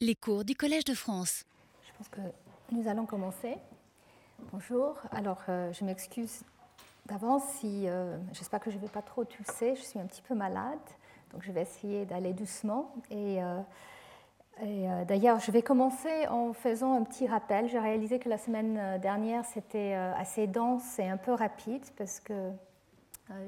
Les cours du Collège de France. Je pense que nous allons commencer. Bonjour. Alors, euh, je m'excuse d'avance si euh, j'espère que je ne vais pas trop tousser. Je suis un petit peu malade, donc je vais essayer d'aller doucement. Et, euh, d'ailleurs, je vais commencer en faisant un petit rappel. J'ai réalisé que la semaine dernière, c'était assez dense et un peu rapide parce que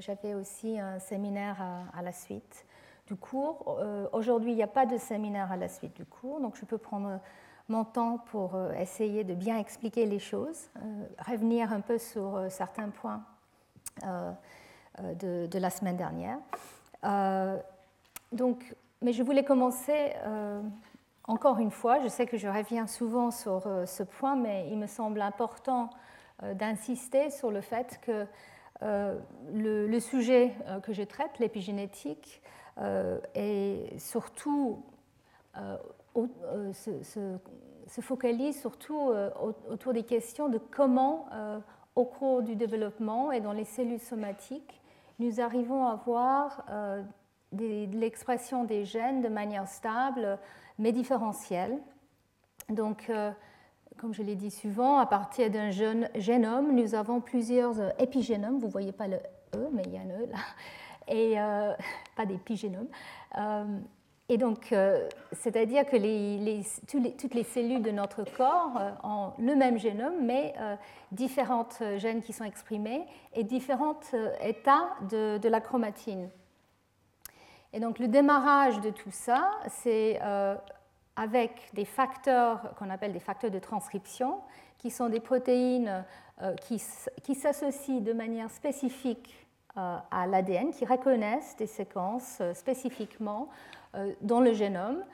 j'avais aussi un séminaire à la suite du cours. Euh, aujourd'hui, il n'y a pas de séminaire à la suite du cours, donc je peux prendre mon temps pour euh, essayer de bien expliquer les choses, euh, revenir un peu sur certains points de, la semaine dernière. donc, mais je voulais commencer encore une fois. Je sais que je reviens souvent sur ce point, mais il me semble important d'insister sur le fait que le, sujet que je traite, l'épigénétique, euh, et surtout euh, euh, se, focalise surtout autour des questions de comment, au cours du développement et dans les cellules somatiques, nous arrivons à voir l'expression des gènes de manière stable mais différentielle. Donc, comme je l'ai dit souvent, à partir d'un génome, nous avons plusieurs épigénomes. Vous ne voyez pas le E, mais il y a un E là et euh, pas des pigénomes. Euh, et donc, euh, c'est-à-dire que toutes les cellules de notre corps ont le même génome, mais différentes gènes qui sont exprimés et différents états de, la chromatine. Et donc, le démarrage de tout ça, c'est avec des facteurs qu'on appelle des facteurs de transcription, qui sont des protéines qui, s'associent de manière spécifique à l'ADN qui reconnaissent des séquences euh, spécifiquement euh, dans le génome.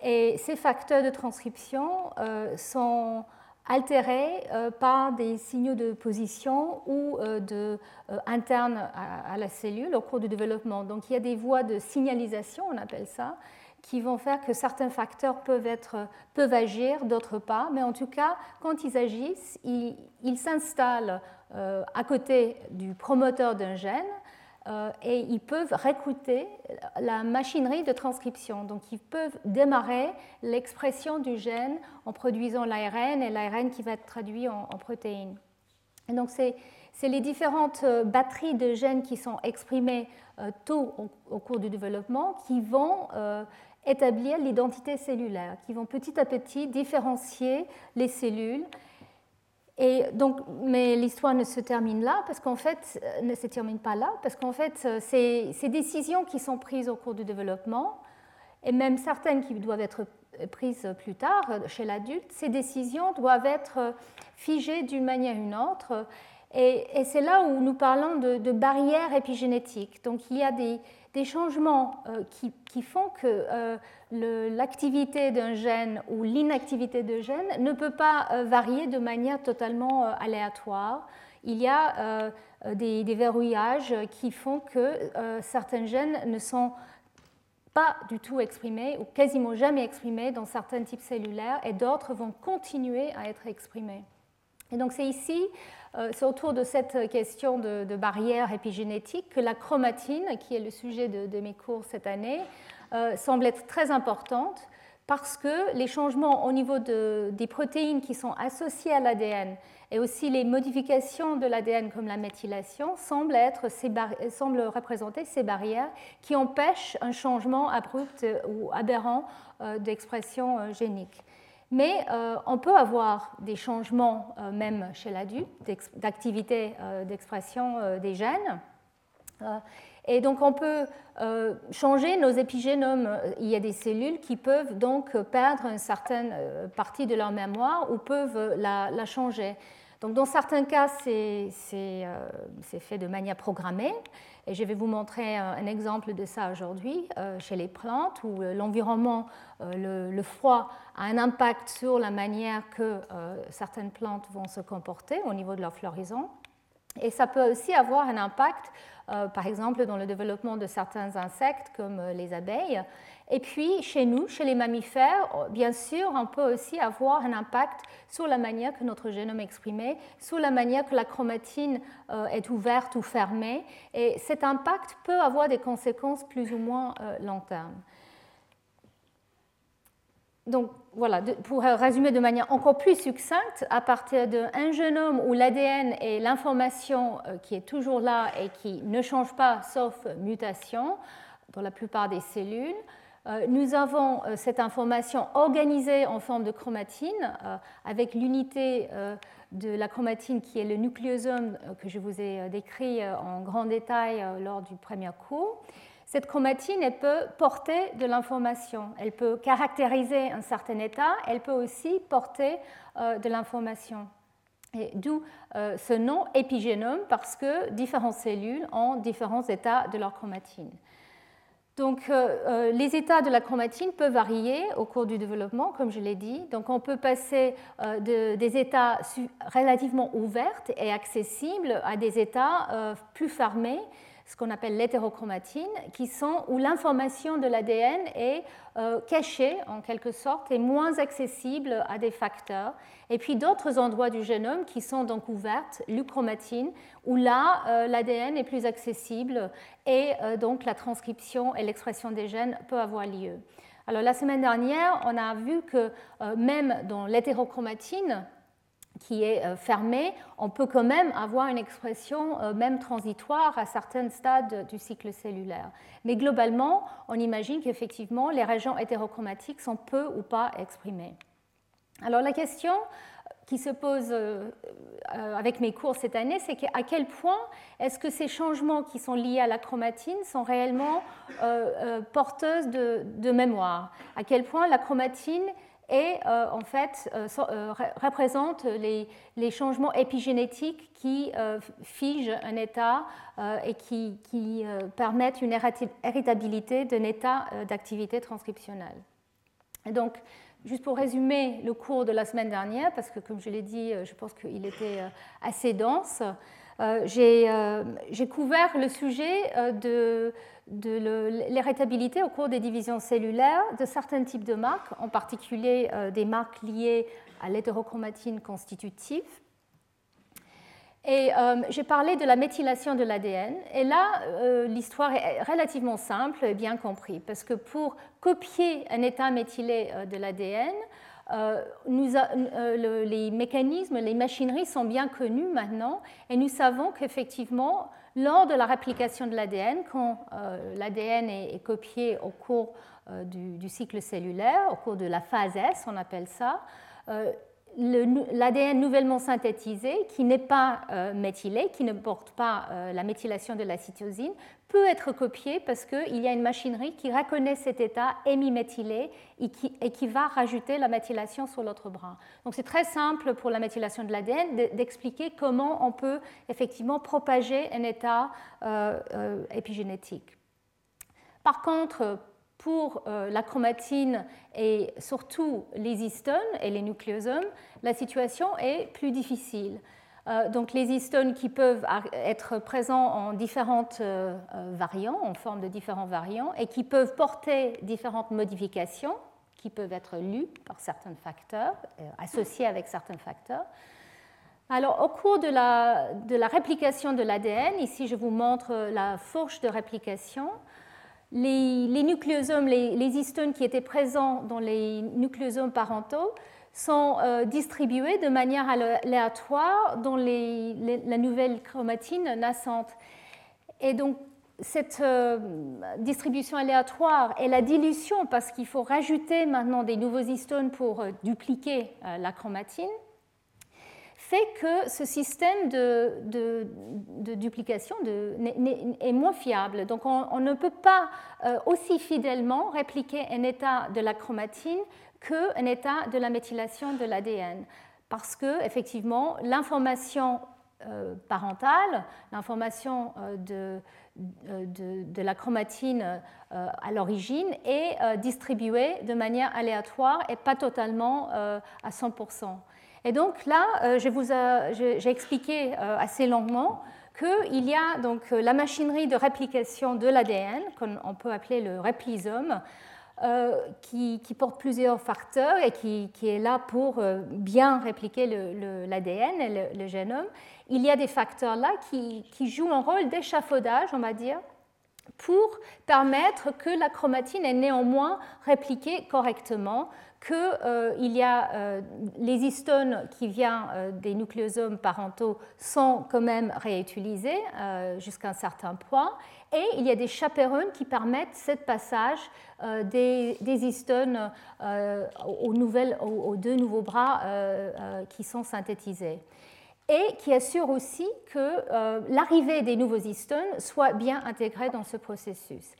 Et ces facteurs de transcription sont altérés par des signaux de position ou de, internes à, la cellule au cours du développement. Donc il y a des voies de signalisation, on appelle ça, qui vont faire que certains facteurs peuvent, être, peuvent agir, d'autres pas. Mais en tout cas, quand ils agissent, ils, s'installent euh, à côté du promoteur d'un gène euh, et ils peuvent recruter la machinerie de transcription. Donc ils peuvent démarrer l'expression du gène en produisant l'ARN et l'ARN qui va être traduit en, protéines. Et donc c'est les différentes euh, batteries de gènes qui sont exprimées tôt au, cours du développement qui vont établir l'identité cellulaire, qui vont petit à petit différencier les cellules et donc, mais l'histoire ne se termine là, parce qu'en fait, euh, ne se pas là, parce qu'en fait, euh, ces, décisions qui sont prises au cours du développement, et même certaines qui doivent être prises plus tard euh, chez l'adulte, ces décisions doivent être figées d'une manière ou d'une autre. Et, et c'est là où nous parlons de, de barrières épigénétiques. Donc, il y a des, des changements euh, qui, font que euh, l'activité d'un gène ou l'inactivité de gène ne peut pas euh, varier de manière totalement aléatoire. Il y a des, verrouillages qui font que certains gènes ne sont pas du tout exprimés ou quasiment jamais exprimés dans certains types cellulaires et d'autres vont continuer à être exprimés. Et donc c'est ici euh, c'est autour de cette question de, barrière épigénétique que la chromatine, qui est le sujet de, mes cours cette année, euh, semble être très importante parce que les changements au niveau des protéines qui sont associées à l'ADN et aussi les modifications de l'ADN comme la méthylation semblent, être semblent représenter ces barrières qui empêchent un changement abrupt ou aberrant euh, d'expression génique. Mais euh, on peut avoir des changements, euh, même chez l'adulte, d'activité euh, d'expression des gènes. et donc on peut changer nos épigénomes. Il y a des cellules qui peuvent donc perdre une certaine partie de leur mémoire ou peuvent la changer. Donc dans certains cas, c'est fait de manière programmée. Et je vais vous montrer un exemple de ça aujourd'hui euh, chez les plantes où euh, l'environnement, euh, le, froid a un impact sur la manière que certaines plantes vont se comporter au niveau de leur floraison. Et ça peut aussi avoir un impact, par exemple, dans le développement de certains insectes comme les abeilles. Et puis, chez nous, chez les mammifères, bien sûr, on peut aussi avoir un impact sur la manière que notre génome est exprimé, sur la manière que la chromatine euh, est ouverte ou fermée. Et cet impact peut avoir des conséquences plus ou moins euh, long terme. Donc voilà, pour résumer de manière encore plus succincte, à partir d'un génome où l'ADN est l'information euh, qui est toujours là et qui ne change pas sauf mutation dans la plupart des cellules, euh, nous avons euh, cette information organisée en forme de chromatine avec l'unité de la chromatine qui est le nucléosome que je vous ai décrit en grand détail lors du premier cours. Cette chromatine, peut porter de l'information, elle peut caractériser un certain état, elle peut aussi porter euh, de l'information. D'où euh, ce nom épigénome, parce que différentes cellules ont différents états de leur chromatine. Donc, euh, les états de la chromatine peuvent varier au cours du développement, comme je l'ai dit. On peut passer des états relativement ouverts et accessibles à des états plus fermés ce qu'on appelle l'hétérochromatine, qui sont où l'information de l'ADN est euh, cachée en quelque sorte et moins accessible à des facteurs. Et puis d'autres endroits du génome qui sont donc ouvertes, l'euchromatine, où là euh, l'ADN est plus accessible et euh, donc la transcription et l'expression des gènes peut avoir lieu. Alors la semaine dernière, on a vu que même dans l'hétérochromatine, qui est euh, fermé, on peut quand même avoir une expression euh, même transitoire à certains stades du cycle cellulaire. Mais globalement, on imagine qu'effectivement, les régions hétérochromatiques sont peu ou pas exprimées. Alors la question qui se pose euh, avec mes cours cette année, c'est à quel point est-ce que ces changements qui sont liés à la chromatine sont réellement porteuses de, mémoire? À quel point la chromatine et euh, en fait euh, euh, représente les, changements épigénétiques qui figent un état et qui, permettent une héritabilité d'un état d'activité transcriptionnelle. donc, juste pour résumer le cours de la semaine dernière, parce que comme je l'ai dit, je pense qu'il était assez dense, j'ai couvert le sujet de de l'héritabilité au cours des divisions cellulaires de certains types de marques, en particulier euh, des marques liées à l'hétérochromatine constitutive. Et euh, j'ai parlé de la méthylation de l'ADN. Et là, euh, l'histoire est relativement simple et bien comprise, parce que pour copier un état méthylé de l'ADN, les mécanismes, les machineries sont bien connus maintenant, et nous savons qu'effectivement, lors de la réplication de l'ADN, quand euh, l'ADN est, copié au cours euh, du, cycle cellulaire, au cours de la phase S, on appelle ça, euh, l'ADN nouvellement synthétisé, qui n'est pas méthylé, qui ne porte pas la méthylation de la cytosine, peut être copié parce qu'il y a une machinerie qui reconnaît cet état hémiméthylé et qui, va rajouter la méthylation sur l'autre bras. Donc c'est très simple pour la méthylation de l'ADN d'expliquer comment on peut effectivement propager un état euh, euh, épigénétique. Par contre, pour euh, la chromatine et surtout les histones et les nucléosomes, la situation est plus difficile. Euh, donc les histones qui peuvent être présents en différentes euh, variants, en forme de différents variants, et qui peuvent porter différentes modifications qui peuvent être lues par certains facteurs, associés avec certains facteurs. Alors, au cours de la, de la réplication de l'ADN, ici je vous montre la fourche de réplication, les, nucléosomes, les, les, histones qui étaient présents dans les nucléosomes parentaux sont euh, distribués de manière aléatoire dans la nouvelle chromatine naissante. Et donc, cette euh, distribution aléatoire et la dilution, parce qu'il faut rajouter maintenant des nouveaux histones pour euh, dupliquer la chromatine, fait que ce système de, duplication est moins fiable. Donc on, ne peut pas aussi fidèlement répliquer un état de la chromatine qu'un état de la méthylation de l'ADN. Parce que, effectivement, l'information euh, parentale, l'information euh, de, la chromatine euh, à l'origine est distribuée de manière aléatoire et pas totalement à 100%. Et donc là, j'ai expliqué assez longuement qu'il y a donc la machinerie de réplication de l'ADN, qu'on peut appeler le réplisome, euh, qui, porte plusieurs facteurs et qui, est là pour euh, bien répliquer l'ADN et le, génome. Il y a des facteurs là qui, jouent un rôle d'échafaudage, on va dire, pour permettre que la chromatine est néanmoins répliquée correctement, qu'il euh, y a euh, les histones qui viennent des nucléosomes parentaux sont quand même réutilisés jusqu'à un certain point, et il y a des chaperones qui permettent ce passage des, histones aux, deux nouveaux bras qui sont synthétisés et qui assure aussi que l'arrivée des nouveaux histones soit bien intégrée dans ce processus.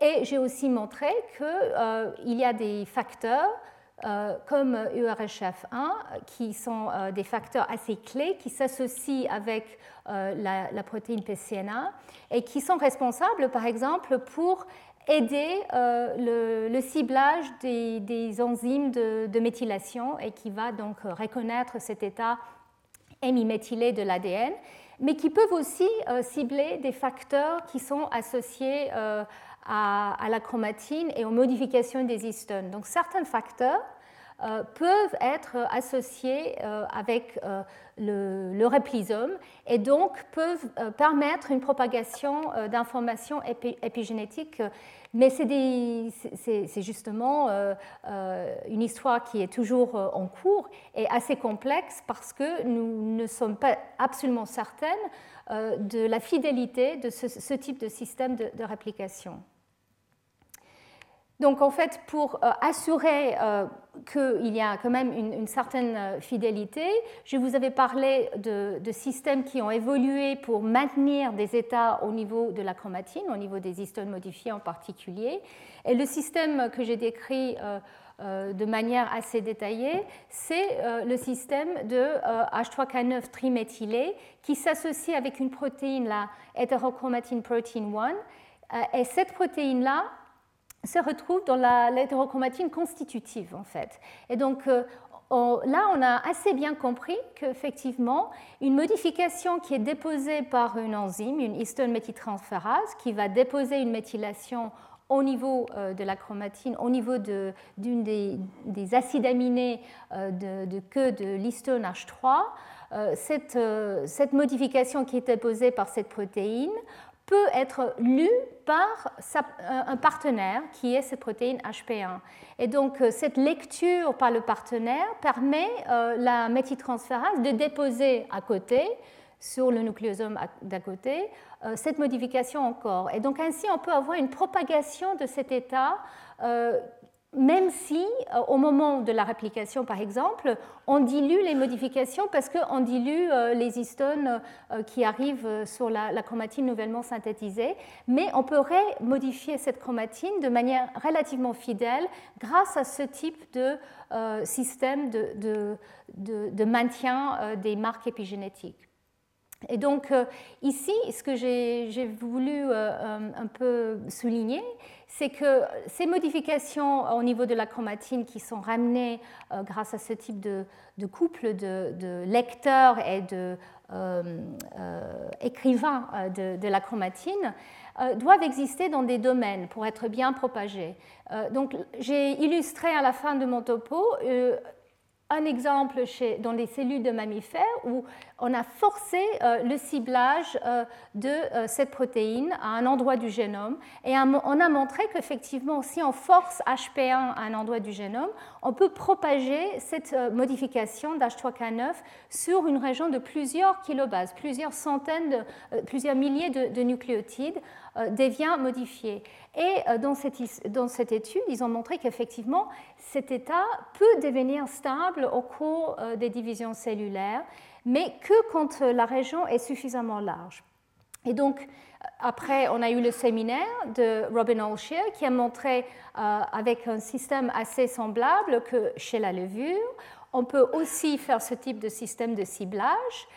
Et j'ai aussi montré qu'il euh, y a des facteurs euh, comme URHF1 qui sont euh, des facteurs assez clés qui s'associent avec la, protéine PCNA et qui sont responsables par exemple pour aider le, ciblage des, enzymes de, méthylation et qui va donc reconnaître cet état hémiméthylé de l'ADN, mais qui peuvent aussi cibler des facteurs qui sont associés à, la chromatine et aux modifications des histones. Donc certains facteurs peuvent être associés euh, avec euh, le, le, réplisome et donc peuvent permettre une propagation d'informations épigénétiques. Mais c'est justement une histoire qui est toujours en cours et assez complexe parce que nous ne sommes pas absolument certaines de la fidélité de ce, type de système de réplication. Donc en fait, pour euh, assurer euh, qu'il y a quand même une, certaine euh, fidélité, je vous avais parlé de, systèmes qui ont évolué pour maintenir des états au niveau de la chromatine, au niveau des histones modifiées en particulier. Et le système que j'ai décrit de manière assez détaillée, c'est le système de H3K9 triméthylé qui s'associe avec une protéine, la hétérochromatine protein 1. Et cette protéine-là se retrouve dans l'hétérochromatine constitutive en fait. Et donc euh, là, on a assez bien compris qu'effectivement, une modification qui est déposée par une enzyme, une histone méthyltransférase, qui va déposer une méthylation au niveau euh, de la chromatine, au niveau d'une des, des, acides aminés euh, de, de queue de l'histone H3, cette, cette, modification qui est déposée par cette protéine peut être lu par un partenaire qui est cette protéine HP1. Et donc euh, cette lecture par le partenaire permet euh, la méthyltransférase de déposer à côté, sur le nucléosome d'à côté, euh, cette modification encore. Et donc ainsi on peut avoir une propagation de cet état même si euh, au moment de la réplication, par exemple, on dilue les modifications parce qu'on dilue euh, les histones euh, qui arrivent sur la, chromatine nouvellement synthétisée, mais on pourrait modifier cette chromatine de manière relativement fidèle grâce à ce type de système de maintien des marques épigénétiques. Et donc ici, ce que j'ai voulu un peu souligner, c'est que ces modifications au niveau de la chromatine qui sont ramenées euh, grâce à ce type de, couple de, lecteurs et de euh, euh, écrivains de, la chromatine doivent exister dans des domaines pour être bien propagés. donc j'ai illustré à la fin de mon topo un exemple dans les cellules de mammifères où on a forcé euh, le ciblage euh, de euh, cette protéine à un endroit du génome et on a montré qu'effectivement, si on force HP1 à un endroit du génome, on peut propager cette modification d'H3K9 sur une région de plusieurs kilobases, plusieurs centaines, plusieurs milliers de nucléotides devient modifié. Et dans cette, dans cette étude, ils ont montré qu'effectivement, cet état peut devenir stable au cours des divisions cellulaires mais que quand la région est suffisamment large. Et donc, après, on a eu le séminaire de Robin Olshier qui a montré, euh, avec un système assez semblable, que chez la levure, on peut aussi faire ce type de système de ciblage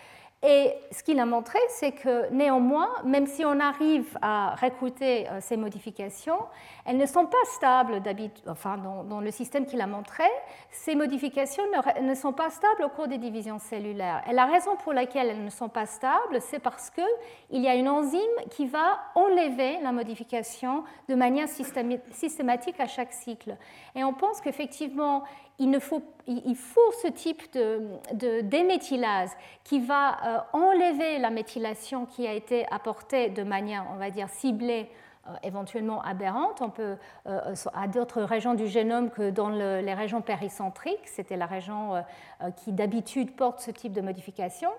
et ce qu'il a montré, c'est que néanmoins, même si on arrive à recruter euh, ces modifications, elles ne sont pas stables enfin, dans, le système qu'il a montré. Ces modifications ne, sont pas stables au cours des divisions cellulaires. Et la raison pour laquelle elles ne sont pas stables, c'est parce qu'il y a une enzyme qui va enlever la modification de manière systématique à chaque cycle. Et on pense qu'effectivement, il, faut, ce type de, déméthylase qui va euh, enlever la méthylation qui a été apportée de manière, on va dire, ciblée éventuellement aberrantes. On peut, à d'autres régions du génome que dans les régions péricentriques, c'était la région qui d'habitude porte ce type de modification.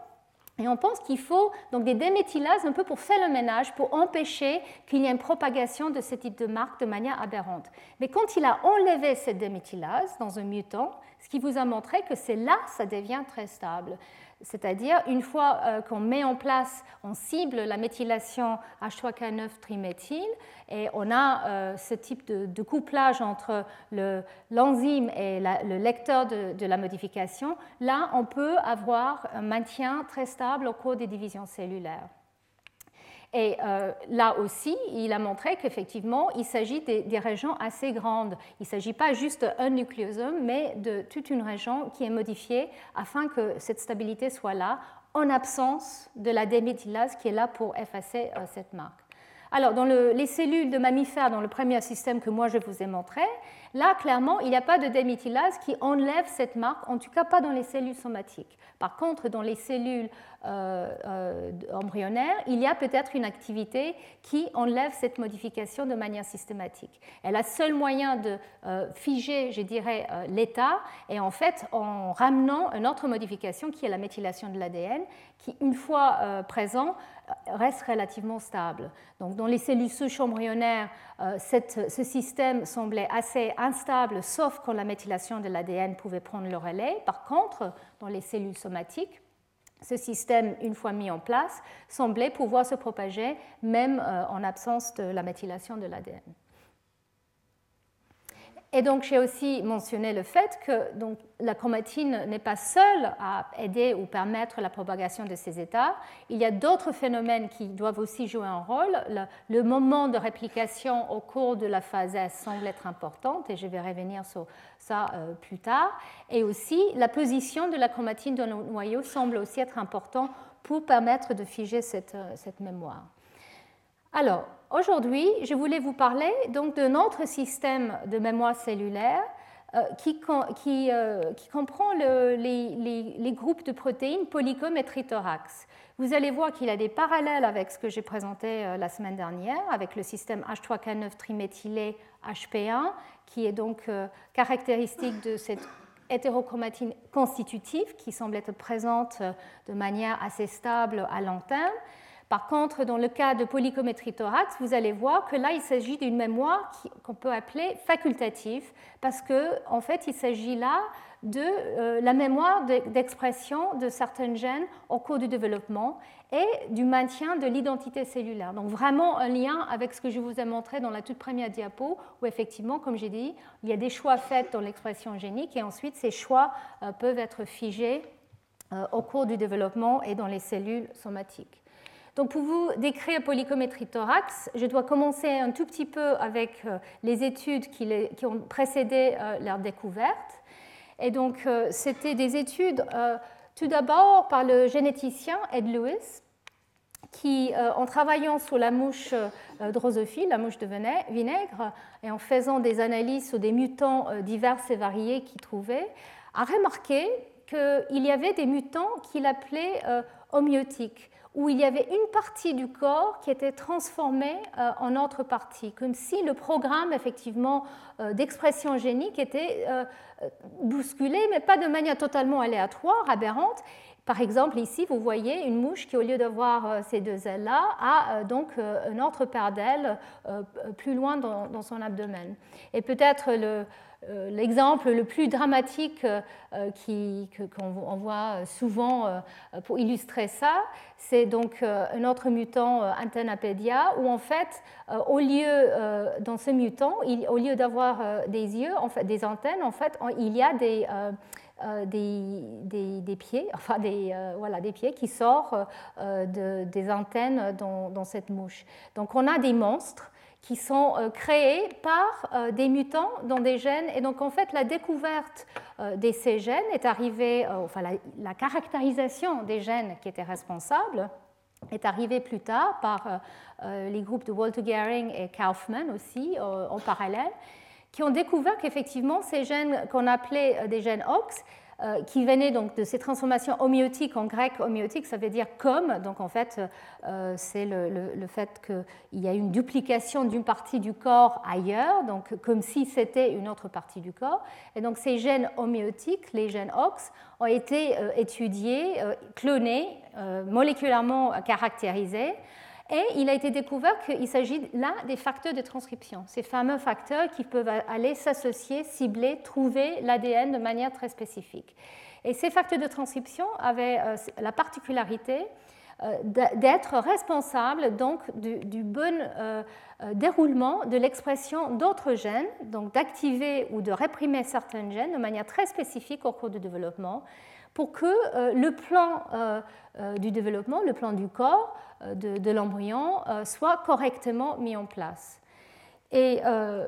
Et on pense qu'il faut donc des déméthylases un peu pour faire le ménage, pour empêcher qu'il y ait une propagation de ce type de marque de manière aberrante. Mais quand il a enlevé cette déméthylase dans un mutant, ce qui vous a montré que c'est là ça devient très stable. C'est-à-dire, une fois euh, qu'on met en place, on cible la méthylation H3K9 triméthyle, et on a euh, ce type de, couplage entre l'enzyme et le lecteur de, la modification, là, on peut avoir un maintien très stable au cours des divisions cellulaires. Et euh, là aussi, il a montré qu'effectivement, il s'agit des, régions assez grandes. Il ne s'agit pas juste d'un nucléosome, mais de toute une région qui est modifiée afin que cette stabilité soit là, en absence de la déméthylase qui est là pour effacer euh, cette marque. Alors, dans les cellules de mammifères, dans le premier système que moi je vous ai montré, là, clairement, il n'y a pas de déméthylase qui enlève cette marque, en tout cas pas dans les cellules somatiques. Par contre, dans les cellules euh, euh, embryonnaires, il y a peut-être une activité qui enlève cette modification de manière systématique. Et le seul moyen de euh, figer, je dirais, l'état est en fait en ramenant une autre modification qui est la méthylation de l'ADN, qui, une fois présent, reste relativement stable. Donc, dans les cellules souches embryonnaires, ce système semblait assez instable, sauf quand la méthylation de l'ADN pouvait prendre le relais. Par contre, dans les cellules somatiques, ce système, une fois mis en place, semblait pouvoir se propager même euh, en absence de la méthylation de l'ADN. Et donc j'ai aussi mentionné le fait que donc, la chromatine n'est pas seule à aider ou permettre la propagation de ces états. Il y a d'autres phénomènes qui doivent aussi jouer un rôle. Le, moment de réplication au cours de la phase S semble être important, et je vais revenir sur ça euh, plus tard. Et aussi la position de la chromatine dans le noyau semble aussi être important pour permettre de figer cette, euh, cette mémoire. Alors, aujourd'hui, je voulais vous parler donc d'un autre système de mémoire cellulaire euh, qui, euh, qui, comprend les, groupes de protéines polycom et trithorax. Vous allez voir qu'il a des parallèles avec ce que j'ai présenté euh, la semaine dernière, avec le système H3K9 triméthylé HP1, qui est donc caractéristique de cette hétérochromatine constitutive qui semble être présente de manière assez stable à long terme. Par contre, dans le cas de polycométrie thorax, vous allez voir que là, il s'agit d'une mémoire qu'on peut appeler facultative, parce qu'en en fait, il s'agit là de euh, la mémoire d'expression de certains gènes au cours du développement et du maintien de l'identité cellulaire. Donc vraiment un lien avec ce que je vous ai montré dans la toute première diapo, où effectivement, comme j'ai dit, il y a des choix faits dans l'expression génique et ensuite ces choix euh, peuvent être figés euh, au cours du développement et dans les cellules somatiques. Donc pour vous décrire polycométrie thorax, je dois commencer un tout petit peu avec euh, les études qui, ont précédé euh, leur découverte. Et donc euh, c'était des études tout d'abord par le généticien Ed Lewis, qui, en travaillant sur la mouche drosophile, la mouche de vinaigre, et en faisant des analyses sur des mutants divers et variés qu'il trouvait, a remarqué qu'il y avait des mutants qu'il appelait homéotiques où il y avait une partie du corps qui était transformée euh, en autre partie, comme si le programme effectivement euh, d'expression génique était euh, bousculé, mais pas de manière totalement aléatoire, aberrante. Par exemple, ici, vous voyez une mouche qui, au lieu d'avoir ces deux ailes-là, a donc une autre paire d'ailes plus loin dans son abdomen. Et peut-être le, l'exemple le plus dramatique euh, qu'on voit souvent euh, pour illustrer ça, c'est donc un autre mutant Antennapedia, où en fait, au lieu, dans ce mutant, au lieu d'avoir des yeux, en fait, des antennes, en fait, il y a des, des, pieds, enfin des, voilà, des pieds qui sortent des antennes dans, cette mouche. Donc on a des monstres qui sont euh, créés par euh, des mutants dans des gènes. Et donc, en fait, la découverte euh, de ces gènes est arrivée, enfin, la, caractérisation des gènes qui étaient responsables est arrivée plus tard par les groupes de Walter Gehring et Kaufman aussi, en parallèle, qui ont découvert qu'effectivement, ces gènes qu'on appelait des gènes OX qui venait donc de ces transformations homéotiques. En grec, homéotique, ça veut dire comme. Donc en fait, euh, c'est le, fait qu'il y a une duplication d'une partie du corps ailleurs, donc comme si c'était une autre partie du corps. Et donc ces gènes homéotiques, les gènes OX, ont été euh, étudiés, clonés, moléculairement caractérisés. Et il a été découvert qu'il s'agit là des facteurs de transcription, ces fameux facteurs qui peuvent aller s'associer, cibler, trouver l'ADN de manière très spécifique. Et ces facteurs de transcription avaient euh, la particularité euh, d'être responsables donc du, bon euh, déroulement de l'expression d'autres gènes, donc d'activer ou de réprimer certains gènes de manière très spécifique au cours du développement, pour que le plan du développement, le plan du corps, euh, de, l'embryon euh, soit correctement mis en place. Et euh,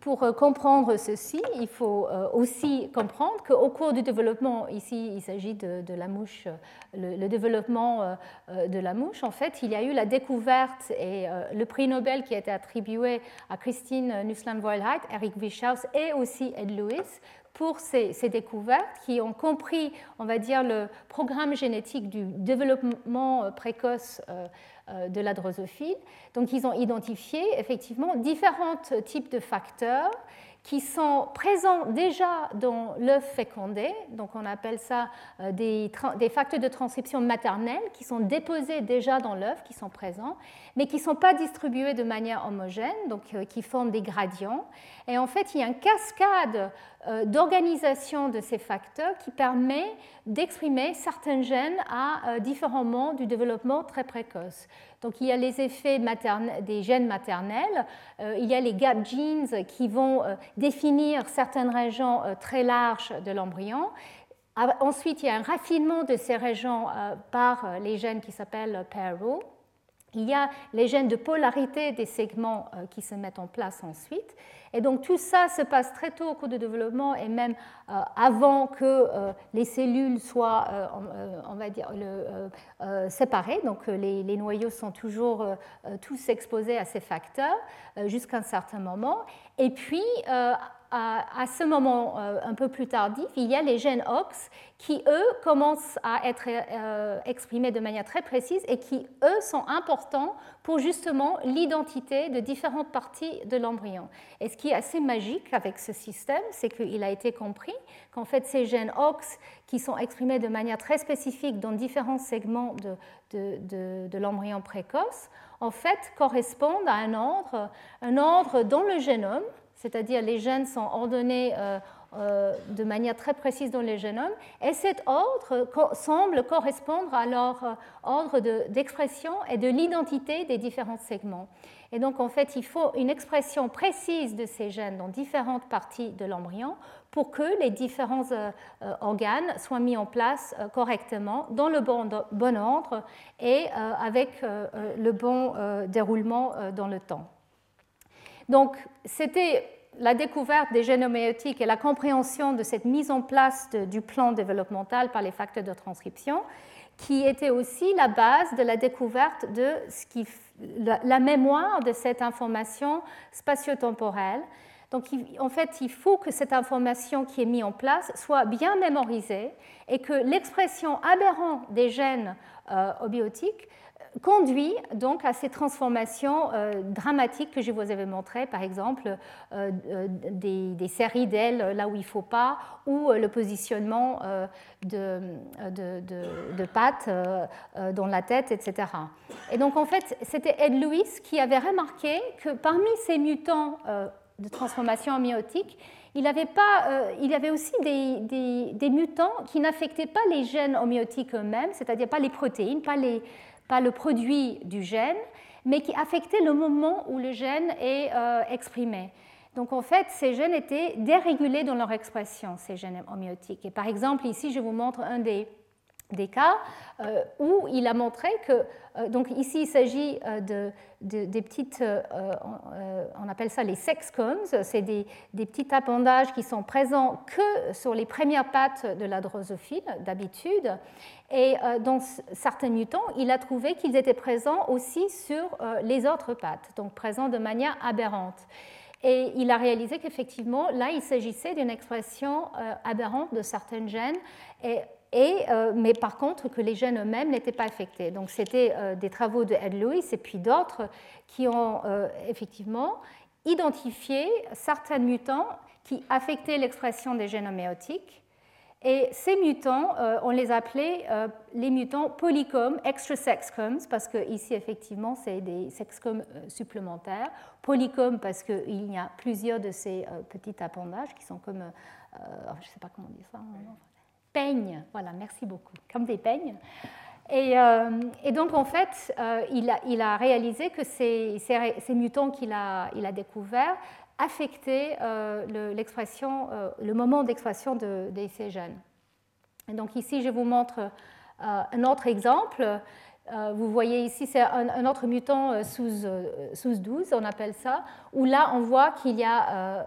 pour comprendre ceci, il faut aussi comprendre qu'au cours du développement, ici il s'agit de, la mouche, le, développement de la mouche, en fait, il y a eu la découverte et le prix Nobel qui a été attribué à Christine Nussland-Voilheit, Eric Wischhaus et aussi Ed Lewis pour ces, découvertes qui ont compris, on va dire, le programme génétique du développement euh, précoce euh, euh, de la drosophile. Donc, ils ont identifié effectivement différents types de facteurs qui sont présents déjà dans l'œuf fécondé, donc on appelle ça des, des, facteurs de transcription maternelle qui sont déposés déjà dans l'œuf, qui sont présents, mais qui ne sont pas distribués de manière homogène, donc qui forment des gradients. Et en fait, il y a une cascade euh, d'organisation de ces facteurs qui permet d'exprimer certains gènes à euh, différents moments du développement très précoce. Donc il y a les effets des gènes maternels, euh, il y a les gap genes qui vont définir certaines régions très larges de l'embryon. Ensuite, il y a un raffinement de ces régions par les gènes qui s'appellent PARO. Il y a les gènes de polarité des segments qui se mettent en place ensuite. Et donc tout ça se passe très tôt au cours du développement et même euh, avant que euh, les cellules soient, euh, on va dire, séparées. Donc les, les, noyaux sont toujours tous exposés à ces facteurs jusqu'à un certain moment. Et puis à, ce moment euh, un peu plus tardif, il y a les gènes OX qui, eux, commencent à être euh, exprimés de manière très précise et qui, eux, sont importants pour justement l'identité de différentes parties de l'embryon. Et ce qui est assez magique avec ce système, c'est qu'il a été compris qu'en fait, ces gènes OX qui sont exprimés de manière très spécifique dans différents segments de, de l'embryon précoce, en fait, correspondent à un ordre, un ordre dans le génome c'est-à-dire les gènes sont ordonnés euh, euh, de manière très précise dans les génomes, et cet ordre semble correspondre à leur euh, ordre d'expression et de l'identité des différents segments. Et donc, en fait, il faut une expression précise de ces gènes dans différentes parties de l'embryon pour que les différents organes soient mis en place correctement, dans le bon, bon ordre et avec le bon déroulement dans le temps. Donc, c'était la découverte des gènes homéotiques et la compréhension de cette mise en place du plan développemental par les facteurs de transcription qui était aussi la base de la découverte de la, mémoire de cette information spatio-temporelle. Donc, en fait, il faut que cette information qui est mise en place soit bien mémorisée et que l'expression aberrante des gènes euh, conduit donc à ces transformations euh, dramatiques que je vous avais montrées, par exemple euh, euh, des, séries d'ailes là où il ne faut pas, ou le positionnement de, pattes dans la tête, etc. Et donc en fait, c'était Ed Lewis qui avait remarqué que parmi ces mutants de transformation amniotique, il avait, pas, il avait aussi des, des, mutants qui n'affectaient pas les gènes homéotiques eux-mêmes, c'est-à-dire pas les protéines, pas les, pas le produit du gène, mais qui affectait le moment où le gène est euh, exprimé. Donc en fait, ces gènes étaient dérégulés dans leur expression, ces gènes homéotiques. Et par exemple, ici, je vous montre un des des cas euh, où il a montré que, euh, donc ici il s'agit euh, de, des petites, on appelle ça les sexcombs, c'est des, des, petits appendages qui sont présents que sur les premières pattes de la drosophile d'habitude. Et dans certains mutants, il a trouvé qu'ils étaient présents aussi sur les autres pattes, donc présents de manière aberrante. Et il a réalisé qu'effectivement, là, il s'agissait d'une expression aberrante de certaines gènes, et, mais par contre que les gènes eux-mêmes n'étaient pas affectés. Donc c'était des travaux de Ed Lewis et puis d'autres qui ont effectivement identifié certains mutants qui affectaient l'expression des gènes homéotiques et ces mutants, euh, on les appelait euh, les mutants polycomes, extra sexcomes, parce que ici, effectivement, c'est des sexcomes euh, supplémentaires. Polycomes, parce qu'il y a plusieurs de ces petits appendages qui sont comme, je ne sais pas comment on dit ça, voilà, merci beaucoup, comme des peignes. Et, donc, en fait, il a, il, a, réalisé que ces, mutants qu'il a, il découverts affecter euh, l'expression, euh, le, moment d'expression de, ces gènes. Et donc ici, je vous montre euh, un autre exemple. vous voyez ici, c'est un, autre mutant sous, sous 12, on appelle ça, où là, on voit qu'il y a,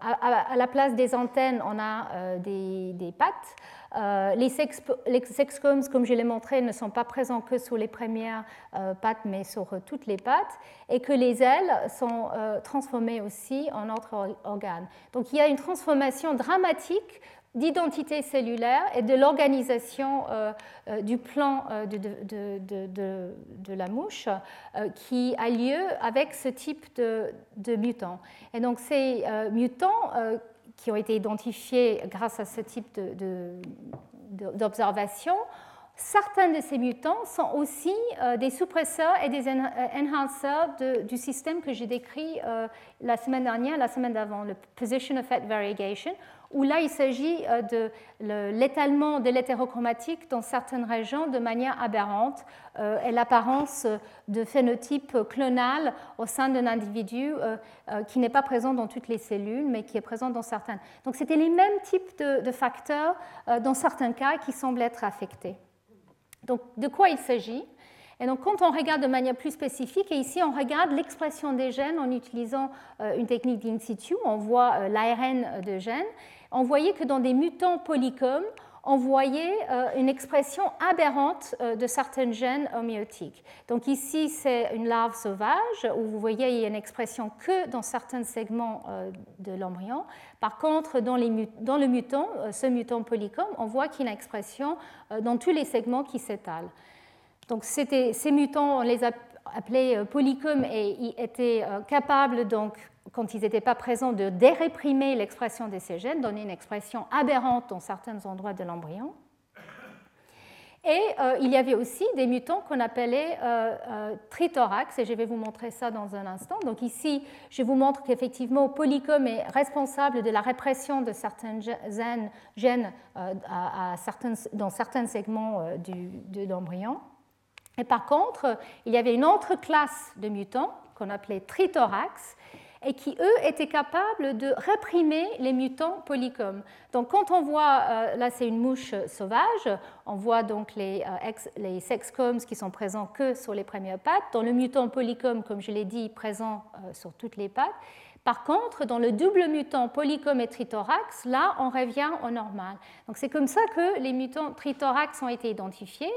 à, la place des antennes, on a des pattes. Euh, les, sexcomes, comme je l'ai montré, ne sont pas présents que sur les premières euh, pattes, mais sur euh, toutes les pattes, et que les ailes sont transformées aussi en autres organes. Donc il y a une transformation dramatique d'identité cellulaire et de l'organisation du plan de, de, la mouche qui a lieu avec ce type de, mutants. Et donc ces mutants qui ont été identifiés grâce à ce type d'observation, certains de ces mutants sont aussi euh, des suppresseurs et des enhancers du système que j'ai décrit euh, la semaine dernière, la semaine d'avant, le position effect variegation, où là il s'agit euh, de l'étalement de l'hétérochromatique dans certaines régions de manière aberrante euh, et l'apparence de phénotype clonal au sein d'un individu euh, qui n'est pas présent dans toutes les cellules, mais qui est présent dans certaines. Donc c'était les mêmes types de, facteurs dans certains cas qui semblent être affectés. Donc de quoi il s'agit? Et donc, quand on regarde de manière plus spécifique, et ici on regarde l'expression des gènes en utilisant une technique d'in situ, on voit l'ARN de gènes, on voyait que dans des mutants polycomes, on voyait euh, une expression aberrante euh, de certains gènes homéotiques. Donc ici, c'est une larve sauvage où vous voyez il y a une expression que dans certains segments euh, de l'embryon. Par contre, dans, le mutant, ce mutant polycome, on voit qu'il y a une expression dans tous les segments qui s'étalent. Donc ces mutants, on les a appelés polycomes et étaient capables donc quand ils n'étaient pas présents, de déréprimer l'expression de ces gènes, donner une expression aberrante dans certains endroits de l'embryon. Et euh, il y avait aussi des mutants qu'on appelait euh, euh, trithorax, et je vais vous montrer ça dans un instant. Donc ici, je vous montre qu'effectivement, Polycom est responsable de la répression de certains gènes, certains, dans certains segments de l'embryon. Et par contre, il y avait une autre classe de mutants qu'on appelait trithorax, et qui, eux, étaient capables de réprimer les mutants polycomes. Donc, quand on voit, euh, là c'est une mouche sauvage, on voit donc les, euh, les sexcomes qui sont présents que sur les premières pattes, dans le mutant polycome, comme je l'ai dit, présent euh, sur toutes les pattes. Par contre, dans le double mutant polycom et trithorax, là, on revient au normal. Donc c'est comme ça que les mutants trithorax ont été identifiés.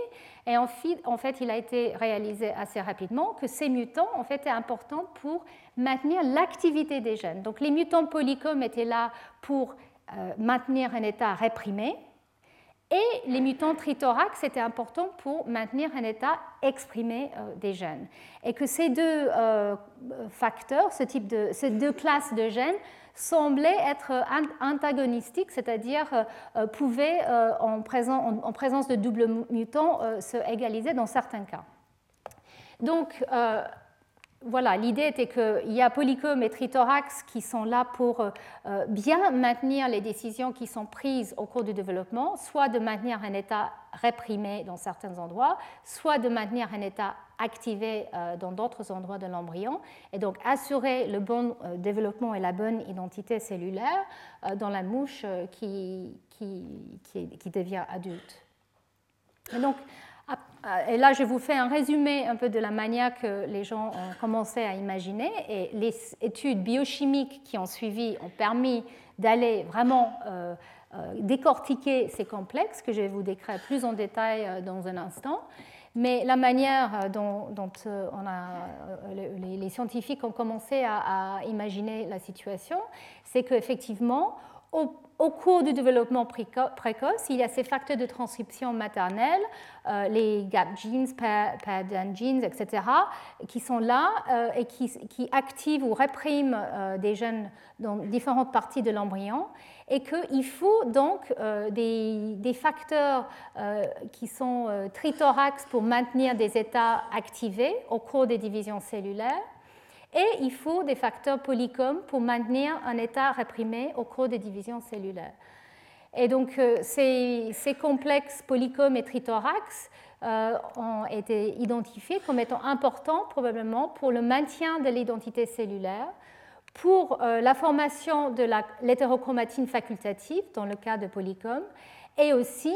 Et en fait, il a été réalisé assez rapidement que ces mutants en fait, étaient importants pour maintenir l'activité des gènes. Donc les mutants polycom étaient là pour euh, maintenir un état réprimé, et les mutants trithorax étaient importants pour maintenir un état exprimé euh, des gènes. Et que ces deux euh, facteurs, ce type de, ces deux classes de gènes, semblaient être antagonistiques, c'est-à-dire euh, pouvaient, en, en, présence de double mutants, se égaliser dans certains cas. Donc, voilà, l'idée était qu'il y a Polycom et Trithorax qui sont là pour euh, euh, bien maintenir les décisions qui sont prises au cours du développement, soit de maintenir un état réprimé dans certains endroits, soit de maintenir un état activé euh, dans d'autres endroits de l'embryon, et donc assurer le bon développement et la bonne identité cellulaire dans la mouche qui, qui, devient adulte. Donc, euh, et là, je vous fais un résumé un peu de la manière que les gens ont commencé à imaginer. Et les études biochimiques qui ont suivi ont permis d'aller vraiment euh, euh, décortiquer ces complexes que je vais vous décrire plus en détail dans un instant. Mais la manière dont, les, scientifiques ont commencé à, à imaginer la situation, c'est qu'effectivement, au, au cours du développement précoce, il y a ces facteurs de transcription maternelle, euh, les gap genes, pattern genes, etc., qui sont là euh, et qui, activent ou répriment euh, des gènes dans différentes parties de l'embryon, et qu'il faut donc des, des, facteurs qui sont trithorax pour maintenir des états activés au cours des divisions cellulaires et il faut des facteurs polycomes pour maintenir un état réprimé au cours des divisions cellulaires. Et donc euh, ces, complexes polycomes et trithorax euh, ont été identifiés comme étant importants probablement pour le maintien de l'identité cellulaire, pour euh, la formation de l'hétérochromatine facultative dans le cas de polycomes, et aussi,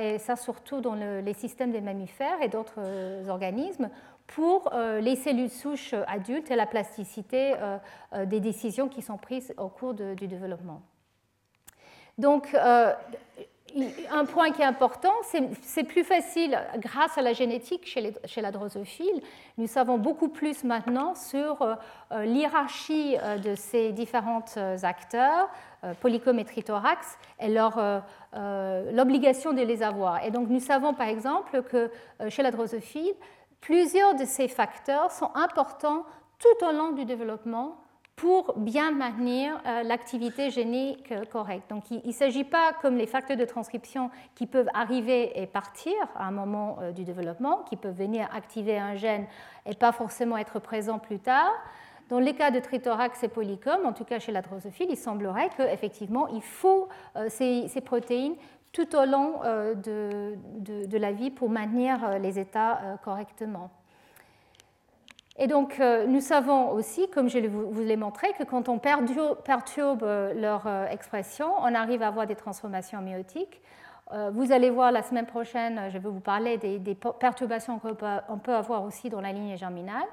et ça surtout dans les systèmes des mammifères et d'autres organismes, pour euh, les cellules souches adultes et la plasticité euh, euh, des décisions qui sont prises au cours du développement. Donc, un point qui est important, c'est plus facile grâce à la génétique chez, chez, la drosophile. Nous savons beaucoup plus maintenant sur l'hierarchie de ces différents acteurs, polycométrie thorax, et l'obligation de les avoir. Et donc nous savons par exemple que chez la drosophile, plusieurs de ces facteurs sont importants tout au long du développement pour bien maintenir euh, l'activité génique correcte. Donc il ne s'agit pas comme les facteurs de transcription qui peuvent arriver et partir à un moment euh, du développement, qui peuvent venir activer un gène et pas forcément être présents plus tard. Dans les cas de trithorax et polycom, en tout cas chez la drosophile, il semblerait qu'effectivement, il faut euh, ces, protéines tout au long euh, de, la vie pour maintenir euh, les états euh, correctement. Et donc, nous savons aussi, comme je vous l'ai montré, que quand on perturbe leur expression, on arrive à avoir des transformations méotiques. Vous allez voir la semaine prochaine, je vais vous parler des, des perturbations qu'on peut avoir aussi dans la ligne germinale,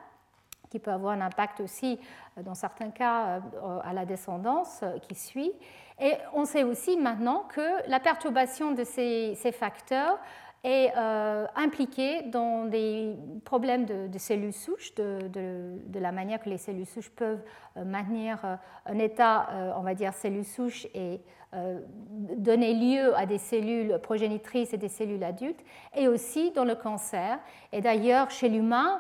qui peut avoir un impact aussi, dans certains cas, à la descendance qui suit. Et on sait aussi maintenant que la perturbation de ces, facteurs est euh, impliquée dans des problèmes de, cellules souches, de, la manière que les cellules souches peuvent euh, maintenir euh, un état, on va dire, cellules souches et donner lieu à des cellules progénitrices et des cellules adultes, et aussi dans le cancer. Et d'ailleurs, chez l'humain,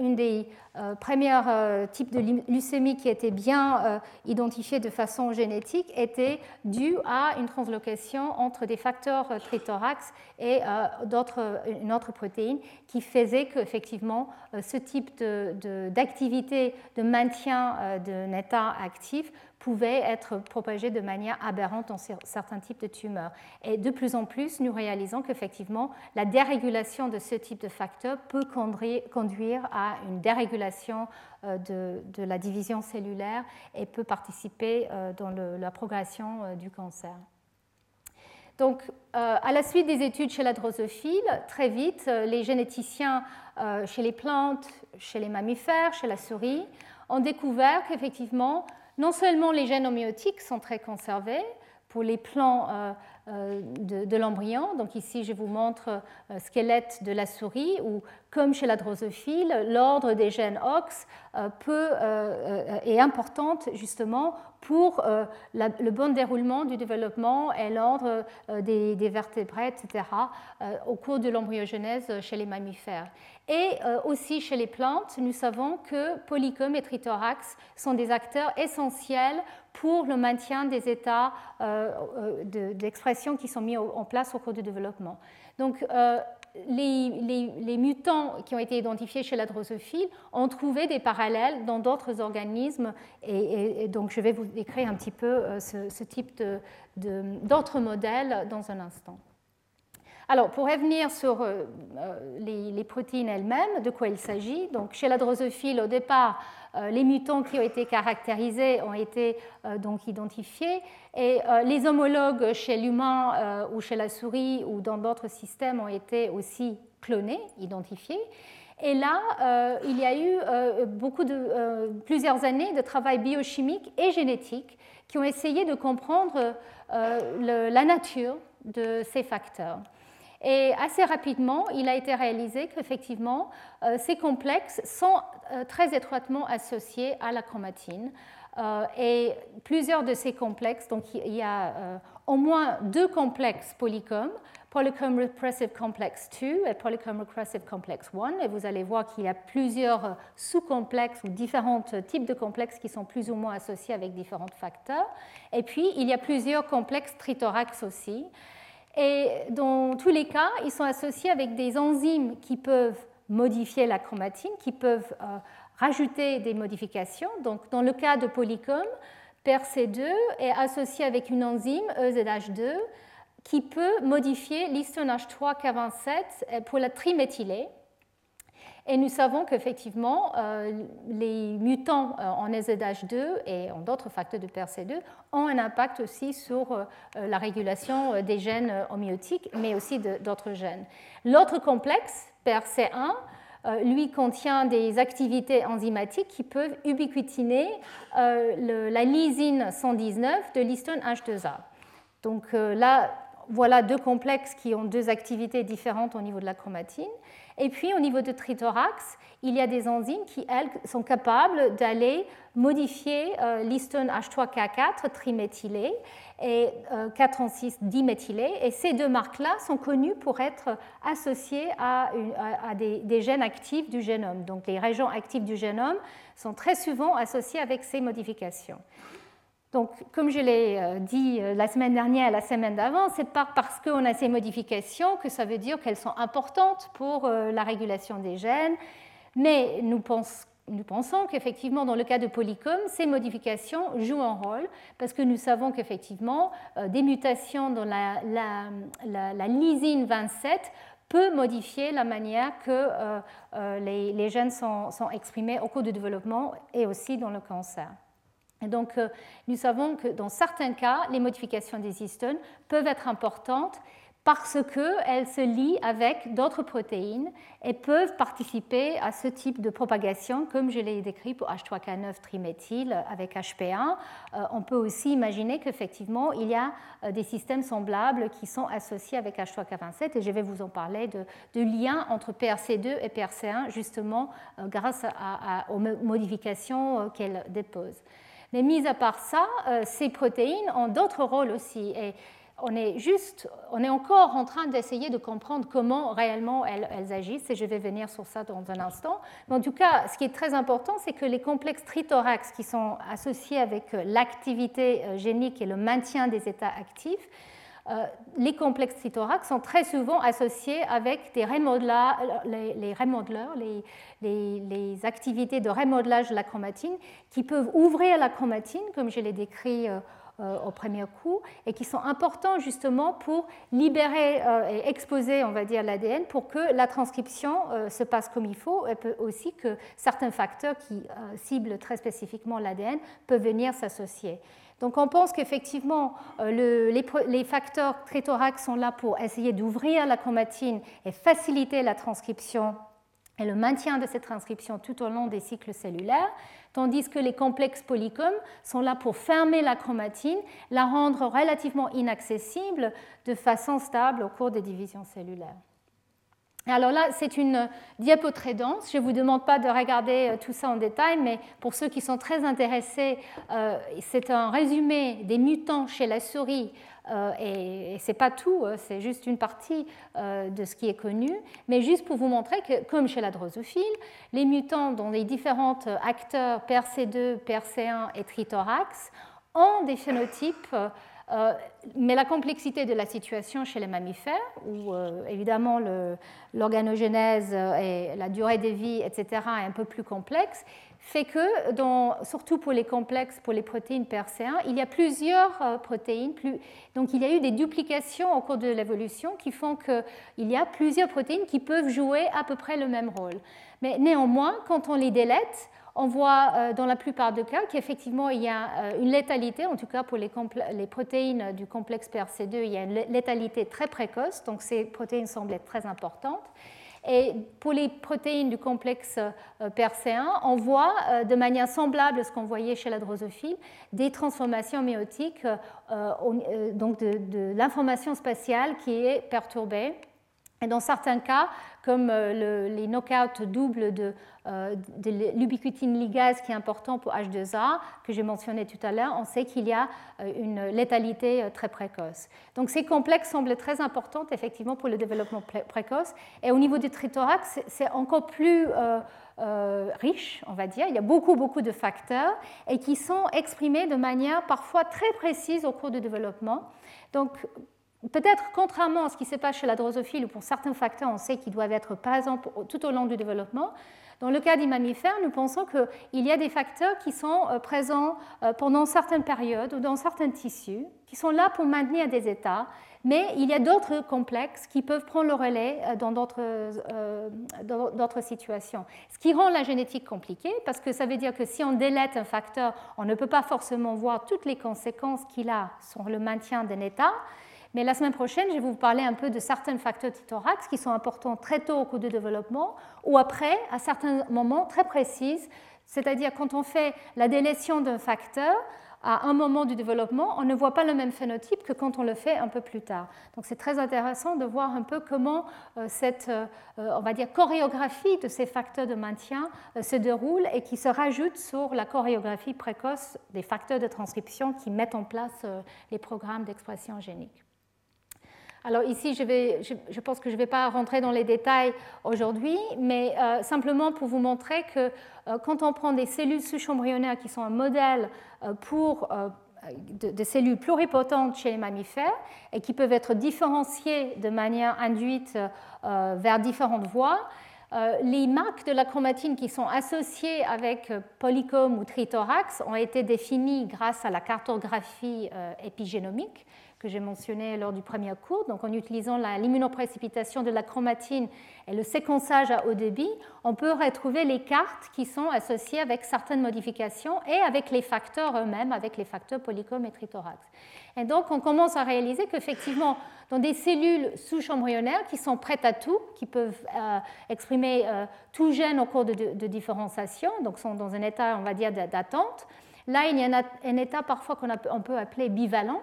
une des euh, premier euh, type de leucémie qui était bien euh, identifié de façon génétique était dû à une translocation entre des facteurs trithorax et une autre protéine qui faisait qu'effectivement ce type d'activité de, de, maintien d'un état actif pouvait être propagé de manière aberrante dans certains types de tumeurs. Et de plus en plus, nous réalisons qu'effectivement, la dérégulation de ce type de facteur peut conduire à une dérégulation euh, de, la division cellulaire et peut participer euh, dans la progression euh, du cancer. Donc, à la suite des études chez la drosophile, très vite, les généticiens chez les plantes, chez les mammifères, chez la souris, ont découvert qu'effectivement, non seulement les gènes homéotiques sont très conservés pour les plans euh, euh, de, l'embryon, donc ici je vous montre euh, squelette de la souris où, comme chez la drosophile, l'ordre des gènes OX peut, est importante justement pour le bon déroulement du développement et l'ordre des, vertébrés, etc., au cours de l'embryogenèse chez les mammifères. Et euh, aussi chez les plantes, nous savons que polycom et trithorax sont des acteurs essentiels pour le maintien des états euh, euh, d'expression qui sont mis en place au cours du développement. Donc, les, mutants qui ont été identifiés chez la drosophile ont trouvé des parallèles dans d'autres organismes et, donc je vais vous décrire un petit peu ce, type d'autres modèles dans un instant. Alors, pour revenir sur euh, euh, les, protéines elles-mêmes, de quoi il s'agit, donc chez la drosophile, au départ, euh, les mutants qui ont été caractérisés ont été donc identifiés, et les homologues chez l'humain ou chez la souris ou dans d'autres systèmes ont été aussi clonés, identifiés. Et là, il y a eu beaucoup de, plusieurs années de travail biochimique et génétique qui ont essayé de comprendre la nature de ces facteurs. Et assez rapidement, il a été réalisé qu'effectivement, ces complexes sont très étroitement associés à la chromatine. et plusieurs de ces complexes, donc il y a au moins deux complexes polycomes, Polycomb Repressive Complex 2 et Polycomb Repressive Complex 1. Et vous allez voir qu'il y a plusieurs sous-complexes ou différents types de complexes qui sont plus ou moins associés avec différents facteurs. Et puis, il y a plusieurs complexes trithorax aussi. Et dans tous les cas, ils sont associés avec des enzymes qui peuvent modifier la chromatine, qui peuvent euh, rajouter des modifications. Donc, dans le cas de Polycomb, PERC2 est associé avec une enzyme EZH2 qui peut modifier l'histone H3 K27 pour la triméthylée. Et nous savons qu'effectivement, euh, les mutants euh, en EZH2 et en d'autres facteurs de PRC2 ont un impact aussi sur euh, la régulation des gènes homéotiques, mais aussi d'autres gènes. L'autre complexe, PRC1, lui contient des activités enzymatiques qui peuvent ubiquitiner la lysine 119 de l'histone H2A. Donc là, voilà deux complexes qui ont deux activités différentes au niveau de la chromatine. Et puis au niveau de trithorax, il y a des enzymes qui, elles, sont capables d'aller modifier euh, l'histone H3K4 triméthylé et euh, 436 diméthylé. Et ces deux marques-là sont connues pour être associées à, des, des, gènes actifs du génome. Donc les régions actives du génome sont très souvent associées avec ces modifications. Donc, comme je l'ai euh, dit euh, la semaine dernière et la semaine d'avant, c'est pas parce qu'on a ces modifications que ça veut dire qu'elles sont importantes pour euh, la régulation des gènes, mais nous, pensons qu'effectivement, dans le cas de Polycom, ces modifications jouent un rôle parce que nous savons qu'effectivement, des mutations dans la, lysine 27 peut modifier la manière que les, gènes sont, sont exprimés au cours du développement et aussi dans le cancer. Donc, euh, nous savons que dans certains cas, les modifications des histones peuvent être importantes parce qu'elles se lient avec d'autres protéines et peuvent participer à ce type de propagation, comme je l'ai décrit pour H3K9 triméthyle avec HP1. Euh, on peut aussi imaginer qu'effectivement, il y a euh, des systèmes semblables qui sont associés avec H3K27, et je vais vous en parler de, liens entre PRC2 et PRC1, justement grâce aux modifications qu'elles déposent. Mais mis à part ça, euh, ces protéines ont d'autres rôles aussi. Et on est juste, on est encore en train d'essayer de comprendre comment réellement elles, agissent, et je vais venir sur ça dans un instant. Mais en tout cas, ce qui est très important, c'est que les complexes trithorax qui sont associés avec l'activité euh, génique et le maintien des états actifs, les complexes trithorax sont très souvent associés avec des les, les, remodeleurs, les, activités de remodelage de la chromatine qui peuvent ouvrir la chromatine, comme je l'ai décrit euh, euh, au premier coup, et qui sont importants justement pour libérer euh, et exposer, on va dire, l'ADN pour que la transcription se passe comme il faut, et aussi que certains facteurs qui ciblent très spécifiquement l'ADN peuvent venir s'associer. Donc on pense qu'effectivement, les, les, facteurs trithorax sont là pour essayer d'ouvrir la chromatine et faciliter la transcription et le maintien de cette transcription tout au long des cycles cellulaires, tandis que les complexes polycomes sont là pour fermer la chromatine, la rendre relativement inaccessible de façon stable au cours des divisions cellulaires. Alors là, c'est une diapo très dense. Je ne vous demande pas de regarder euh, tout ça en détail, mais pour ceux qui sont très intéressés, euh, c'est un résumé des mutants chez la souris euh, et, ce n'est pas tout, c'est juste une partie de ce qui est connu, mais juste pour vous montrer que, comme chez la drosophile, les mutants dont les différents acteurs PRC2, PRC1 et trithorax ont des phénotypes mais la complexité de la situation chez les mammifères, où évidemment l'organogénèse et la durée de vie, etc., est un peu plus complexe, fait que, surtout pour les complexes, pour les protéines PRC1, il y a plusieurs euh, protéines. donc il y a eu des duplications au cours de l'évolution qui font qu'il y a plusieurs protéines qui peuvent jouer à peu près le même rôle. Mais néanmoins, quand on les délète, on voit euh, dans la plupart des cas qu'effectivement il y a euh, une létalité, en tout cas pour les, protéines du complexe PRC2, il y a une létalité très précoce, donc ces protéines semblent être très importantes. Et pour les protéines du complexe euh, PRC1, on voit de manière semblable à ce qu'on voyait chez la drosophile des transformations méotiques, donc de, l'information spatiale qui est perturbée Et dans certains cas, comme euh, les knockouts doubles de, euh, l'ubiquitine ligase qui est important pour H2A, que j'ai mentionné tout à l'heure, on sait qu'il y a euh, une létalité très précoce. Donc ces complexes semblent très importants effectivement pour le développement précoce. Et au niveau du trithorax, c'est encore plus riche, on va dire. Il y a beaucoup, beaucoup de facteurs et qui sont exprimés de manière parfois très précise au cours du développement. Donc, Peut-être, contrairement à ce qui se passe chez la drosophile, où pour certains facteurs, on sait qu'ils doivent être présents tout au long du développement, dans le cas des mammifères, nous pensons qu'il y a des facteurs qui sont euh, présents euh, pendant certaines périodes ou dans certains tissus, qui sont là pour maintenir des états, mais il y a d'autres complexes qui peuvent prendre le relais euh, dans d'autres situations. Ce qui rend la génétique compliquée, parce que ça veut dire que si on délète un facteur, on ne peut pas forcément voir toutes les conséquences qu'il a sur le maintien d'un état. Mais la semaine prochaine, je vais vous parler un peu de certains facteurs tithorax qui sont importants très tôt au cours du développement ou après, à certains moments très précis, c'est-à-dire quand on fait la délétion d'un facteur, à un moment du développement, on ne voit pas le même phénotype que quand on le fait un peu plus tard. Donc c'est très intéressant de voir un peu comment euh, cette, euh, on va dire, chorégraphie de ces facteurs de maintien euh, se déroule et qui se rajoute sur la chorégraphie précoce des facteurs de transcription qui mettent en place les programmes d'expression génique. Alors ici, je, pense que je ne vais pas rentrer dans les détails aujourd'hui, mais euh, simplement pour vous montrer que euh, quand on prend des cellules souches-embryonnaires qui sont un modèle euh, pour de, cellules pluripotentes chez les mammifères et qui peuvent être différenciées de manière induite vers différentes voies, les marques de la chromatine qui sont associées avec polycom ou trithorax ont été définies grâce à la cartographie épigénomique que j'ai mentionné lors du premier cours. Donc, en utilisant l'immunoprécipitation de la chromatine et le séquençage à haut débit, on peut retrouver les cartes qui sont associées avec certaines modifications et avec les facteurs eux-mêmes, avec les facteurs polycom et trithorax. Et donc, on commence à réaliser qu'effectivement, dans des cellules souches embryonnaires qui sont prêtes à tout, qui peuvent euh, exprimer euh, tout gène au cours de, de, différenciation, donc sont dans un état, on va dire, d'attente, là, il y a un état parfois qu'on peut appeler bivalent,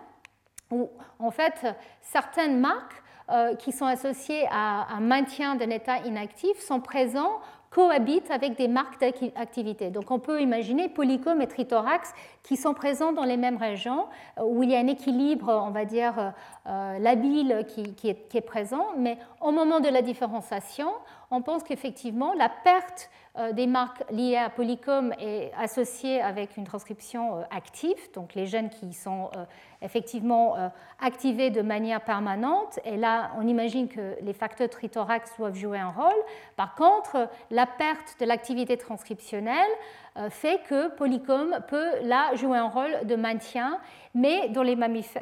où en fait certaines marques euh, qui sont associées à un maintien d'un état inactif sont présents cohabitent avec des marques d'activité. Donc on peut imaginer polycom et trithorax qui sont présents dans les mêmes régions, euh, où il y a un équilibre, on va dire, euh, labile qui, est, présent, mais au moment de la différenciation, on pense qu'effectivement la perte euh, des marques liées à polycom est associée avec une transcription euh, active, donc les gènes qui sont euh, effectivement activés de manière permanente. Et là, on imagine que les facteurs trithorax doivent jouer un rôle. Par contre, la perte de l'activité transcriptionnelle fait que polycom peut là jouer un rôle de maintien, mais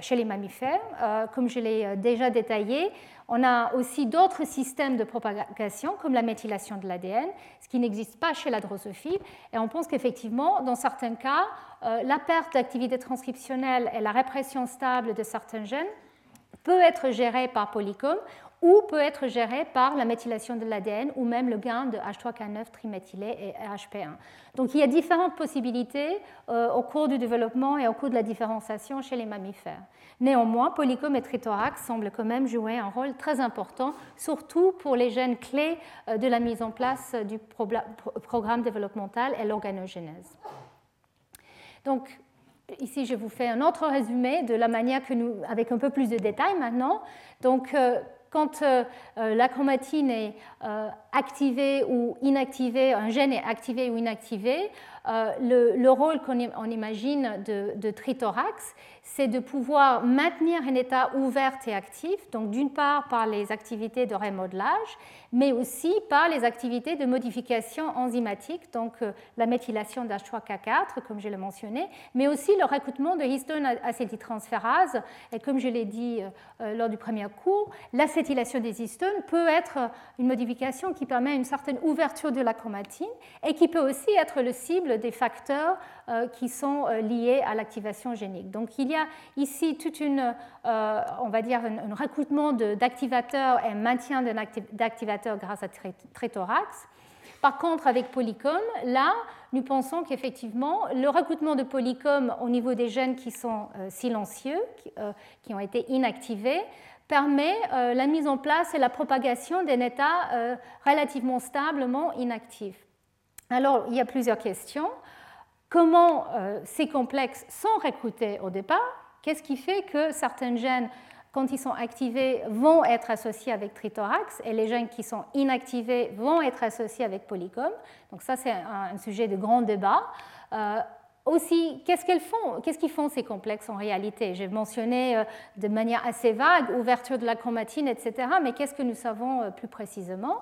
chez les mammifères, comme je l'ai déjà détaillé, on a aussi d'autres systèmes de propagation, comme la méthylation de l'ADN, ce qui n'existe pas chez la drosophile. Et on pense qu'effectivement, dans certains cas, euh, la perte d'activité transcriptionnelle et la répression stable de certains gènes peut être gérée par polycom ou peut être gérée par la méthylation de l'ADN ou même le gain de H3K9 triméthylé et HP1. Donc il y a différentes possibilités euh, au cours du développement et au cours de la différenciation chez les mammifères. Néanmoins, polycom et trithorax semblent quand même jouer un rôle très important, surtout pour les gènes clés euh, de la mise en place du programme développemental et l'organogénèse. Donc, Ici, je vous fais un autre résumé de la manière que nous, avec un peu plus de détails maintenant. Donc, euh, quand euh, la chromatine est activée ou inactivée, un gène est activé ou inactivé, le, rôle qu'on imagine de, de trithorax, c'est de pouvoir maintenir un état ouvert et actif, donc d'une part par les activités de remodelage, mais aussi par les activités de modification enzymatique, donc euh, la méthylation d'H3K4, comme je l'ai mentionné, mais aussi le recrutement de histone acétyltransférase. Et comme je l'ai dit euh, euh, lors du premier cours, l'acétylation des histones peut être une modification qui permet une certaine ouverture de la chromatine et qui peut aussi être le cible des facteurs qui sont liés à l'activation génique. Donc il y a ici toute une, on va dire, un recrutement d'activateurs et maintien d'activateurs grâce à trithorax. Par contre, avec polycom, là, nous pensons qu'effectivement, le recrutement de polycom au niveau des gènes qui sont euh, silencieux, euh, qui, ont été inactivés, permet la mise en place et la propagation d'un état relativement stablement inactif. Alors, il y a plusieurs questions. Comment ces complexes sont recrutés au départ? Qu'est-ce qui fait que certains gènes, quand ils sont activés, vont être associés avec trithorax et les gènes qui sont inactivés vont être associés avec polycom? Donc ça, c'est un, sujet de grand débat. Euh, aussi, qu'est-ce qu'ils font, font ces complexes en réalité? J'ai mentionné euh, de manière assez vague ouverture de la chromatine, etc. Mais qu'est-ce que nous savons euh, plus précisément?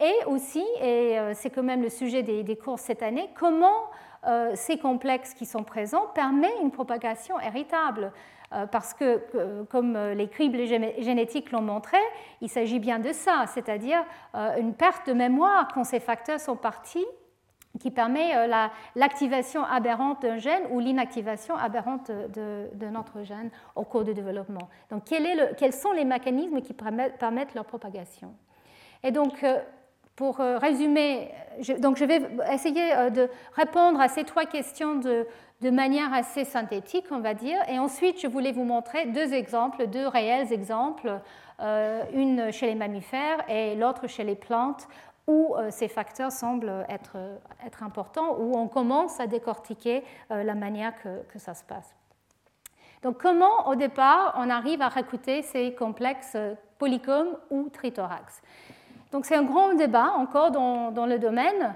Et aussi, et c'est quand même le sujet des, des cours cette année, comment euh, ces complexes qui sont présents permettent une propagation héritable. Euh, parce que, comme les cribles génétiques l'ont montré, il s'agit bien de ça, c'est-à-dire euh, une perte de mémoire quand ces facteurs sont partis qui permet l'activation aberrante d'un gène ou l'inactivation aberrante d'un autre gène au cours du développement. Donc, quels sont les mécanismes qui permettent leur propagation? Et donc, pour euh, résumer, je, donc je vais essayer euh, de répondre à ces trois questions de, manière assez synthétique, on va dire. Et ensuite, je voulais vous montrer deux exemples, deux réels exemples, euh, une chez les mammifères et l'autre chez les plantes, où ces facteurs semblent être, être, importants, où on commence à décortiquer la manière que, ça se passe. Donc, comment, au départ, on arrive à recruter ces complexes polycomes ou trithorax donc c'est un grand débat encore dans, le domaine.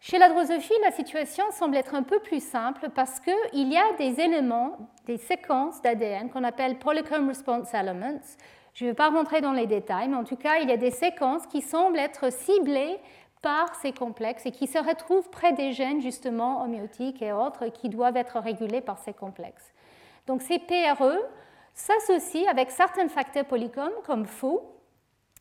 Chez la drosophile, la situation semble être un peu plus simple parce qu'il y a des éléments, des séquences d'ADN qu'on appelle polycomb response elements. Je ne vais pas rentrer dans les détails, mais en tout cas, il y a des séquences qui semblent être ciblées par ces complexes et qui se retrouvent près des gènes justement homéotiques et autres qui doivent être régulés par ces complexes. Donc ces PRE s'associent avec certains facteurs polycomes comme faux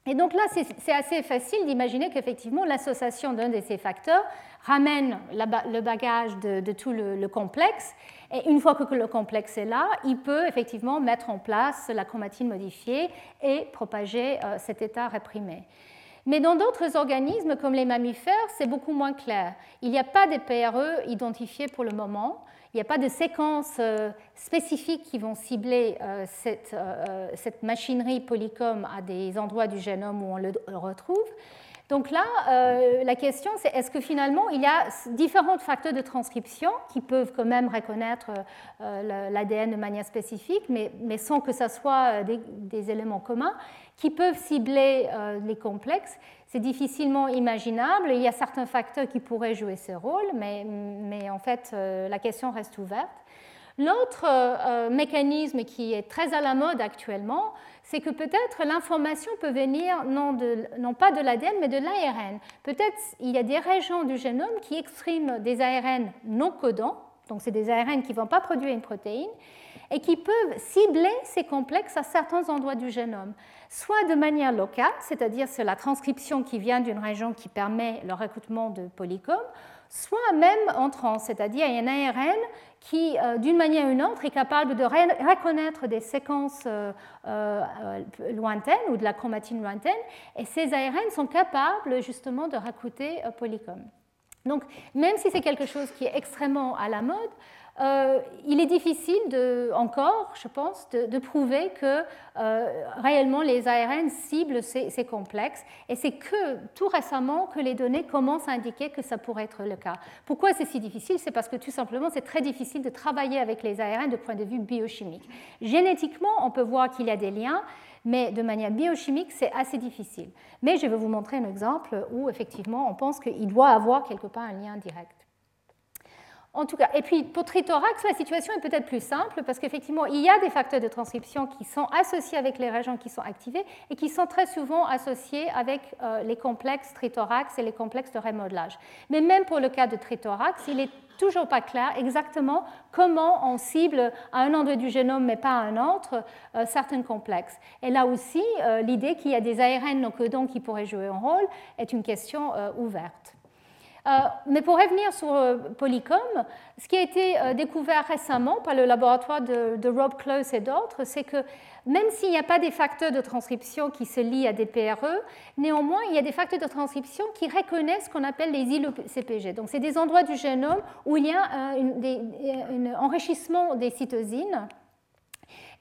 et donc là, c'est assez facile d'imaginer qu'effectivement, l'association d'un de ces facteurs ramène le bagage de, tout le, complexe. Et une fois que le complexe est là, il peut effectivement mettre en place la chromatine modifiée et propager euh, cet état réprimé. Mais dans d'autres organismes, comme les mammifères, c'est beaucoup moins clair. Il n'y a pas de PRE identifiés pour le moment. Il n'y a pas de séquences euh, spécifiques qui vont cibler euh, euh, cette, machinerie polycom à des endroits du génome où on le retrouve. Donc là, la question, c'est est-ce que finalement, il y a différents facteurs de transcription qui peuvent quand même reconnaître l'ADN de manière spécifique, mais, sans que ce soit des, éléments communs, qui peuvent cibler les complexes c'est difficilement imaginable. Il y a certains facteurs qui pourraient jouer ce rôle, mais, en fait, euh, la question reste ouverte. L'autre euh, mécanisme qui est très à la mode actuellement, c'est que peut-être l'information peut venir non pas de l'ADN, mais de l'ARN. Peut-être il y a des régions du génome qui expriment des ARN non codants, donc c'est des ARN qui ne vont pas produire une protéine, et qui peuvent cibler ces complexes à certains endroits du génome, soit de manière locale, c'est-à-dire c'est la transcription qui vient d'une région qui permet le recrutement de polycomes, soit même en trans, c'est-à-dire il y a un ARN qui, euh, d'une manière ou d'une autre, est capable de reconnaître des séquences euh, euh, lointaines ou de la chromatine lointaine, et ces ARN sont capables justement de recruter polycomes. Donc, même si c'est quelque chose qui est extrêmement à la mode, euh, il est difficile encore, je pense, de, prouver que euh, réellement les ARN ciblent ces, complexes. Et c'est que tout récemment que les données commencent à indiquer que ça pourrait être le cas. Pourquoi c'est si difficile? C'est parce que tout simplement, c'est très difficile de travailler avec les ARN de point de vue biochimique. Génétiquement, on peut voir qu'il y a des liens, mais de manière biochimique, c'est assez difficile. Mais je vais vous montrer un exemple où effectivement, on pense qu'il doit avoir quelque part un lien direct. En tout cas, et puis pour trithorax, la situation est peut-être plus simple parce qu'effectivement, il y a des facteurs de transcription qui sont associés avec les régions qui sont activées et qui sont très souvent associés avec euh, les complexes trithorax et les complexes de remodelage. Mais même pour le cas de trithorax, il n'est toujours pas clair exactement comment on cible à un endroit du génome mais pas à un autre euh, certains complexes. Et là aussi, euh, l'idée qu'il y a des ARN non codants qui pourraient jouer un rôle est une question ouverte. Euh, mais pour revenir sur euh, Polycom, ce qui a été euh, découvert récemment par le laboratoire de, Rob Close et d'autres, c'est que même s'il n'y a pas des facteurs de transcription qui se lient à des PRE, néanmoins, il y a des facteurs de transcription qui reconnaissent ce qu'on appelle les îlots CPG. Donc, c'est des endroits du génome où il y a un enrichissement des cytosines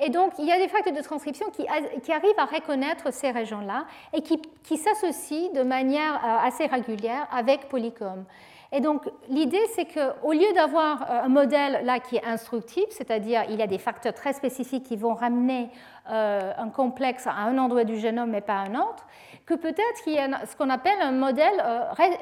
Et donc, il y a des facteurs de transcription qui, arrivent à reconnaître ces régions-là et qui, s'associent de manière euh, assez régulière avec Polycom. Et donc, l'idée, c'est qu'au lieu d'avoir euh, un modèle là qui est instructif, c'est-à-dire il y a des facteurs très spécifiques qui vont ramener euh, un complexe à un endroit du génome mais pas à un autre, que peut-être qu'il y a ce qu'on appelle un modèle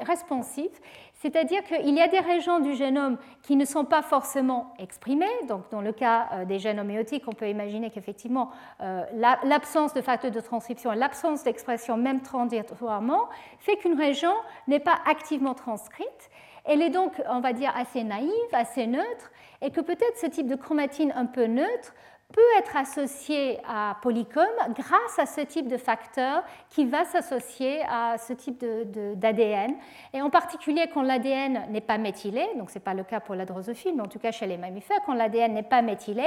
responsif, c'est-à-dire qu'il y a des régions du génome qui ne sont pas forcément exprimées. Donc, dans le cas euh, des gènes homéotiques, on peut imaginer qu'effectivement, euh, l'absence de facteurs de transcription et l'absence d'expression, même transitoirement, fait qu'une région n'est pas activement transcrite. Elle est donc, on va dire, assez naïve, assez neutre, et que peut-être ce type de chromatine un peu neutre peut être associé à Polycom grâce à ce type de facteur qui va s'associer à ce type d'ADN. Et en particulier quand l'ADN n'est pas méthylé, donc ce n'est pas le cas pour la drosophile, mais en tout cas chez les mammifères, quand l'ADN n'est pas méthylé,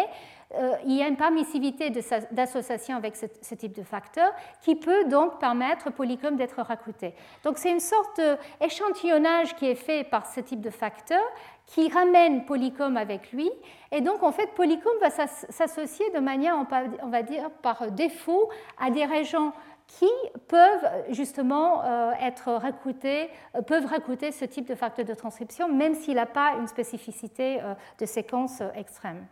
euh, il y a une permissivité d'association avec ce, type de facteur qui peut donc permettre Polycom d'être recruté. Donc c'est une sorte d'échantillonnage qui est fait par ce type de facteur qui ramène Polycom avec lui. Et donc, en fait, Polycom va s'associer de manière, on va dire, par défaut à des régions qui peuvent justement euh, être recrutées, euh, peuvent recruter ce type de facteur de transcription, même s'il n'a pas une spécificité euh, de séquence extrême.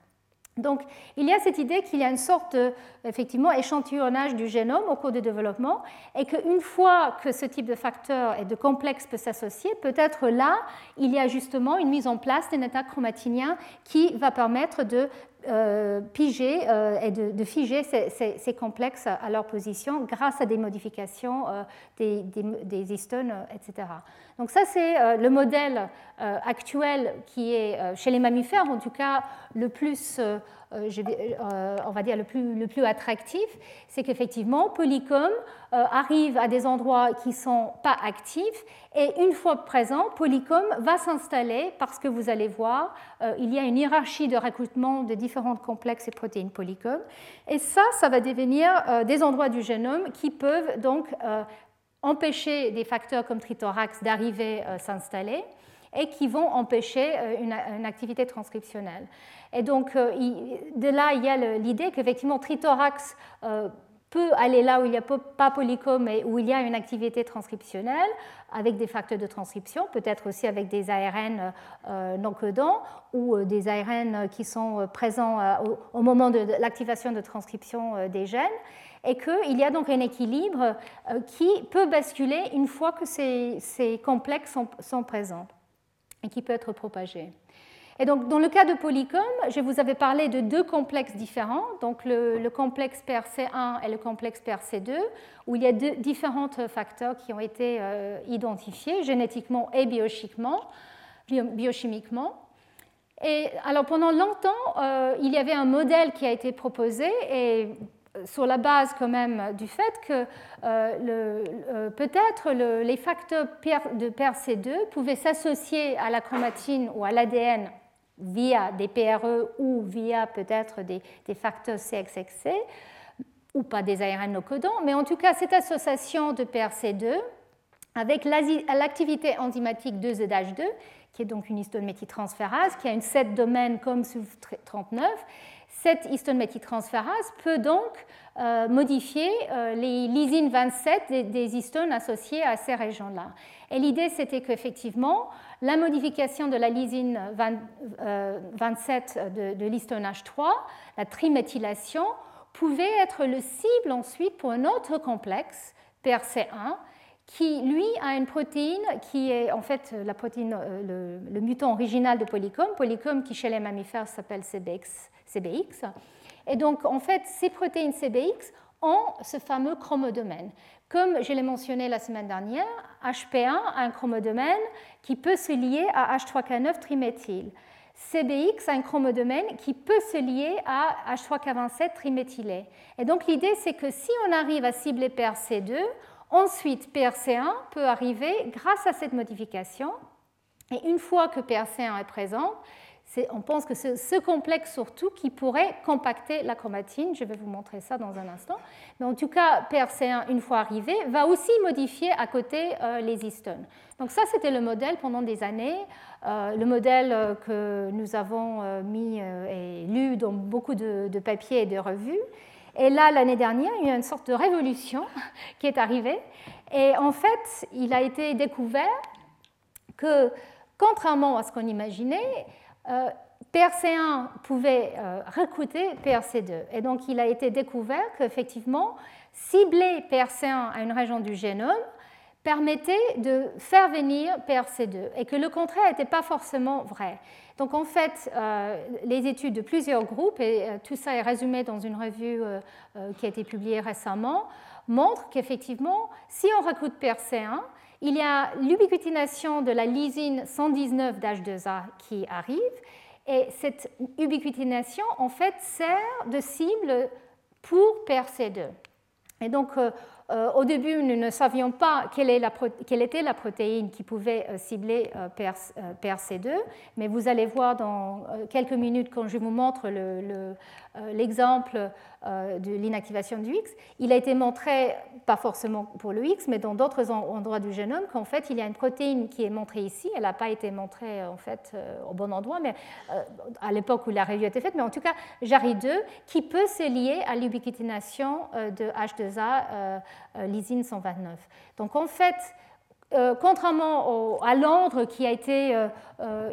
Donc, il y a cette idée qu'il y a une sorte effectivement, échantillonnage du génome au cours du développement et qu'une fois que ce type de facteur et de complexe peut s'associer, peut-être là, il y a justement une mise en place d'un état chromatinien qui va permettre de piger euh, et de, figer ces, complexes à leur position grâce à des modifications euh, des, histones, etc. Donc ça, c'est le modèle actuel qui est chez les mammifères, en tout cas le plus, on va dire le plus, attractif, c'est qu'effectivement, Polycom arrive à des endroits qui ne sont pas actifs et une fois présent, Polycom va s'installer parce que vous allez voir, il y a une hiérarchie de recrutement de différents complexes et protéines Polycom. Et ça, ça va devenir des endroits du génome qui peuvent donc empêcher des facteurs comme trithorax d'arriver euh, s'installer et qui vont empêcher euh, une, activité transcriptionnelle. Et donc, euh, de là, il y a l'idée qu'effectivement, trithorax peut aller là où il n'y a pas polycom et où il y a une activité transcriptionnelle avec des facteurs de transcription, peut-être aussi avec des ARN non codants ou des ARN qui sont présents au moment de l'activation de transcription des gènes et qu'il y a donc un équilibre euh, qui peut basculer une fois que ces, complexes sont, présents et qui peut être propagé. Et donc, dans le cas de Polycom, je vous avais parlé de deux complexes différents, donc le, complexe PRC1 et le complexe PRC2, où il y a deux, différents facteurs qui ont été euh, identifiés génétiquement et biochimiquement. Et alors, pendant longtemps, euh, il y avait un modèle qui a été proposé, et sur la base quand même du fait que euh, euh, peut-être les facteurs de PRC2 pouvaient s'associer à la chromatine ou à l'ADN via des PRE ou via peut-être des, facteurs CXXC ou pas des ARN no codants, mais en tout cas cette association de PRC2 avec l'activité enzymatique 2ZH2, qui est donc une histone méthyltransférase, qui a une 7 domaines comme SUV39, cette histone méthyltransférase peut donc euh, modifier euh, les lysines 27 des, histones associées à ces régions-là. Et l'idée, c'était qu'effectivement, la modification de la lysine 27 euh, de, de l'histone H3, la triméthylation, pouvait être le cible ensuite pour un autre complexe, PRC1, qui, lui, a une protéine qui est en fait la protéine, le, le mutant original de Polycom, Polycom qui chez les mammifères s'appelle CBX CBX. Et donc, en fait, ces protéines CBX ont ce fameux chromodomène. Comme je l'ai mentionné la semaine dernière, HP1 a un chromodomène qui peut se lier à H3K9 triméthyle. CBX a un chromodomène qui peut se lier à H3K27 triméthylé. Et donc l'idée, c'est que si on arrive à cibler PRC2, ensuite PRC1 peut arriver grâce à cette modification. Et une fois que PRC1 est présent, on pense que c'est ce complexe surtout qui pourrait compacter la chromatine. Je vais vous montrer ça dans un instant. Mais en tout cas, PRC1, une fois arrivé, va aussi modifier à côté euh, les histones. Donc ça, c'était le modèle pendant des années, euh, le modèle euh, que nous avons mis et lu dans beaucoup de, de papiers et de revues. Et là, l'année dernière, il y a une sorte de révolution qui est arrivée. Et en fait, il a été découvert que, contrairement à ce qu'on imaginait, PRC1 pouvait euh, recruter PRC2. Et donc, il a été découvert qu'effectivement, cibler PRC1 à une région du génome permettait de faire venir PRC2 et que le contraire n'était pas forcément vrai. Donc en fait, euh, les études de plusieurs groupes, et tout ça est résumé dans une revue qui a été publiée récemment, montrent qu'effectivement, si on recrute PRC1, il y a l'ubiquitination de la lysine 119 d'H2A qui arrive, et cette ubiquitination, en fait, sert de cible pour PRC2. Et donc, euh, euh, au début, nous ne savions pas quelle, était la protéine qui pouvait euh, cibler PRC2, mais vous allez voir dans quelques minutes quand je vous montre l'exemple euh, de l'inactivation du X, il a été montré, pas forcément pour le X, mais dans d'autres endroits du génome, qu'en fait, il y a une protéine qui est montrée ici. Elle n'a pas été montrée en fait euh, au bon endroit, mais euh, à l'époque où la revue a été faite, mais en tout cas, JARI2, qui peut se lier à l'ubiquitination de H2A lysine 129. Donc en fait, contrairement à l'ordre qui a été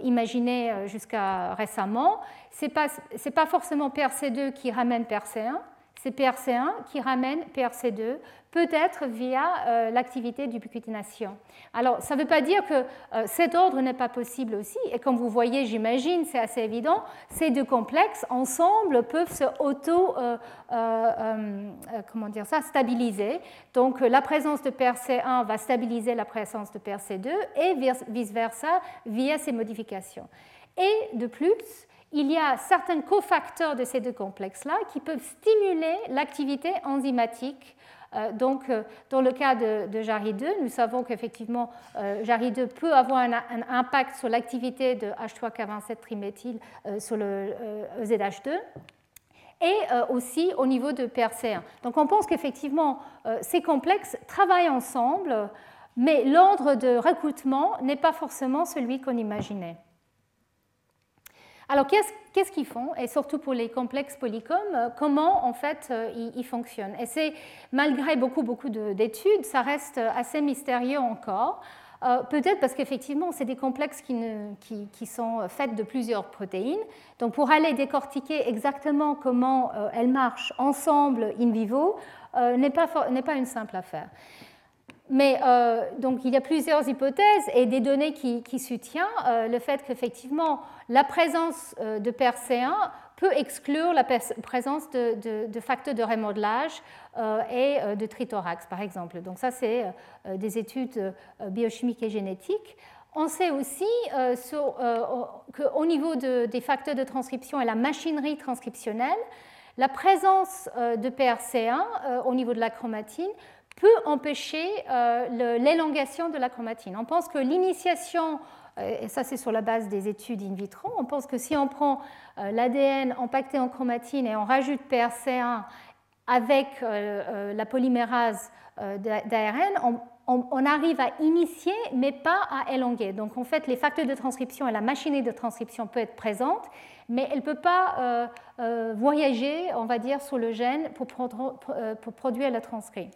imaginé jusqu'à récemment, ce n'est pas, pas, forcément PRC2 qui ramène PRC1, c'est PRC1 qui ramène PRC2, peut-être via euh, l'activité d'ubiquitination. Alors, ça ne veut pas dire que euh, cet ordre n'est pas possible aussi, et comme vous voyez, j'imagine, c'est assez évident, ces deux complexes ensemble peuvent se auto, euh, comment dire ça, stabiliser. Donc, la présence de PRC1 va stabiliser la présence de PRC2 et vice-versa via ces modifications. Et de plus, il y a certains cofacteurs de ces deux complexes-là qui peuvent stimuler l'activité enzymatique. Euh, donc, euh, dans le cas de, JARI2, nous savons qu'effectivement, euh, JARI2 peut avoir un, impact sur l'activité de H3K27 triméthyl sur le EZH2 et aussi au niveau de PRC1. Donc on pense qu'effectivement, ces complexes travaillent ensemble, mais l'ordre de recrutement n'est pas forcément celui qu'on imaginait. Alors, qu'est-ce qu'ils font Et surtout pour les complexes polycomes, euh, comment en fait euh, ils, fonctionnent? Et c'est, malgré beaucoup, beaucoup d'études, ça reste assez mystérieux encore. Euh, peut-être parce qu'effectivement, c'est des complexes qui, sont faits de plusieurs protéines. Donc, pour aller décortiquer exactement comment elles marchent ensemble in vivo, n'est pas, pas, une simple affaire. Mais euh, donc il y a plusieurs hypothèses et des données qui, soutiennent euh, le fait qu'effectivement la présence euh, de PRC1 peut exclure la présence de, facteurs de remodelage et de trithorax, par exemple. Donc ça, c'est des études biochimiques et génétiques. On sait aussi qu'au niveau des facteurs de transcription et la machinerie transcriptionnelle, la présence de PRC1 au niveau de la chromatine peut empêcher euh, l'élongation de la chromatine. On pense que l'initiation, euh, et ça c'est sur la base des études in vitro, on pense que si on prend euh, l'ADN empaqueté en chromatine et on rajoute PRC1 avec la polymérase d'ARN, on, arrive à initier mais pas à élonguer. Donc en fait, les facteurs de transcription et la machinerie de transcription peuvent être présentes, mais elle ne peut pas voyager, on va dire, sur le gène pour, pour produire le transcrit.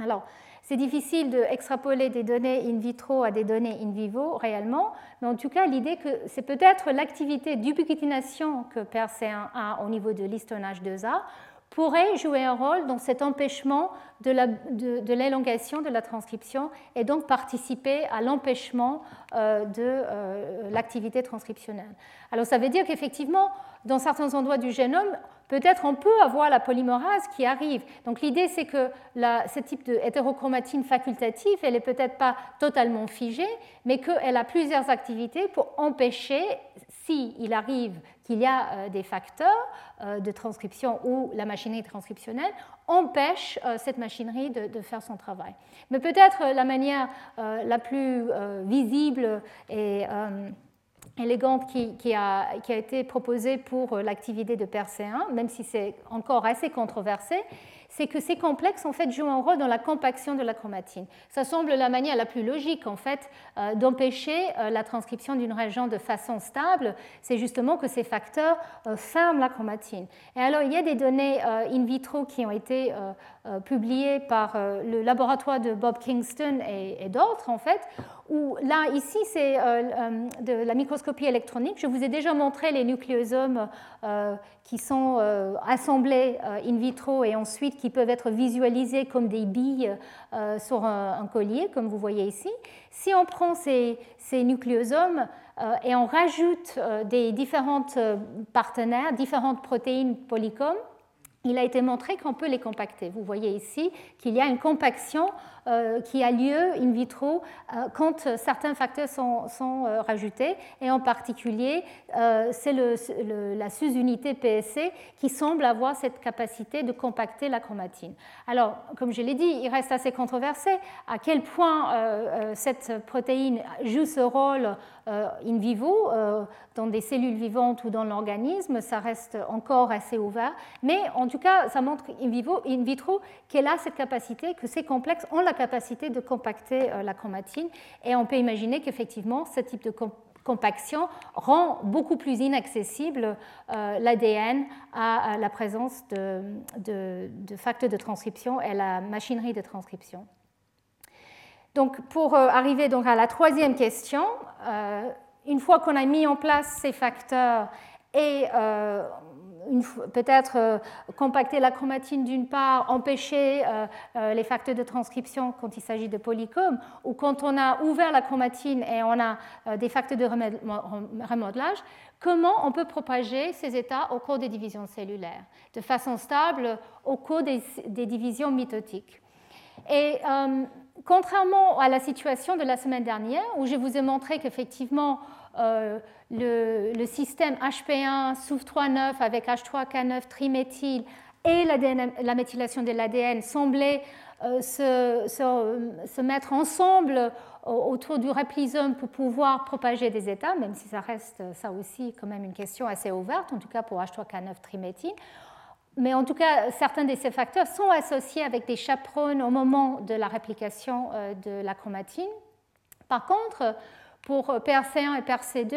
Alors, c'est difficile d'extrapoler des données in vitro à des données in vivo réellement, mais en tout cas, l'idée que c'est peut-être l'activité d'ubiquitination que PRC1 a au niveau de l'histonnage 2A pourrait jouer un rôle dans cet empêchement de l'élongation de, la transcription et donc participer à l'empêchement euh, de euh, l'activité transcriptionnelle. Alors ça veut dire qu'effectivement, dans certains endroits du génome, peut-être on peut avoir la polymérase qui arrive. Donc l'idée, c'est que ce type de hétérochromatine facultative, elle n'est peut-être pas totalement figée, mais qu'elle a plusieurs activités pour empêcher, s'il arrive qu'il y a euh, des facteurs euh, de transcription ou la machinerie transcriptionnelle, empêche euh, cette machinerie de, faire son travail. Mais peut-être la manière la plus visible et élégante qui, a, été proposée pour l'activité de PERC1, même si c'est encore assez controversé, c'est que ces complexes en fait jouent un rôle dans la compaction de la chromatine. Ça semble la manière la plus logique en fait euh, d'empêcher euh, la transcription d'une région de façon stable, c'est justement que ces facteurs euh, ferment la chromatine. Et alors il y a des données in vitro qui ont été publiées par le laboratoire de Bob Kingston et, et d'autres en fait, où là ici c'est de la microscopie électronique. Je vous ai déjà montré les nucléosomes qui sont euh, assemblés euh, in vitro et ensuite qui peuvent être visualisés comme des billes euh, sur un, collier, comme vous voyez ici. Si on prend ces, ces nucléosomes et on rajoute des différentes partenaires, différentes protéines polycomes, il a été montré qu'on peut les compacter. Vous voyez ici qu'il y a une compaction euh, qui a lieu in vitro euh, quand certains facteurs sont, euh, rajoutés, et en particulier, c'est la sous-unité PSC qui semble avoir cette capacité de compacter la chromatine. Alors, comme je l'ai dit, il reste assez controversé à quel point cette protéine joue ce rôle in vivo, dans des cellules vivantes ou dans l'organisme, ça reste encore assez ouvert, mais en tout cas, ça montre in, vivo, in vitro qu'elle a cette capacité, que ces complexes ont la capacité de compacter euh, la chromatine. Et on peut imaginer qu'effectivement, ce type de compaction rend beaucoup plus inaccessible euh, l'ADN à, la présence de, facteurs de transcription et la machinerie de transcription. Donc, pour euh, arriver donc à la troisième question, une fois qu'on a mis en place ces facteurs et peut-être euh, compacter la chromatine d'une part, empêcher euh, euh, les facteurs de transcription quand il s'agit de polycomes, ou quand on a ouvert la chromatine et on a des facteurs de remodelage, comment on peut propager ces états au cours des divisions cellulaires de façon stable au cours des, divisions mitotiques. Et contrairement à la situation de la semaine dernière, où je vous ai montré qu'effectivement, le, système HP1 SOUF3,9 avec H3K9 triméthyle et la méthylation de l'ADN semblaient euh, se, mettre ensemble autour du réplisome pour pouvoir propager des états, même si ça reste ça aussi quand même une question assez ouverte, en tout cas pour H3K9 triméthyle. Mais en tout cas, certains de ces facteurs sont associés avec des chaperones au moment de la réplication euh, de la chromatine. Par contre, pour PRC1 et PRC2,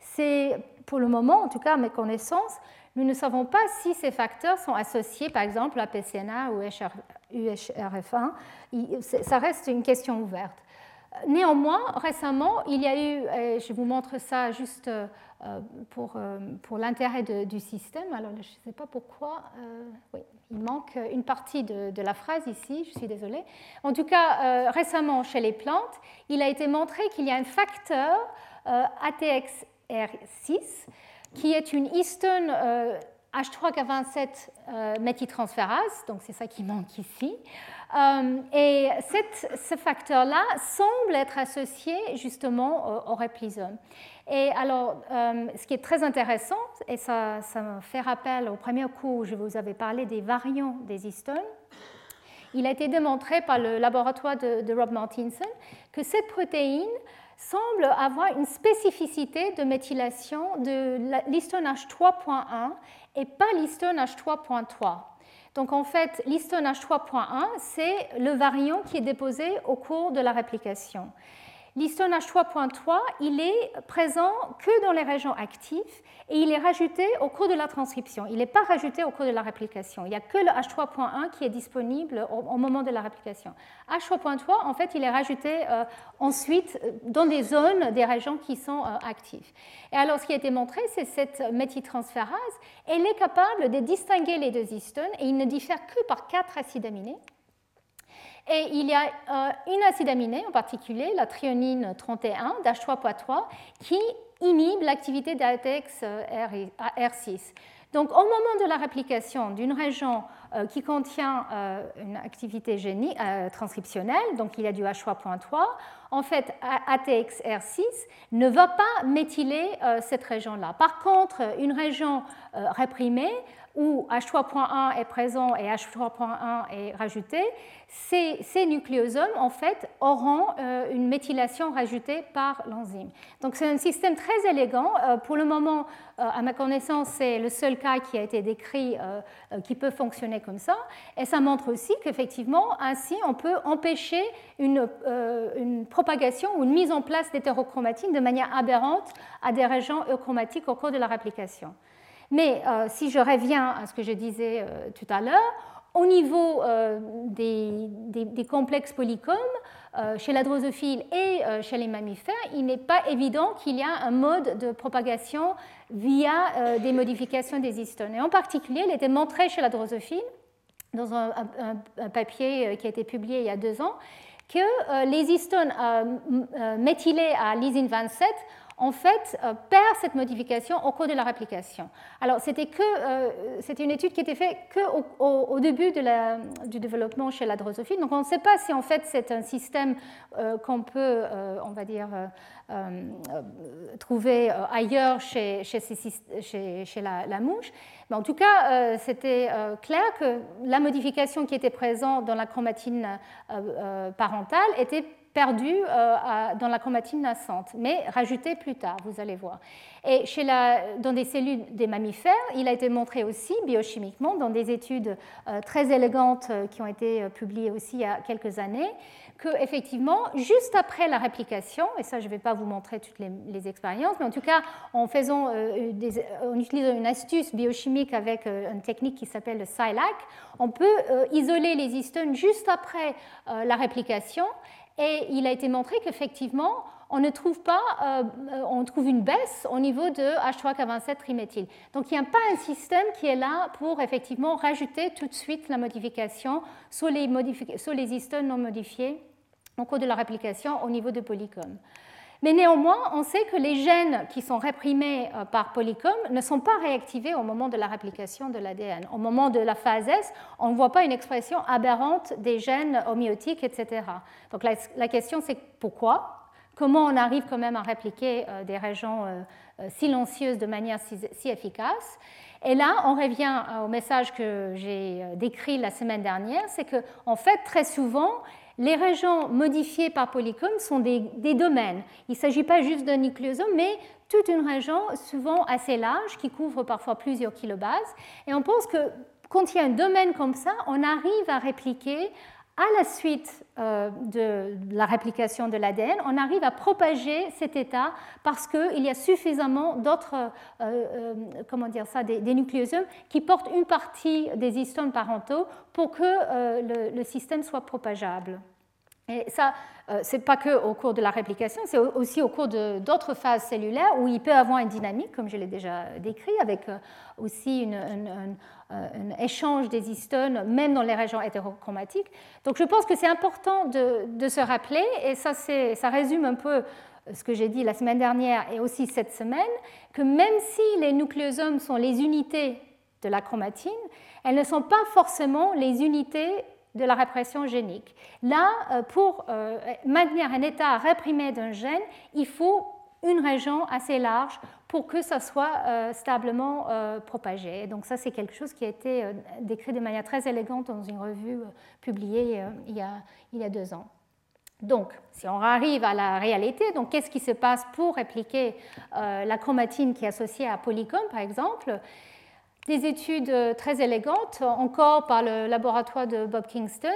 c'est pour le moment, en tout cas à mes connaissances, nous ne savons pas si ces facteurs sont associés, par exemple, à PCNA ou UHRF1. Ça reste une question ouverte. Néanmoins, récemment, il y a eu, je vous montre ça juste euh, pour, euh, pour l'intérêt du système, alors je ne sais pas pourquoi, euh, oui, il manque une partie de, la phrase ici, je suis désolée. En tout cas, récemment, chez les plantes, il a été montré qu'il y a un facteur ATXR6 qui est une histone H3K27 euh, méthyltransférase, donc c'est ça qui manque ici. Euh, et ce facteur-là semble être associé justement au, réplisome. Et alors, euh, ce qui est très intéressant, et ça, me fait rappel au premier cours où je vous avais parlé des variants des histones, il a été démontré par le laboratoire de Rob Martinson que cette protéine semble avoir une spécificité de méthylation de l'histone H3.1 et pas l'histone H3.3. Donc en fait, l'histone H3.1, c'est le variant qui est déposé au cours de la réplication. L'histone H3.3, il est présent que dans les régions actives et il est rajouté au cours de la transcription. Il n'est pas rajouté au cours de la réplication. Il n'y a que le H3.1 qui est disponible au, moment de la réplication. H3.3, en fait, il est rajouté euh, ensuite dans des zones des régions qui sont euh, actives. Et alors, ce qui a été montré, c'est cette méthyltransférase. Elle est capable de distinguer les deux histones et il ne diffère que par quatre acides aminés. Et il y a euh, une acide aminée, en particulier la thréonine 31 d'H3.3, qui inhibe l'activité d'ATX R6. Donc, au moment de la réplication d'une région euh, qui contient euh, une activité transcriptionnelle, donc il y a du H3.3, en fait, ATXR6 ne va pas méthyler cette région-là. Par contre, une région réprimée où H3.1 est présent et H3.1 est rajouté, ces, nucléosomes, en fait, auront euh, une méthylation rajoutée par l'enzyme. Donc c'est un système très élégant. Euh, pour le moment, euh, à ma connaissance, c'est le seul cas qui a été décrit qui peut fonctionner comme ça. Et ça montre aussi qu'effectivement, ainsi, on peut empêcher une, une propagation ou une mise en place d'hétérochromatine de manière aberrante à des régions euchromatiques au cours de la réplication. Mais euh, si je reviens à ce que je disais euh, tout à l'heure, au niveau euh, des, complexes polycomes, chez la drosophile et chez les mammifères, il n'est pas évident qu'il y a un mode de propagation via des modifications des histones. Et en particulier, il était montré chez la drosophile, dans un, papier qui a été publié il y a deux ans, que les histones méthylées à lysine 27 en fait, euh, perd cette modification au cours de la réplication. Alors, c'était euh, une étude qui était faite qu'au au, début du développement chez la drosophile. Donc, on ne sait pas si en fait c'est un système euh, qu'on peut, on va dire, trouver ailleurs chez, la, la, mouche. Mais en tout cas, c'était clair que la modification qui était présente dans la chromatine parentale était perdu euh, dans la chromatine naissante, mais rajouté plus tard, vous allez voir. Et chez la, dans des cellules des mammifères, il a été montré aussi biochimiquement, dans des études euh, très élégantes euh, qui ont été publiées aussi il y a quelques années, que effectivement, juste après la réplication, et ça je ne vais pas vous montrer toutes les, expériences, mais en tout cas en faisant, en utilisant une astuce biochimique avec une technique qui s'appelle le SILAC, on peut isoler les histones juste après la réplication et il a été montré qu'effectivement, on ne trouve pas, euh, on trouve une baisse au niveau de H3K27 triméthyl. Donc il n'y a pas un système qui est là pour effectivement rajouter tout de suite la modification sur les, sur les histones non modifiés au cours de la réplication au niveau de polycom. Mais néanmoins, on sait que les gènes qui sont réprimés euh, par polycom ne sont pas réactivés au moment de la réplication de l'ADN. Au moment de la phase S, on ne voit pas une expression aberrante des gènes homéotiques, etc. Donc la, question, c'est pourquoi? Comment on arrive quand même à répliquer euh, des régions euh, silencieuses de manière si efficace? Et là, on revient au message que j'ai décrit la semaine dernière, c'est qu'en en fait, très souvent, les régions modifiées par polycom sont des, domaines. Il ne s'agit pas juste d'un nucléosome, mais toute une région souvent assez large qui couvre parfois plusieurs kilobases. Et on pense que quand il y a un domaine comme ça, on arrive à répliquer à la suite euh, de la réplication de l'ADN, on arrive à propager cet état parce qu'il y a suffisamment d'autres, euh, euh, comment dire ça, des, nucléosomes qui portent une partie des histones parentaux pour que le, système soit propageable. Et ça, ce n'est pas que au cours de la réplication, c'est aussi au cours d'autres phases cellulaires où il peut avoir une dynamique, comme je l'ai déjà décrit, avec aussi une, un échange des histones, même dans les régions hétérochromatiques. Donc je pense que c'est important de, se rappeler, et ça, ça résume un peu ce que j'ai dit la semaine dernière et aussi cette semaine, que même si les nucléosomes sont les unités de la chromatine, elles ne sont pas forcément les unités de la répression génique. Là, euh, pour euh, maintenir un état réprimé d'un gène, il faut une région assez large pour que ça soit euh, stablement euh, propagé. donc ça, c'est quelque chose qui a été euh, décrit de manière très élégante dans une revue publiée il y, a, il, y a, deux ans. Donc, si on arrive à la réalité, donc qu'est-ce qui se passe pour répliquer la chromatine qui est associée à polycom, par exemple? Des études très élégantes, encore par le laboratoire de Bob Kingston,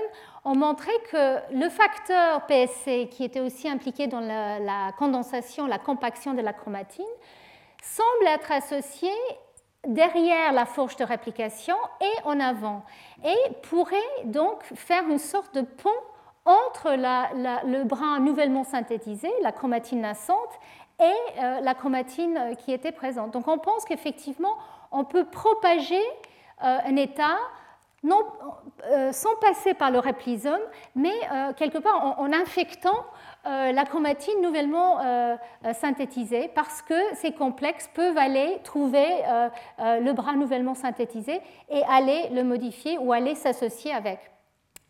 ont montré que le facteur PSC, qui était aussi impliqué dans la, la condensation, la compaction de la chromatine, semble être associé derrière la fourche de réplication et en avant, et pourrait donc faire une sorte de pont entre le brin nouvellement synthétisé, la chromatine naissante, et euh, la chromatine qui était présente. Donc on pense qu'effectivement, on peut propager euh, un état euh, sans passer par le réplisome, mais quelque part en infectant euh, la chromatine nouvellement euh, euh, synthétisée parce que ces complexes peuvent aller trouver le bras nouvellement synthétisé et aller le modifier ou aller s'associer avec.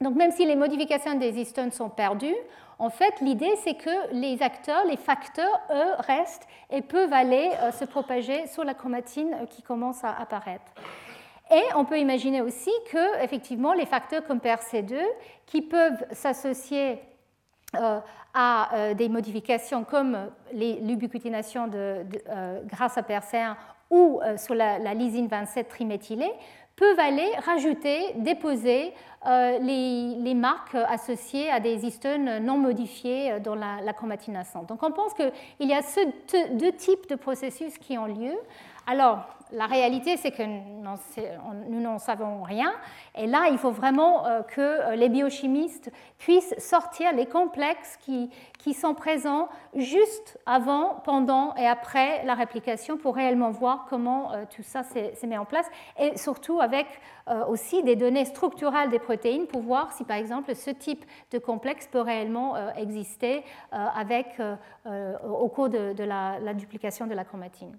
Donc même si les modifications des histones sont perdues, en fait, l'idée, c'est que les acteurs, les facteurs, eux, restent et peuvent aller euh, se propager sur la chromatine euh, qui commence à apparaître. Et on peut imaginer aussi que, effectivement, les facteurs comme PRC2, qui peuvent s'associer euh, à des modifications comme l'ubiquitination grâce à PRC1 ou sur la, lysine 27 triméthylée, peuvent aller rajouter, déposer euh, les, marques associées à des histones non modifiées dans la, la chromatine. Donc on pense qu'il y a deux types de processus qui ont lieu. Alors, la réalité, c'est que nous n'en savons rien. Et là, il faut vraiment euh, que euh, les biochimistes puissent sortir les complexes qui, sont présents juste avant, pendant et après la réplication pour réellement voir comment euh, tout ça s'est mis en place. Et surtout avec aussi des données structurales des protéines pour voir si, par exemple, ce type de complexe peut réellement exister au cours de, la duplication de la chromatine.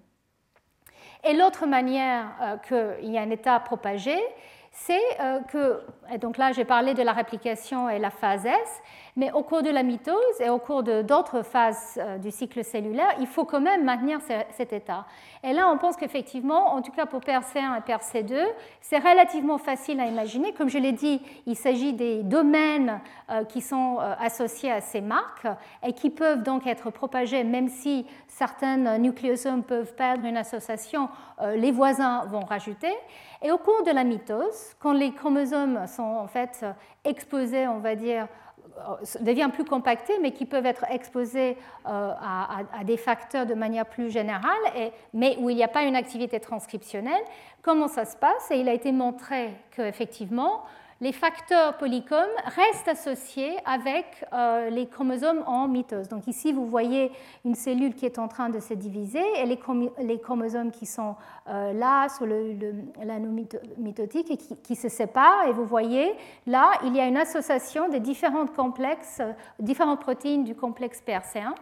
Et l'autre manière euh, qu'il y a un état propagé, c'est euh, que, donc là j'ai parlé de la réplication et la phase S, mais au cours de la mitose et au cours d'autres phases euh, du cycle cellulaire, il faut quand même maintenir cet état. Et là, on pense qu'effectivement, en tout cas pour PRC1 et PRC2, c'est relativement facile à imaginer. Comme je l'ai dit, il s'agit des domaines euh, qui sont associés à ces marques et qui peuvent donc être propagés, même si certains nucléosomes peuvent perdre une association, les voisins vont rajouter. Et au cours de la mitose, quand les chromosomes sont en fait exposés, on va dire, euh, deviennent plus compactés, mais qui peuvent être exposés euh, à, des facteurs de manière plus générale, mais où il n'y a pas une activité transcriptionnelle, comment ça se passe? Et il a été montré qu'effectivement, les facteurs polycomes restent associés avec euh, les chromosomes en mitose. Donc ici, vous voyez une cellule qui est en train de se diviser et les, chromosomes qui sont euh, là sur l'anneau mitotique et qui, se séparent. Et vous voyez, là, il y a une association des différentes complexes, euh, différentes protéines du complexe PRC1.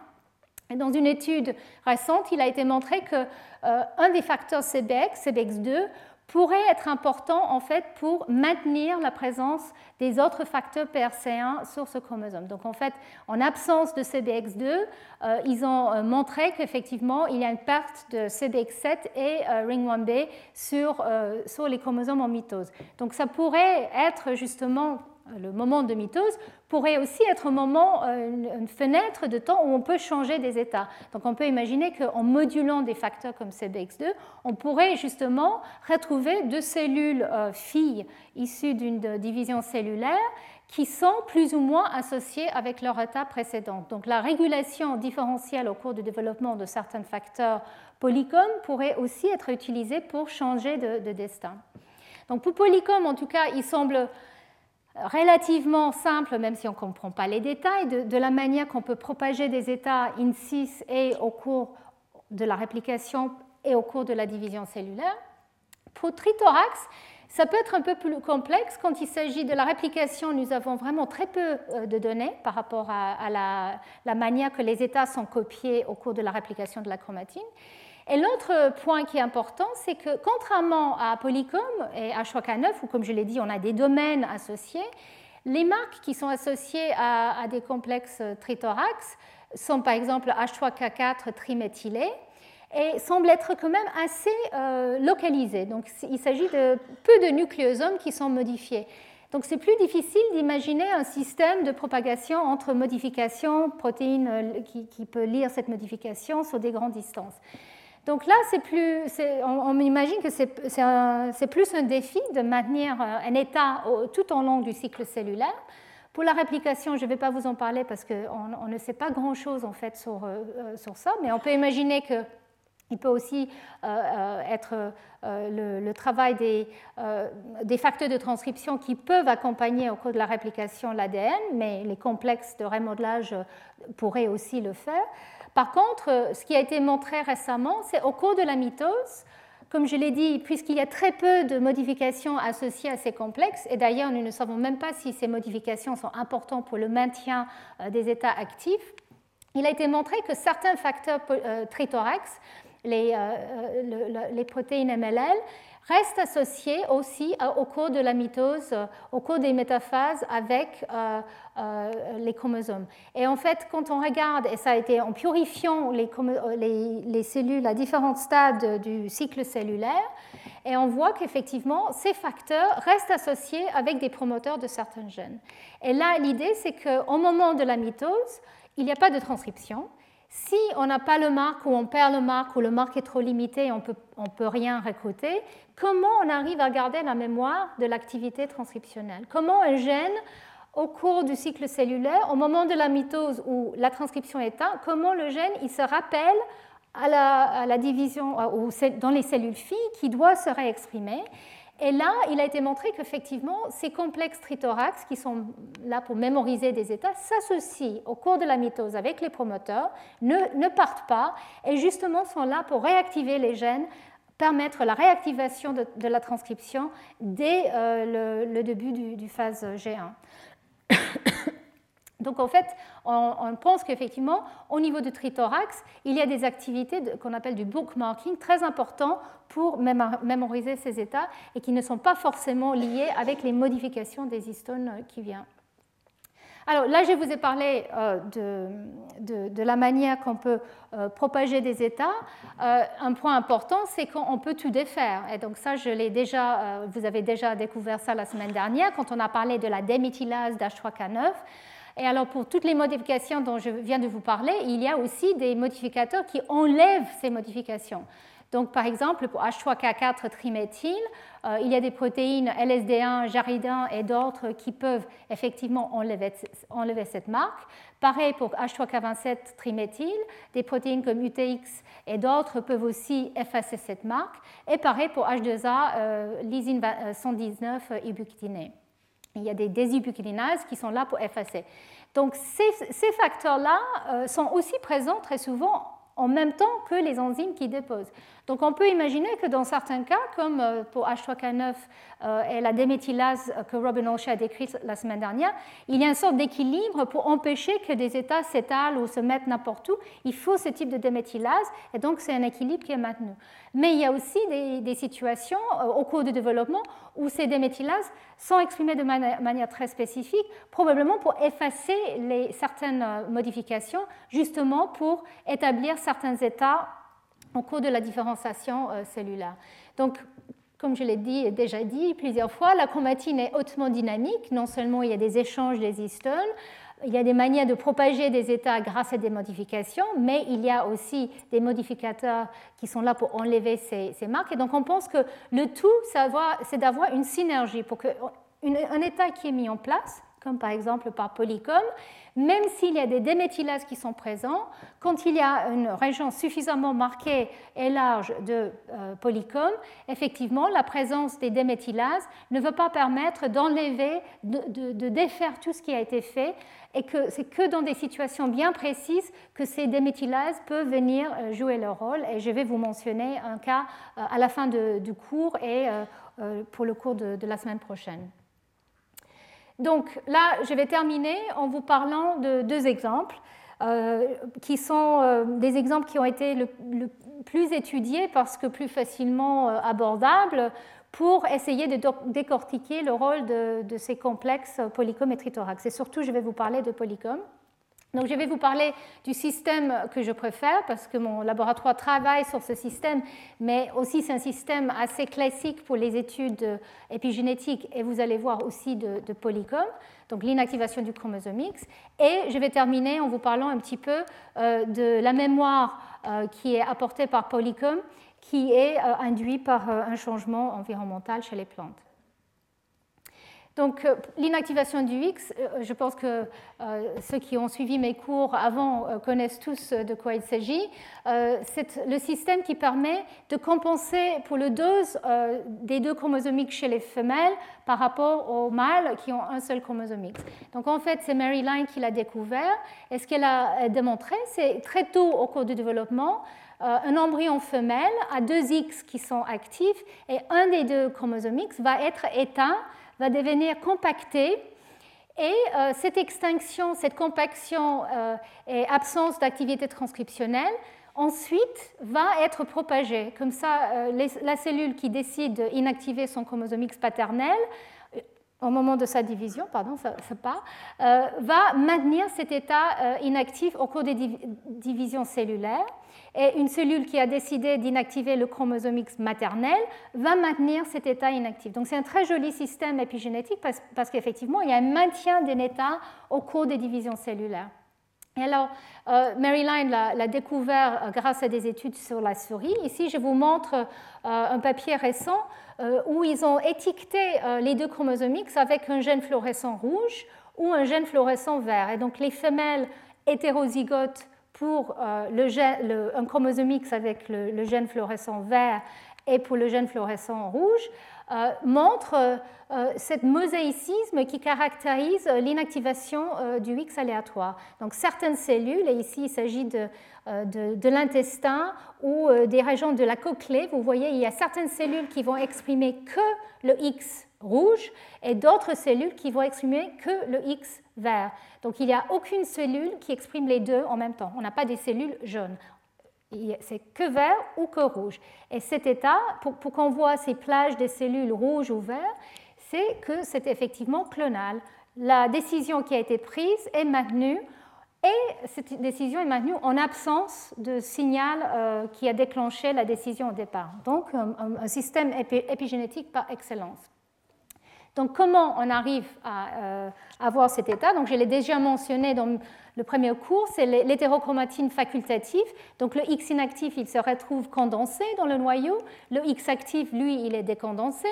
Et dans une étude récente, il a été montré qu'un un des facteurs CBX, CBX2, pourrait être important en fait pour maintenir la présence des autres facteurs PRC1 sur ce chromosome. Donc en fait, en absence de CBX2, euh, ils ont euh, montré qu'effectivement il y a une perte de CBX7 et euh, ring 1B sur, sur les chromosomes en mitose. Donc ça pourrait être justement le moment de mitose pourrait aussi être un moment, euh, une fenêtre de temps où on peut changer des états. Donc on peut imaginer qu'en modulant des facteurs comme CBX2, on pourrait justement retrouver deux cellules euh, filles issues d'une division cellulaire qui sont plus ou moins associées avec leur état précédent. Donc la régulation différentielle au cours du développement de certains facteurs polycomes pourrait aussi être utilisée pour changer de, de destin. Donc pour polycom, en tout cas, il semble relativement simple, même si on ne comprend pas les détails, de, la manière qu'on peut propager des états in cis et au cours de la réplication et au cours de la division cellulaire. Pour trithorax, ça peut être un peu plus complexe. Quand il s'agit de la réplication, nous avons vraiment très peu euh, de données par rapport à, la, manière que les états sont copiés au cours de la réplication de la chromatine. Et l'autre point qui est important, c'est que contrairement à Polycom et H3K9, où comme je l'ai dit, on a des domaines associés, les marques qui sont associées à, des complexes trithorax sont par exemple H3K4 triméthylé et semblent être quand même assez euh, localisées. Donc il s'agit de peu de nucléosomes qui sont modifiés. Donc c'est plus difficile d'imaginer un système de propagation entre modifications, protéines euh, qui, qui peut lire cette modification sur des grandes distances. Donc là, on, imagine que c'est plus un défi de maintenir euh, un état tout au long du cycle cellulaire. Pour la réplication, je ne vais pas vous en parler parce qu'on ne sait pas grand-chose en fait sur, euh, euh, ça, mais on peut imaginer que il peut aussi être le, travail des, facteurs de transcription qui peuvent accompagner au cours de la réplication l'ADN, mais les complexes de remodelage pourraient aussi le faire. Par contre, euh, ce qui a été montré récemment, c'est au cours de la mitose, comme je l'ai dit, puisqu'il y a très peu de modifications associées à ces complexes, et d'ailleurs nous ne savons même pas si ces modifications sont importantes pour le maintien euh, des états actifs, il a été montré que certains facteurs euh, trithorax, les, les protéines MLL, reste associé aussi au cours de la mitose, au cours des métaphases avec les chromosomes. Et en fait, quand on regarde, et ça a été en purifiant les, les cellules à différents stades du cycle cellulaire, et on voit qu'effectivement, ces facteurs restent associés avec des promoteurs de certains gènes. Et là, l'idée, c'est qu'au moment de la mitose, il n'y a pas de transcription. Si on n'a pas le marque ou on perd le marque ou le marque est trop limité et on ne peut rien recruter, comment on arrive à garder la mémoire de l'activité transcriptionnelle? Comment un gène, au cours du cycle cellulaire, au moment de la mitose où la transcription est éteinte, comment le gène il se rappelle à la, division ou dans les cellules filles qui doit se réexprimer? Et là, il a été montré qu'effectivement, ces complexes trithorax, qui sont là pour mémoriser des états, s'associent au cours de la mitose avec les promoteurs, ne, partent pas, et justement sont là pour réactiver les gènes, permettre la réactivation de, la transcription dès euh, le, début du phase G1. Donc en fait, on, pense qu'effectivement, au niveau du trithorax, il y a des activités qu'on appelle du bookmarking très important pour mémoriser ces états et qui ne sont pas forcément liés avec les modifications des histones qui viennent. Alors là, je vous ai parlé euh, de, la manière qu'on peut euh, propager des états. Euh, un point important, c'est qu'on peut tout défaire. Et donc ça, je l'ai déjà, vous avez déjà découvert ça la semaine dernière quand on a parlé de la déméthylase d'H3K9. Et alors pour toutes les modifications dont je viens de vous parler, il y a aussi des modificateurs qui enlèvent ces modifications. Donc, par exemple, pour H3K4 triméthyle, euh, il y a des protéines LSD1, Jaridin et d'autres qui peuvent effectivement enlever, cette marque. Pareil pour H3K27 triméthyle, des protéines comme UTX et d'autres peuvent aussi effacer cette marque. Et pareil pour H2A, euh, lysine 119 ubiquitiné il y a des désubiquilinases qui sont là pour effacer. Donc ces, facteurs-là euh, sont aussi présents très souvent en même temps que les enzymes qui déposent. Donc on peut imaginer que dans certains cas, comme euh, pour H3K9 euh, et la déméthylase que Robin Olsha a décrite la semaine dernière, il y a une sorte d'équilibre pour empêcher que des états s'étalent ou se mettent n'importe où. Il faut ce type de déméthylase et donc c'est un équilibre qui est maintenu. Mais il y a aussi des, situations euh, au cours du développement où ces déméthylases sont exprimées de manière, très spécifique, probablement pour effacer certaines modifications, justement pour établir certains états au cours de la différenciation euh, cellulaire. Donc, comme je l'ai déjà dit plusieurs fois, la chromatine est hautement dynamique. Non seulement il y a des échanges des histones, il y a des manières de propager des états grâce à des modifications, mais il y a aussi des modificateurs qui sont là pour enlever ces, marques. Et donc on pense que le tout, c'est d'avoir une synergie pour qu'un état qui est mis en place comme par exemple par polycom, même s'il y a des déméthylases qui sont présents, quand il y a une région suffisamment marquée et large de euh, polycom, effectivement, la présence des déméthylases ne va pas permettre d'enlever, de, défaire tout ce qui a été fait, et que c'est que dans des situations bien précises que ces déméthylases peuvent venir euh, jouer leur rôle. Et je vais vous mentionner un cas euh, à la fin du cours et pour le cours de la semaine prochaine. Donc là, je vais terminer en vous parlant de deux exemples. Euh, qui sont euh, des exemples qui ont été le, plus étudiés parce que plus facilement euh, abordables pour essayer de décortiquer le rôle de, de ces complexes polycom et trithorax. Et surtout, je vais vous parler de polycom. Donc, je vais vous parler du système que je préfère parce que mon laboratoire travaille sur ce système, mais aussi c'est un système assez classique pour les études épigénétiques et vous allez voir aussi de, de Polycom, donc l'inactivation du chromosome X. Et je vais terminer en vous parlant un petit peu euh, de la mémoire euh, qui est apportée par Polycom, qui est euh, induite par un changement environnemental chez les plantes. Donc euh, l'inactivation du X, euh, je pense que euh, ceux qui ont suivi mes cours avant connaissent tous de quoi il s'agit. C'est le système qui permet de compenser pour le dose des deux chromosomiques chez les femelles par rapport aux mâles qui ont un seul chromosome X. Donc en fait, c'est Mary Line qui l'a découvert. Et ce qu'elle a démontré, c'est très tôt au cours du développement, un embryon femelle a deux X qui sont actifs et un des deux chromosomes X va être éteint va devenir compacté et euh, cette extinction, cette compaction euh, et absence d'activité transcriptionnelle ensuite va être propagée. Comme ça, la cellule qui décide d'inactiver son chromosome X paternel au moment de sa division, pardon, ça, euh, va maintenir cet état euh, inactif au cours des divisions cellulaires. Et une cellule qui a décidé d'inactiver le chromosome X maternel va maintenir cet état inactif. Donc c'est un très joli système épigénétique parce, qu'effectivement, il y a un maintien d'un état au cours des divisions cellulaires. Et alors, euh, Maryline l'a découvert grâce à des études sur la souris. Ici, je vous montre un papier récent euh, où ils ont étiqueté euh, les deux chromosomes X avec un gène fluorescent rouge ou un gène fluorescent vert. Et donc les femelles hétérozygotes pour euh, un chromosome X avec le, gène fluorescent vert et pour le gène fluorescent rouge euh, montrent euh, cette mosaïcisme qui caractérise l'inactivation du X aléatoire. Donc certaines cellules, et ici il s'agit de, de, l'intestin ou des régions de la cochlée, vous voyez, il y a certaines cellules qui vont exprimer que le X rouge et d'autres cellules qui vont exprimer que le X Donc il n'y a aucune cellule qui exprime les deux en même temps. On n'a pas des cellules jaunes. C'est que vert ou que rouge. Et cet état, pour, qu'on voit ces plages des cellules rouges ou vertes, c'est que c'est effectivement clonal. La décision qui a été prise est maintenue et cette décision est maintenue en absence de signal euh, qui a déclenché la décision au départ. Donc un système épigénétique par excellence. Donc comment on arrive à euh, avoir cet état? Donc je l'ai déjà mentionné dans le premier cours, c'est l'hétérochromatine facultative. Donc le X inactif, il se retrouve condensé dans le noyau. Le X actif, lui, il est décondensé.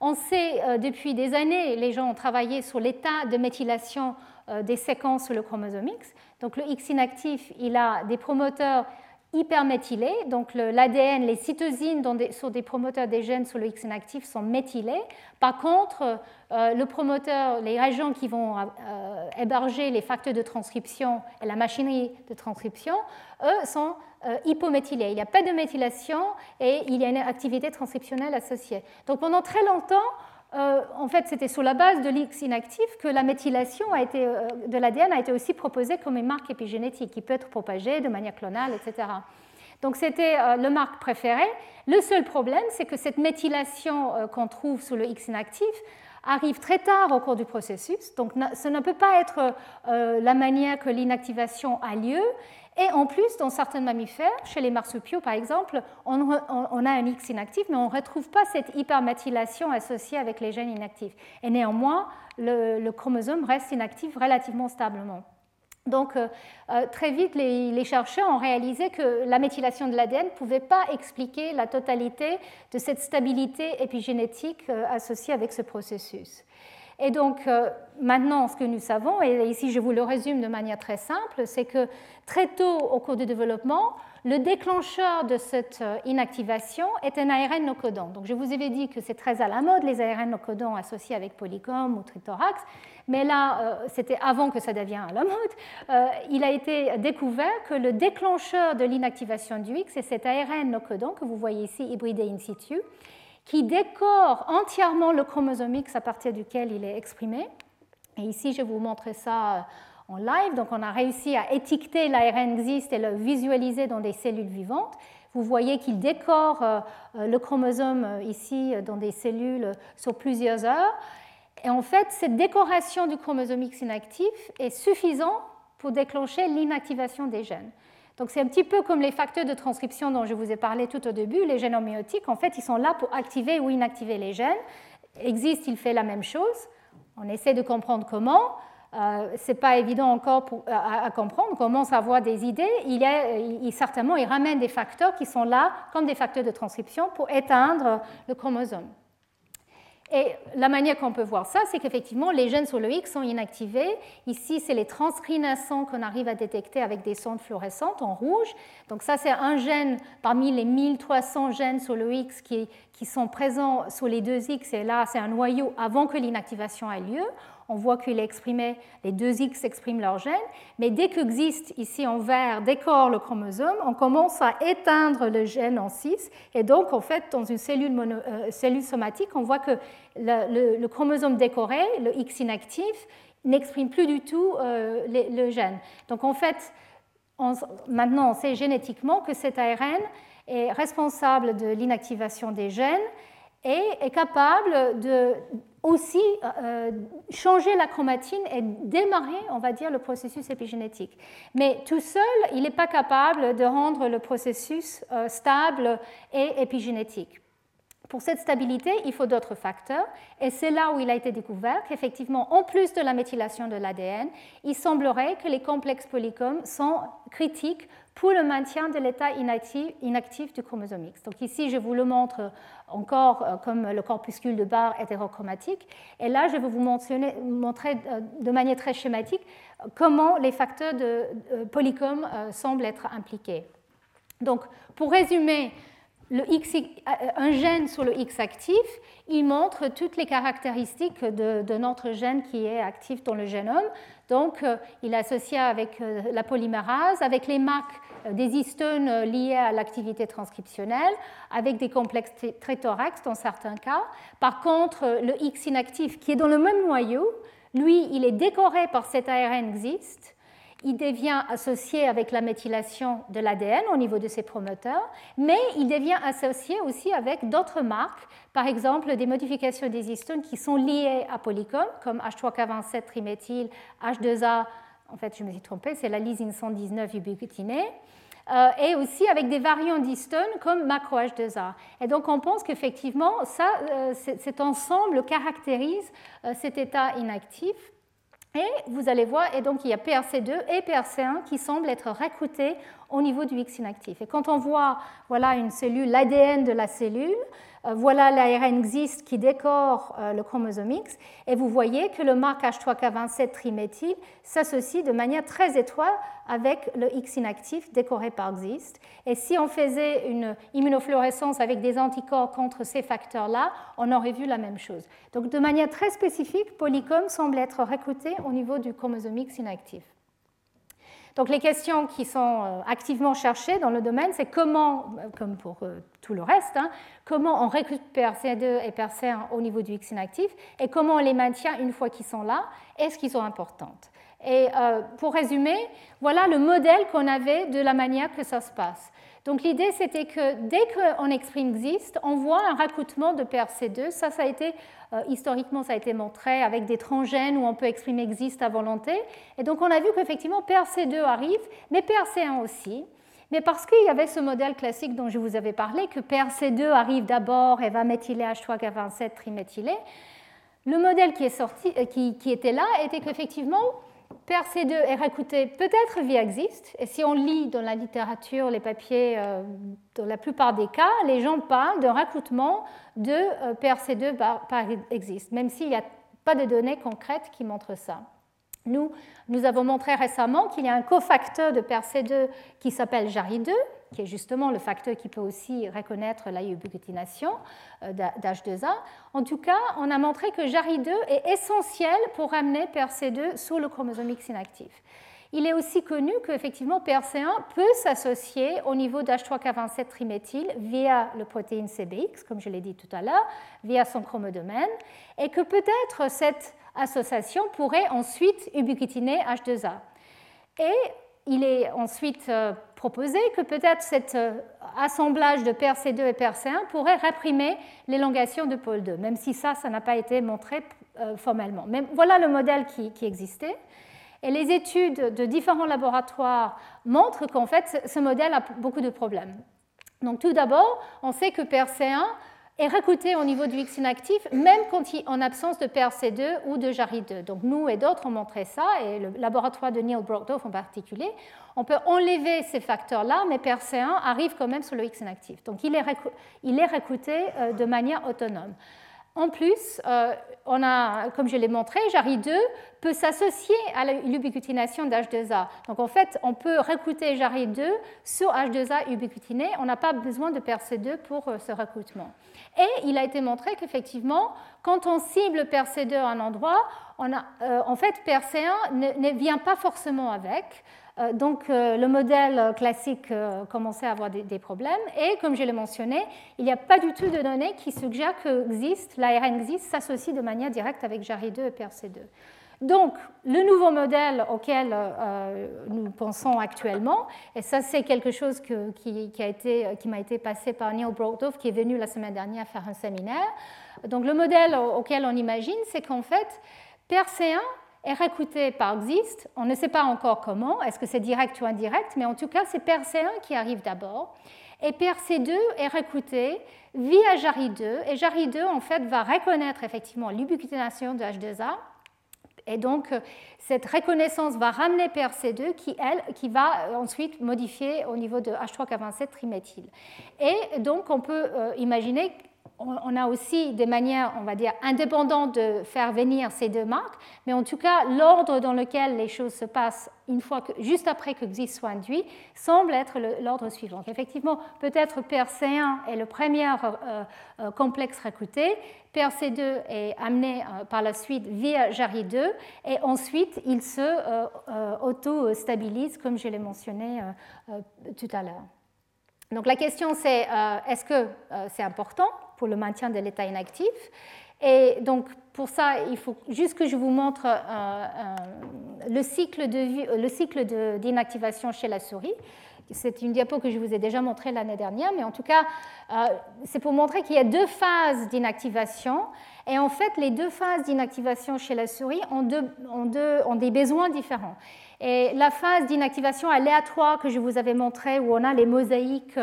On sait euh, depuis des années, les gens ont travaillé sur l'état de méthylation euh, des séquences sur le chromosome X. Donc le X inactif, il a des promoteurs hyperméthylés. Donc l'ADN, les cytosines sur des promoteurs des gènes sur le X inactif sont méthylés. Par contre, euh, le promoteur, les régions qui vont euh, héberger les facteurs de transcription et la machinerie de transcription, eux, sont euh, hypométhylés. Il n'y a pas de méthylation et il y a une activité transcriptionnelle associée. Donc pendant très longtemps, euh, en fait, c'était sur la base de l'X inactif que la méthylation euh, de l'ADN a été aussi proposée comme une marque épigénétique qui peut être propagée de manière clonale, etc. Donc c'était euh, le marque préféré. Le seul problème, c'est que cette méthylation qu'on trouve sous le X inactif arrive très tard au cours du processus. Donc ce ne peut pas être la manière que l'inactivation a lieu. Et en plus, dans certains mammifères, chez les marsupiaux par exemple, on, a un X inactif, mais on ne retrouve pas cette hyperméthylation associée avec les gènes inactifs. Et néanmoins, le, chromosome reste inactif relativement stablement. Donc, euh, euh, très vite, les, chercheurs ont réalisé que la méthylation de l'ADN ne pouvait pas expliquer la totalité de cette stabilité épigénétique euh, associée avec ce processus. Et donc, maintenant, ce que nous savons, et ici je vous le résume de manière très simple, c'est que très tôt au cours du développement, le déclencheur de cette euh, inactivation est un ARN no codant. Donc, je vous avais dit que c'est très à la mode, les ARN no codants associés avec polycom ou trithorax, mais là, euh, c'était avant que ça devienne à la mode. Euh, il a été découvert que le déclencheur de l'inactivation du X est cet ARN no codant que vous voyez ici hybridé in situ, qui décore entièrement le chromosome X à partir duquel il est exprimé. Et ici, je vous montre ça en live. Donc on a réussi à étiqueter l'ARN existe et le visualiser dans des cellules vivantes. Vous voyez qu'il décore euh, euh, le chromosome euh, ici dans des cellules sur plusieurs heures. Et en fait, cette décoration du chromosome X inactif est suffisante pour déclencher l'inactivation des gènes. Donc c'est un petit peu comme les facteurs de transcription dont je vous ai parlé tout au début, les gènes homéotiques. En fait, ils sont là pour activer ou inactiver les gènes. Existe, il fait la même chose. On essaie de comprendre comment. Euh, ce n'est pas évident encore à, comprendre. On commence à avoir des idées. Il, il, certainement, il ramène des facteurs qui sont là comme des facteurs de transcription pour éteindre le chromosome. Et la manière qu'on peut voir ça, c'est qu'effectivement, les gènes sur le X sont inactivés. Ici, c'est les transcrits naissants qu'on arrive à détecter avec des sondes fluorescentes en rouge. Donc ça, c'est un gène parmi les 1300 gènes sur le X qui, qui sont présents sur les deux X. Et là, c'est un noyau avant que l'inactivation ait lieu on voit qu'il est exprimé, les deux X expriment leur gène, mais dès qu'existe ici en vert, décore le chromosome, on commence à éteindre le gène en 6, et donc en fait, dans une cellule, euh, somatique, on voit que le, chromosome décoré, le X inactif, n'exprime plus du tout euh, le, gène. Donc en fait, maintenant, on sait génétiquement que cet ARN est responsable de l'inactivation des gènes et est capable de aussi euh, changer la chromatine et démarrer, on va dire, le processus épigénétique. Mais tout seul, il n'est pas capable de rendre le processus euh, stable et épigénétique. Pour cette stabilité, il faut d'autres facteurs, et c'est là où il a été découvert qu'effectivement, en plus de la méthylation de l'ADN, il semblerait que les complexes polycomes sont critiques pour le maintien de l'état inactif, du chromosome X. Donc ici, je vous le montre encore euh, comme le corpuscule de barre hétérochromatique, et là, je vais vous montrer euh, de manière très schématique comment les facteurs de polycom euh, semblent être impliqués. Donc, pour résumer, X, un gène sur le X actif, il montre toutes les caractéristiques de, notre gène qui est actif dans le génome. Donc, euh, il est associé avec euh, la polymérase, avec les marques euh, des histones liées à l'activité transcriptionnelle, avec des complexes très thorax dans certains cas. Par contre, le X inactif, qui est dans le même noyau, lui, il est décoré par cet ARN existe il devient associé avec la méthylation de l'ADN au niveau de ses promoteurs, mais il devient associé aussi avec d'autres marques, par exemple des modifications des histones qui sont liées à polycom, comme H3K27 triméthyl, H2A, en fait je me suis trompée, c'est la lysine 119 ubiquitinée, euh, et aussi avec des variants d'histones comme macro-H2A. Et donc on pense qu'effectivement, euh, cet ensemble caractérise euh, cet état inactif et vous allez voir, et donc il y a PRC2 et PRC1 qui semblent être recrutés au niveau du X inactif. Et quand on voit voilà, une cellule, l'ADN de la cellule, voilà l'ARN existe qui décore euh, le chromosome X, et vous voyez que le marque H3K27 triméthyl s'associe de manière très étroite avec le X inactif décoré par XIST. Et si on faisait une immunofluorescence avec des anticorps contre ces facteurs-là, on aurait vu la même chose. Donc de manière très spécifique, Polycom semble être recruté au niveau du chromosome X inactif. Donc les questions qui sont euh, activement cherchées dans le domaine, c'est comment, euh, comme pour euh, tout le reste, hein, comment on récupère PRC2 et PRC1 au niveau du X inactif et comment on les maintient une fois qu'ils sont là, est-ce qu'ils sont importantes. Et pour résumer, voilà le modèle qu'on avait de la manière que ça se passe. Donc l'idée, c'était que dès qu'on exprime existe, on voit un racoutement de PRC2. Ça, ça a été, euh, historiquement, ça a été montré avec des transgènes où on peut exprimer existe à volonté. Et donc on a vu qu'effectivement, PRC2 arrive, mais PRC1 aussi. Mais parce qu'il y avait ce modèle classique dont je vous avais parlé, que PRC2 arrive d'abord et va méthyler H3K27 triméthylé, le modèle euh, qui, qui était là était qu'effectivement, PRC2 est recruté peut-être via existe, et si on lit dans la littérature les papiers, euh, dans la plupart des cas, les gens parlent d'un recrutement de euh, PRC2 par, par même s'il n'y a pas de données concrètes qui montrent ça. Nous, nous avons montré récemment qu'il y a un cofacteur de PRC2 qui s'appelle JARI2, qui est justement le facteur qui peut aussi reconnaître la ubiquitination euh, d'H2A. En tout cas, on a montré que JARI2 est essentiel pour ramener PRC2 sur le chromosome X inactif. Il est aussi connu qu'effectivement PRC1 peut s'associer au niveau d'H3K27 triméthyl via le protéine CBX, comme je l'ai dit tout à l'heure, via son chromodomène, et que peut-être cette association pourrait ensuite ubiquitiner H2A. Et il est ensuite euh, proposé que peut-être cet euh, assemblage de PRC2 et PRC1 pourrait réprimer l'élongation de pôle 2, même si ça, ça n'a pas été montré euh, formellement. Mais voilà le modèle qui, existait. Et les études de différents laboratoires montrent qu'en fait, ce modèle a beaucoup de problèmes. Donc tout d'abord, on sait que PRC1 est recruté au niveau du X inactif, même quand en absence de PRC2 ou de JARI2. Donc nous et d'autres ont montré ça, et le laboratoire de Neil Brockdorf en particulier. On peut enlever ces facteurs-là, mais PRC1 arrive quand même sur le X inactif. Donc il est, il est recruté euh, de manière autonome. En plus, euh, on a, comme je l'ai montré, JARI2 peut s'associer à l'ubiquitination d'H2A. Donc en fait, on peut recruter JARI2 sur H2A ubiquitiné. On n'a pas besoin de PRC2 pour euh, ce recrutement. Et il a été montré qu'effectivement, quand on cible PRC2 à un endroit, on a, euh, en fait, PRC1 ne, vient pas forcément avec. Euh, donc euh, le modèle classique euh, commençait à avoir des, problèmes et comme je l'ai mentionné, il n'y a pas du tout de données qui suggèrent que l'ARN existe s'associe de manière directe avec JARI2 et PRC2. Donc, le nouveau modèle auquel nous pensons actuellement, et ça c'est quelque chose qui, m'a été passé par Neil Broadhoff, qui est venu la semaine dernière faire un séminaire. Donc, le modèle auquel on imagine, c'est qu'en fait, PRC1 est recruté par XIST. On ne sait pas encore comment, est-ce que c'est direct ou indirect, mais en tout cas, c'est PRC1 qui arrive d'abord. Et PRC2 est recruté via JARI2, et JARI2 en fait va reconnaître effectivement l'ubiquitination de H2A. Et donc, cette reconnaissance va ramener PRC2 qui, elle, qui va ensuite modifier au niveau de H3K27 triméthyl. Et donc, on peut euh, imaginer on a aussi des manières, on va dire, indépendantes de faire venir ces deux marques, mais en tout cas, l'ordre dans lequel les choses se passent une fois que, juste après que XIS soit induit semble être l'ordre suivant. Effectivement, peut-être PRC1 est le premier euh, euh, complexe recruté, PRC2 est amené euh, par la suite via JARI2, et ensuite il se auto-stabilise, comme je l'ai mentionné tout à l'heure. Donc la question c'est est-ce que c'est important? Pour le maintien de l'état inactif. Et donc, pour ça, il faut juste que je vous montre euh, euh, le cycle d'inactivation chez la souris. C'est une diapo que je vous ai déjà montrée l'année dernière, mais en tout cas, euh, c'est pour montrer qu'il y a deux phases d'inactivation. Et en fait, les deux phases d'inactivation chez la souris ont des besoins différents. Et la phase d'inactivation aléatoire que je vous avais montrée, où on a les mosaïques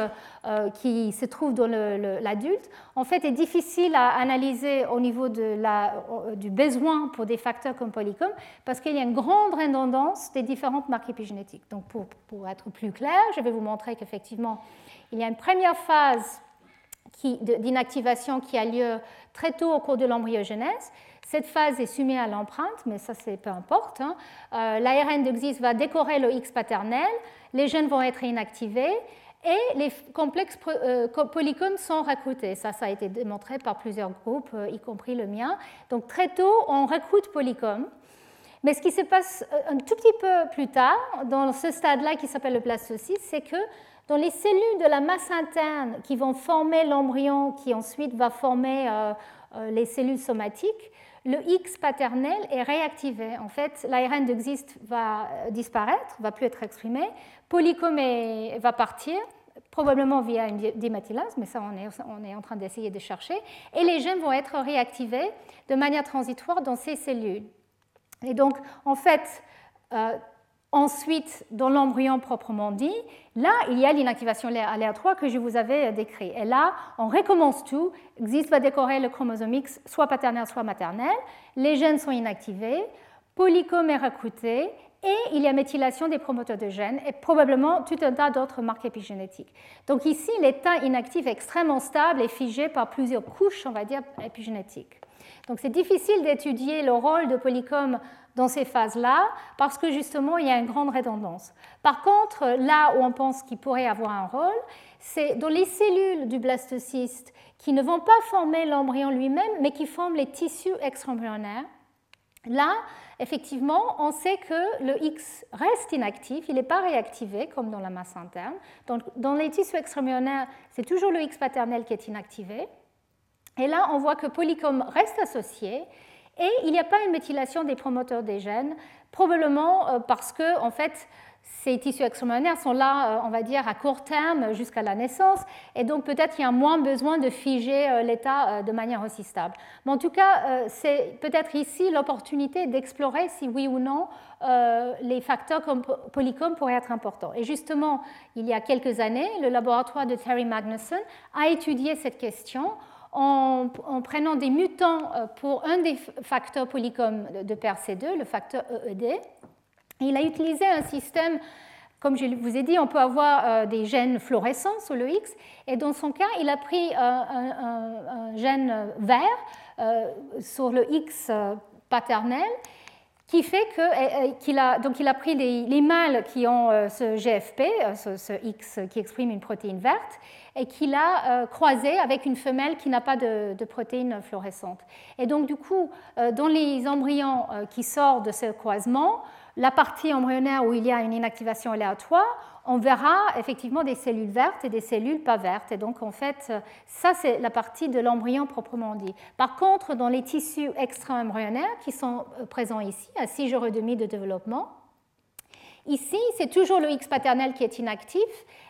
euh, qui se trouvent dans l'adulte, en fait est difficile à analyser au niveau euh, du besoin pour des facteurs comme polycom, parce qu'il y a une grande redondance des différentes marques épigénétiques. Donc pour, pour être plus clair, je vais vous montrer qu'effectivement, il y a une première phase d'inactivation qui a lieu très tôt au cours de l'embryogenèse, cette phase est soumise à l'empreinte, mais ça, c'est peu importe. Hein. Euh, L'ARN de XIS va décorer le X paternel, les gènes vont être inactivés et les complexes euh, polycomes sont recrutés. Ça, ça a été démontré par plusieurs groupes, euh, y compris le mien. Donc très tôt, on recrute polycomes. Mais ce qui se passe un tout petit peu plus tard, dans ce stade-là qui s'appelle le blastocyte, c'est que dans les cellules de la masse interne qui vont former l'embryon, qui ensuite va former les cellules somatiques, le X paternel est réactivé. En fait, l'ARN de XIST va disparaître, va plus être exprimé, polycom va partir, probablement via une démathylase, mais ça on est, on est en train d'essayer de chercher, et les gènes vont être réactivés de manière transitoire dans ces cellules. Et donc, en fait, euh, Ensuite, dans l'embryon proprement dit, là, il y a l'inactivation aléatoire que je vous avais décrit. Et là, on recommence tout. Existe va décorer le chromosome X, soit paternel, soit maternel. Les gènes sont inactivés. Polycom est recruté. Et il y a méthylation des promoteurs de gènes et probablement tout un tas d'autres marques épigénétiques. Donc ici, l'état inactif est extrêmement stable et figé par plusieurs couches, on va dire, épigénétiques. Donc c'est difficile d'étudier le rôle de polycom dans ces phases-là, parce que justement, il y a une grande redondance. Par contre, là où on pense qu'il pourrait avoir un rôle, c'est dans les cellules du blastocyste qui ne vont pas former l'embryon lui-même, mais qui forment les tissus extra-embryonnaires. Là, effectivement, on sait que le X reste inactif, il n'est pas réactivé comme dans la masse interne. Donc, dans les tissus extra-embryonnaires, c'est toujours le X paternel qui est inactivé. Et là, on voit que polycom reste associé et il n'y a pas une méthylation des promoteurs des gènes, probablement euh, parce que, en fait, ces tissus extraordinaires sont là, euh, on va dire, à court terme jusqu'à la naissance, et donc peut-être il y a moins besoin de figer euh, l'état de manière aussi stable. Mais en tout cas, c'est peut-être ici l'opportunité d'explorer si oui ou non les facteurs comme polycom pourraient être importants. Et justement, il y a quelques années, le laboratoire de Terry Magnusson a étudié cette question en, prenant des mutants euh, pour un des facteurs polycom de PRC2, le facteur EED. Il a utilisé un système, comme je vous ai dit, on peut avoir euh, des gènes fluorescents sur le X, et dans son cas, il a pris euh, un, gène vert sur le X paternel, qui fait qu'il a, donc il a pris les, mâles qui ont ce GFP, ce, X qui exprime une protéine verte, et qu'il a euh, croisé avec une femelle qui n'a pas de, protéines fluorescentes. Et donc, du coup, euh, dans les embryons euh, qui sortent de ce croisement, la partie embryonnaire où il y a une inactivation aléatoire, on verra effectivement des cellules vertes et des cellules pas vertes. Et donc, en fait, ça, c'est la partie de l'embryon proprement dit. Par contre, dans les tissus extra-embryonnaires qui sont présents ici, à 6 jours et demi de développement, Ici, c'est toujours le X paternel qui est inactif,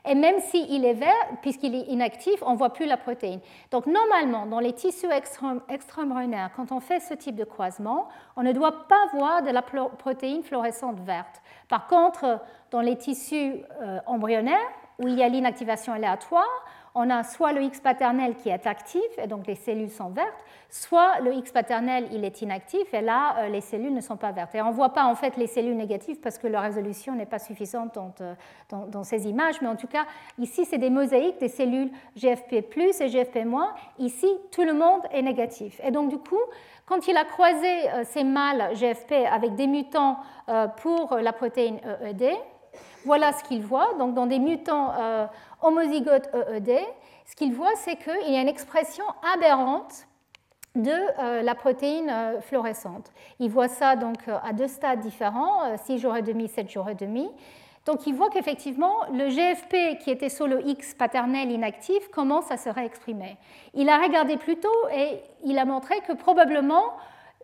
et même s'il est vert, puisqu'il est inactif, on ne voit plus la protéine. Donc normalement, dans les tissus extra-embryonnaires, quand on fait ce type de croisement, on ne doit pas voir de la protéine fluorescente verte. Par contre, dans les tissus euh, embryonnaires, où il y a l'inactivation aléatoire, on a soit le X paternel qui est actif, et donc les cellules sont vertes, soit le X paternel il est inactif, et là euh, les cellules ne sont pas vertes. Et on ne voit pas en fait les cellules négatives parce que leur résolution n'est pas suffisante euh, dans, ces images, mais en tout cas ici c'est des mosaïques des cellules GFP et GFP-. Ici tout le monde est négatif. Et donc du coup, quand il a croisé euh, ces mâles GFP avec des mutants pour la protéine EED, voilà ce qu'il voit. Donc, dans des mutants homozygote EED, ce qu'il voit, c'est qu'il y a une expression aberrante de euh, la protéine euh, fluorescente. Il voit ça donc euh, à deux stades différents, 6 jours et demi, 7 jours et demi. Donc il voit qu'effectivement, le GFP qui était le X paternel inactif commence à se réexprimer. Il a regardé plus tôt et il a montré que probablement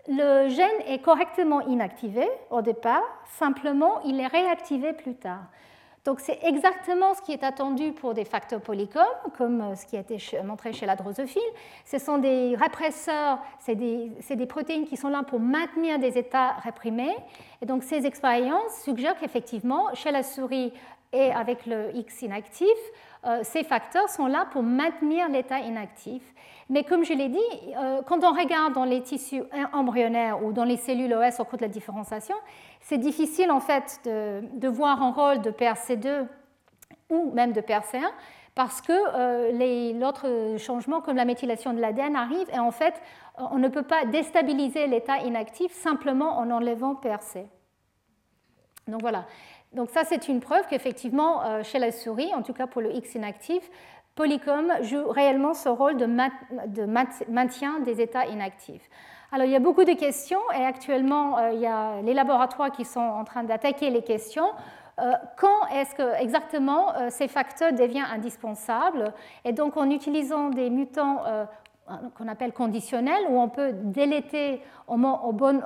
le gène est correctement inactivé au départ, simplement il est réactivé plus tard. Donc c'est exactement ce qui est attendu pour des facteurs polycomes, comme euh, ce qui a été montré chez la drosophile. Ce sont des répresseurs, c'est des, protéines qui sont là pour maintenir des états réprimés. Et donc ces expériences suggèrent qu'effectivement, chez la souris et avec le X inactif, euh, ces facteurs sont là pour maintenir l'état inactif. Mais comme je l'ai dit, euh, quand on regarde dans les tissus embryonnaires ou dans les cellules OS au cours de la différenciation, c'est difficile en fait de, voir un rôle de PRC2 ou même de PRC1 parce que euh, l'autre changement comme la méthylation de l'ADN arrive et en fait on ne peut pas déstabiliser l'état inactif simplement en enlevant PRC. Donc voilà. Donc ça c'est une preuve qu'effectivement euh, chez la souris, en tout cas pour le X inactif, Polycom joue réellement ce rôle de, maintien des états inactifs. Alors, il y a beaucoup de questions et actuellement, euh, il y a les laboratoires qui sont en train d'attaquer les questions. Euh, quand est-ce que exactement euh, ces facteurs deviennent indispensables? Et donc, en utilisant des mutants qu'on appelle conditionnels, où on peut déléter au, moment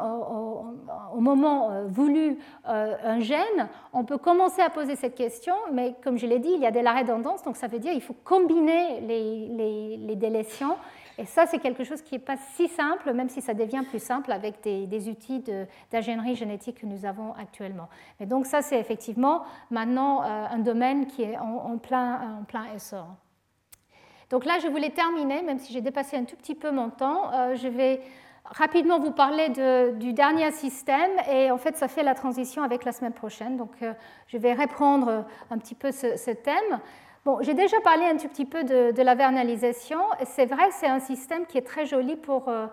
voulu un gène, on peut commencer à poser cette question, mais comme je l'ai dit, il y a de la redondance, donc ça veut dire qu'il faut combiner les, les délétions et ça, c'est quelque chose qui n'est pas si simple, même si ça devient plus simple avec des, outils d'ingénierie génétique que nous avons actuellement. Mais donc ça, c'est effectivement maintenant euh, un domaine qui est en plein essor. Donc là, je voulais terminer, même si j'ai dépassé un tout petit peu mon temps. Euh, je vais rapidement vous parler du dernier système et en fait ça fait la transition avec la semaine prochaine. Donc euh, je vais reprendre un petit peu ce thème. Bon, j'ai déjà parlé un tout petit peu de, la vernalisation. C'est vrai, c'est un système qui est très joli pour euh,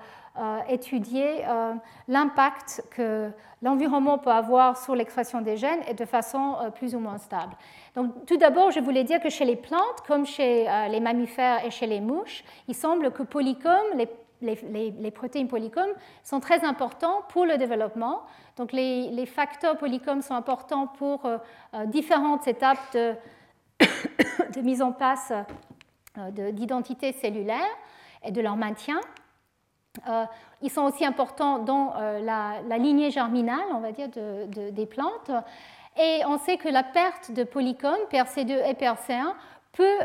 étudier euh, l'impact que l'environnement peut avoir sur l'expression des gènes et de façon plus ou moins stable. Donc, tout d'abord, je voulais dire que chez les plantes, comme chez les mammifères et chez les mouches, il semble que les, protéines polycomes sont très importants pour le développement. Donc les, facteurs polycomes sont importants pour différentes étapes de mise en place euh, d'identité cellulaire et de leur maintien. Euh, ils sont aussi importants dans euh, la, lignée germinale, on va dire, des plantes. Et on sait que la perte de polycomes, PRC2 et PRC1, peut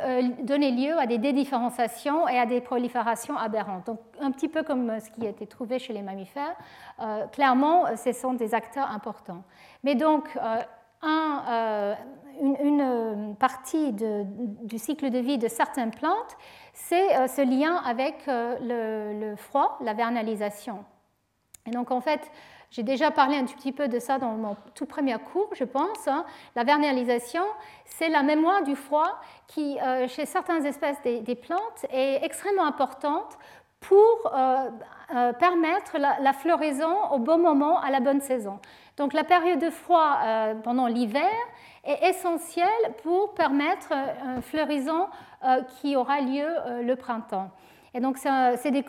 donner lieu à des dédifférenciations et à des proliférations aberrantes. Donc, un petit peu comme ce qui a été trouvé chez les mammifères, clairement, ce sont des acteurs importants. Mais donc, un, une, euh, partie du cycle de vie de certaines plantes, c'est euh, ce lien avec euh, le, froid, la vernalisation. Et donc en fait, j'ai déjà parlé un tout petit peu de ça dans mon tout premier cours, je pense. Hein. La vernalisation, c'est la mémoire du froid qui, chez certaines espèces des, plantes, est extrêmement importante pour permettre la, floraison au bon moment, à la bonne saison. Donc la période de froid pendant l'hiver est essentiel pour permettre un fleurison euh, qui aura lieu euh, le printemps. Et donc, c'est les,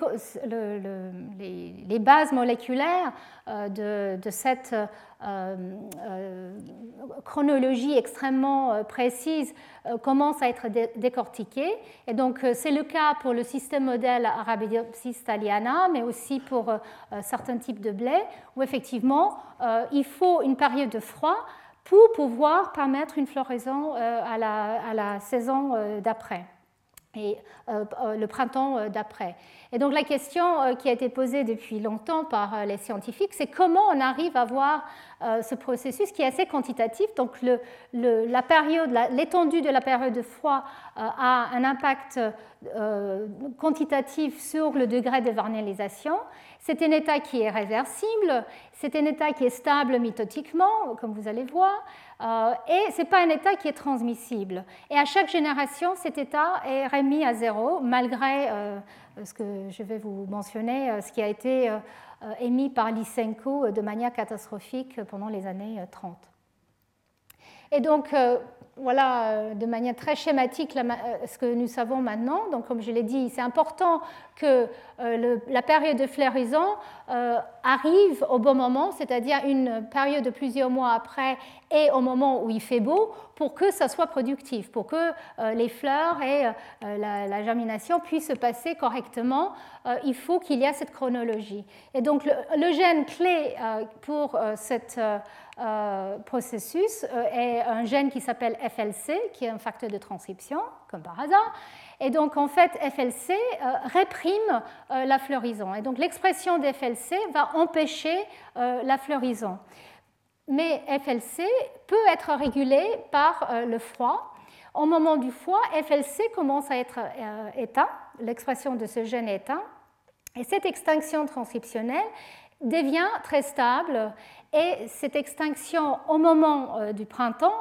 bases moléculaires de, cette chronologie extrêmement précise commencent à être décortiquées. Et donc, c'est le cas pour le système modèle Arabidopsis thaliana, mais aussi pour certains types de blé, où effectivement, il faut une période de froid pour pouvoir permettre une floraison à la saison d'après et euh, euh, le printemps euh, d'après. Et donc la question qui a été posée depuis longtemps par les scientifiques, c'est comment on arrive à voir ce processus qui est assez quantitatif. Donc la période, l'étendue de la période de froid a un impact quantitatif sur le degré de vernalisation. C'est un état qui est réversible, c'est un état qui est stable mitotiquement, comme vous allez voir. Euh, et ce n'est pas un état qui est transmissible. Et à chaque génération, cet état est remis à zéro, malgré euh, ce que je vais vous mentionner, euh, ce qui a été émis par Lysenko de manière catastrophique pendant les années 30. Et donc, voilà euh, de manière très schématique euh, ce que nous savons maintenant. Donc, comme je l'ai dit, c'est important que euh, la période de floraison arrive au bon moment, c'est-à-dire une période de plusieurs mois après et au moment où il fait beau, pour que ça soit productif, pour que les fleurs et la, germination puissent se passer correctement. il faut qu'il y ait cette chronologie. Et donc, le gène clé pour cette euh, processus euh, est un gène qui s'appelle FLC, qui est un facteur de transcription, comme par hasard. Et donc, en fait, FLC euh, réprime la floraison. Et donc, l'expression d'FLC va empêcher la floraison. Mais FLC peut être régulé par le froid. Au moment du froid, FLC commence à être éteint, l'expression de ce gène est éteint. Et cette extinction transcriptionnelle devient très stable et cette extinction au moment euh, du printemps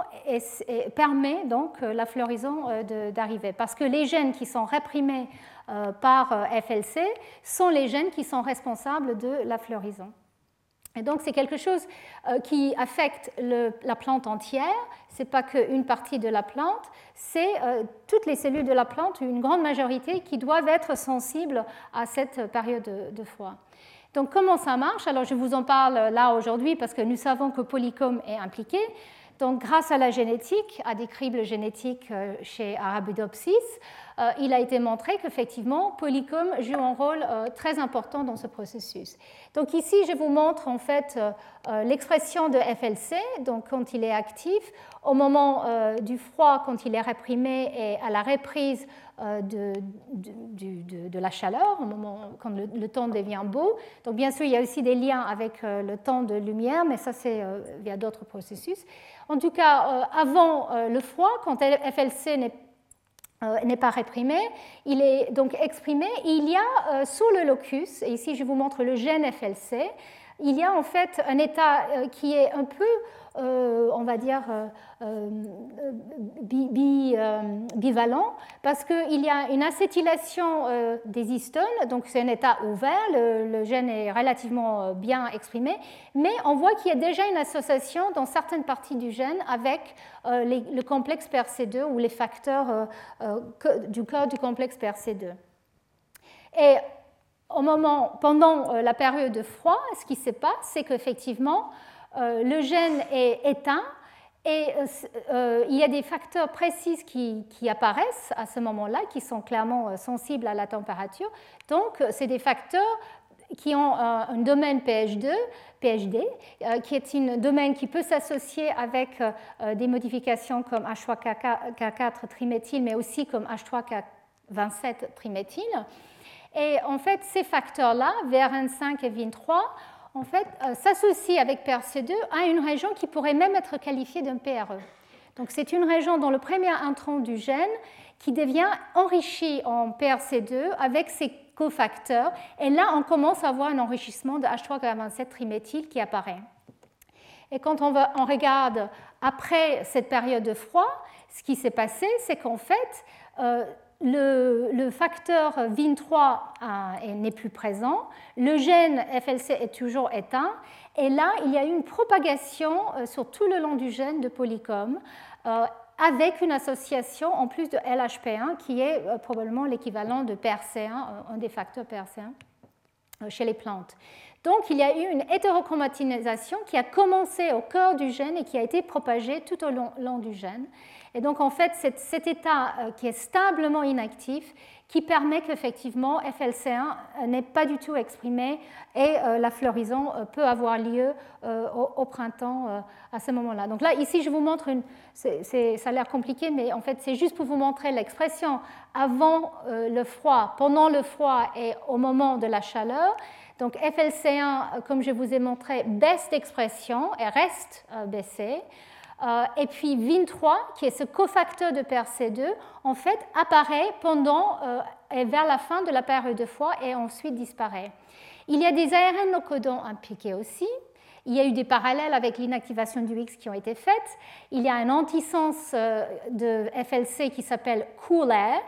permet donc euh, la floraison euh, d'arriver. Parce que les gènes qui sont réprimés par FLC sont les gènes qui sont responsables de la floraison. Et donc c'est quelque chose qui affecte la plante entière. Ce n'est pas qu'une partie de la plante, c'est toutes les cellules de la plante, une grande majorité, qui doivent être sensibles à cette période de froid. Donc comment ça marche? Alors je vous en parle là aujourd'hui parce que nous savons que Polycom est impliqué. Donc grâce à la génétique, à des cribles génétiques euh, chez Arabidopsis, euh, il a été montré qu'effectivement Polycom joue un rôle euh, très important dans ce processus. Donc ici, je vous montre en fait l'expression de FLC, donc quand il est actif, au moment du froid, quand il est réprimé, et à la reprise euh, de, la chaleur, au moment, quand le, temps devient beau. Donc bien sûr, il y a aussi des liens avec euh, le temps de lumière, mais ça c'est euh, via d'autres processus. En tout cas, avant le froid, quand FLC n'est pas réprimé, il est donc exprimé. il y a sous le locus, et ici je vous montre le gène FLC, il y a en fait un état qui est un peu euh, on va dire, euh, euh, bivalent, parce qu'il y a une acétylation des histones, donc c'est un état ouvert, le, gène est relativement bien exprimé, mais on voit qu'il y a déjà une association dans certaines parties du gène avec le complexe PRC2 ou les facteurs du code du complexe PRC2. Et au moment, pendant la période de froid, ce qui se passe, c'est qu'effectivement, le gène est éteint et euh, euh, il y a des facteurs précis qui, apparaissent à ce moment-là, qui sont clairement sensibles à la température. Donc, c'est des facteurs qui ont un, domaine PH2, PHD, qui est un domaine qui peut s'associer avec des modifications comme H3K4 triméthyle, mais aussi comme H3K27 triméthyle. Et en fait, ces facteurs-là, VRN5 et VIN3, en fait, euh, s'associe avec PRC2 à une région qui pourrait même être qualifiée d'un PRE. Donc c'est une région dans le premier intrant du gène qui devient enrichie en PRC2 avec ses cofacteurs. Et là, on commence à voir un enrichissement de H3K27 triméthyle qui apparaît. Et quand on, on, regarde après cette période de froid, ce qui s'est passé, c'est qu'en fait, euh, le, facteur VIN3 n'est plus présent, le gène FLC est toujours éteint, et là, il y a eu une propagation euh, sur tout le long du gène de Polycom, euh, avec une association en plus de LHP1 qui est probablement l'équivalent de PRC1, un des facteurs PRC1 chez les plantes. Donc il y a eu une hétérochromatinisation qui a commencé au cœur du gène et qui a été propagée tout au long, du gène. Et donc en fait, cet état qui est stablement inactif qui permet qu'effectivement FLC1 n'est pas du tout exprimé et euh, la floraison euh, peut avoir lieu euh, au, printemps à ce moment-là. Donc là, ici, je vous montre une... ça a l'air compliqué, mais en fait, c'est juste pour vous montrer l'expression avant le froid, pendant le froid et au moment de la chaleur. Donc FLC1, comme je vous ai montré, baisse d'expression et reste baissé. Euh, et puis VIN3, qui est ce cofacteur de PRC2, en fait apparaît pendant euh, et vers la fin de la période de froid et ensuite disparaît. Il y a des ARN no codons impliqués aussi. Il y a eu des parallèles avec l'inactivation du X qui ont été faites. Il y a un antisens euh, de FLC qui s'appelle Cool Air,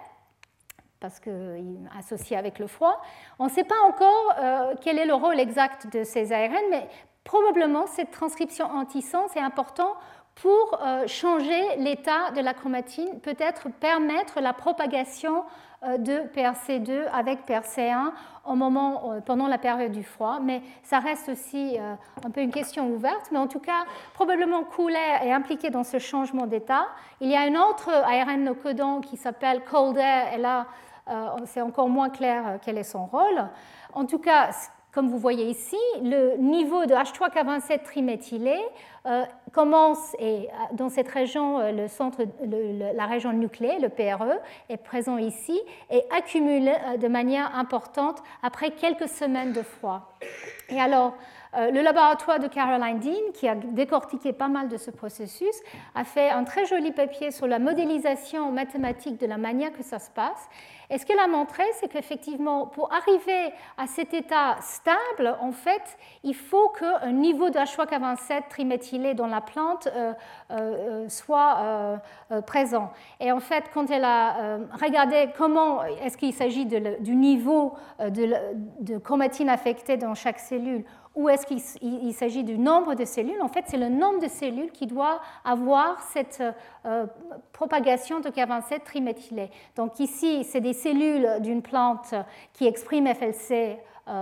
parce qu'il est associé avec le froid. On ne sait pas encore quel est le rôle exact de ces ARN, mais probablement cette transcription antisens est importante pour euh, changer l'état de la chromatine, peut-être permettre la propagation euh, de PRC2 avec PRC1 au moment, euh, pendant la période du froid, mais ça reste aussi un peu une question ouverte. Mais en tout cas, probablement Cooler est impliqué dans ce changement d'état. Il y a un autre ARN no codon qui s'appelle Cold Air, et là, c'est encore moins clair quel est son rôle. En tout cas, comme vous voyez ici, le niveau de H3K27 triméthylé euh, commence, et euh, dans cette région, euh, le centre, la région nucléaire, le PRE, est présent ici et accumule de manière importante après quelques semaines de froid. Et alors, le laboratoire de Caroline Dean, qui a décortiqué pas mal de ce processus, a fait un très joli papier sur la modélisation mathématique de la manière que ça se passe. Et ce qu'elle a montré, c'est qu'effectivement, pour arriver à cet état stable, en fait, il faut qu'un niveau de H3K27 triméthylé dans la plante euh, euh, euh, soit présent. Et en fait, quand elle a regardé comment est-ce qu'il s'agit du niveau de, de chromatine affectée dans chaque cellule ou est-ce qu'il s'agit du nombre de cellules En fait, c'est le nombre de cellules qui doit avoir cette euh, propagation de K27 triméthylé. Donc ici, c'est des cellules d'une plante qui expriment FLC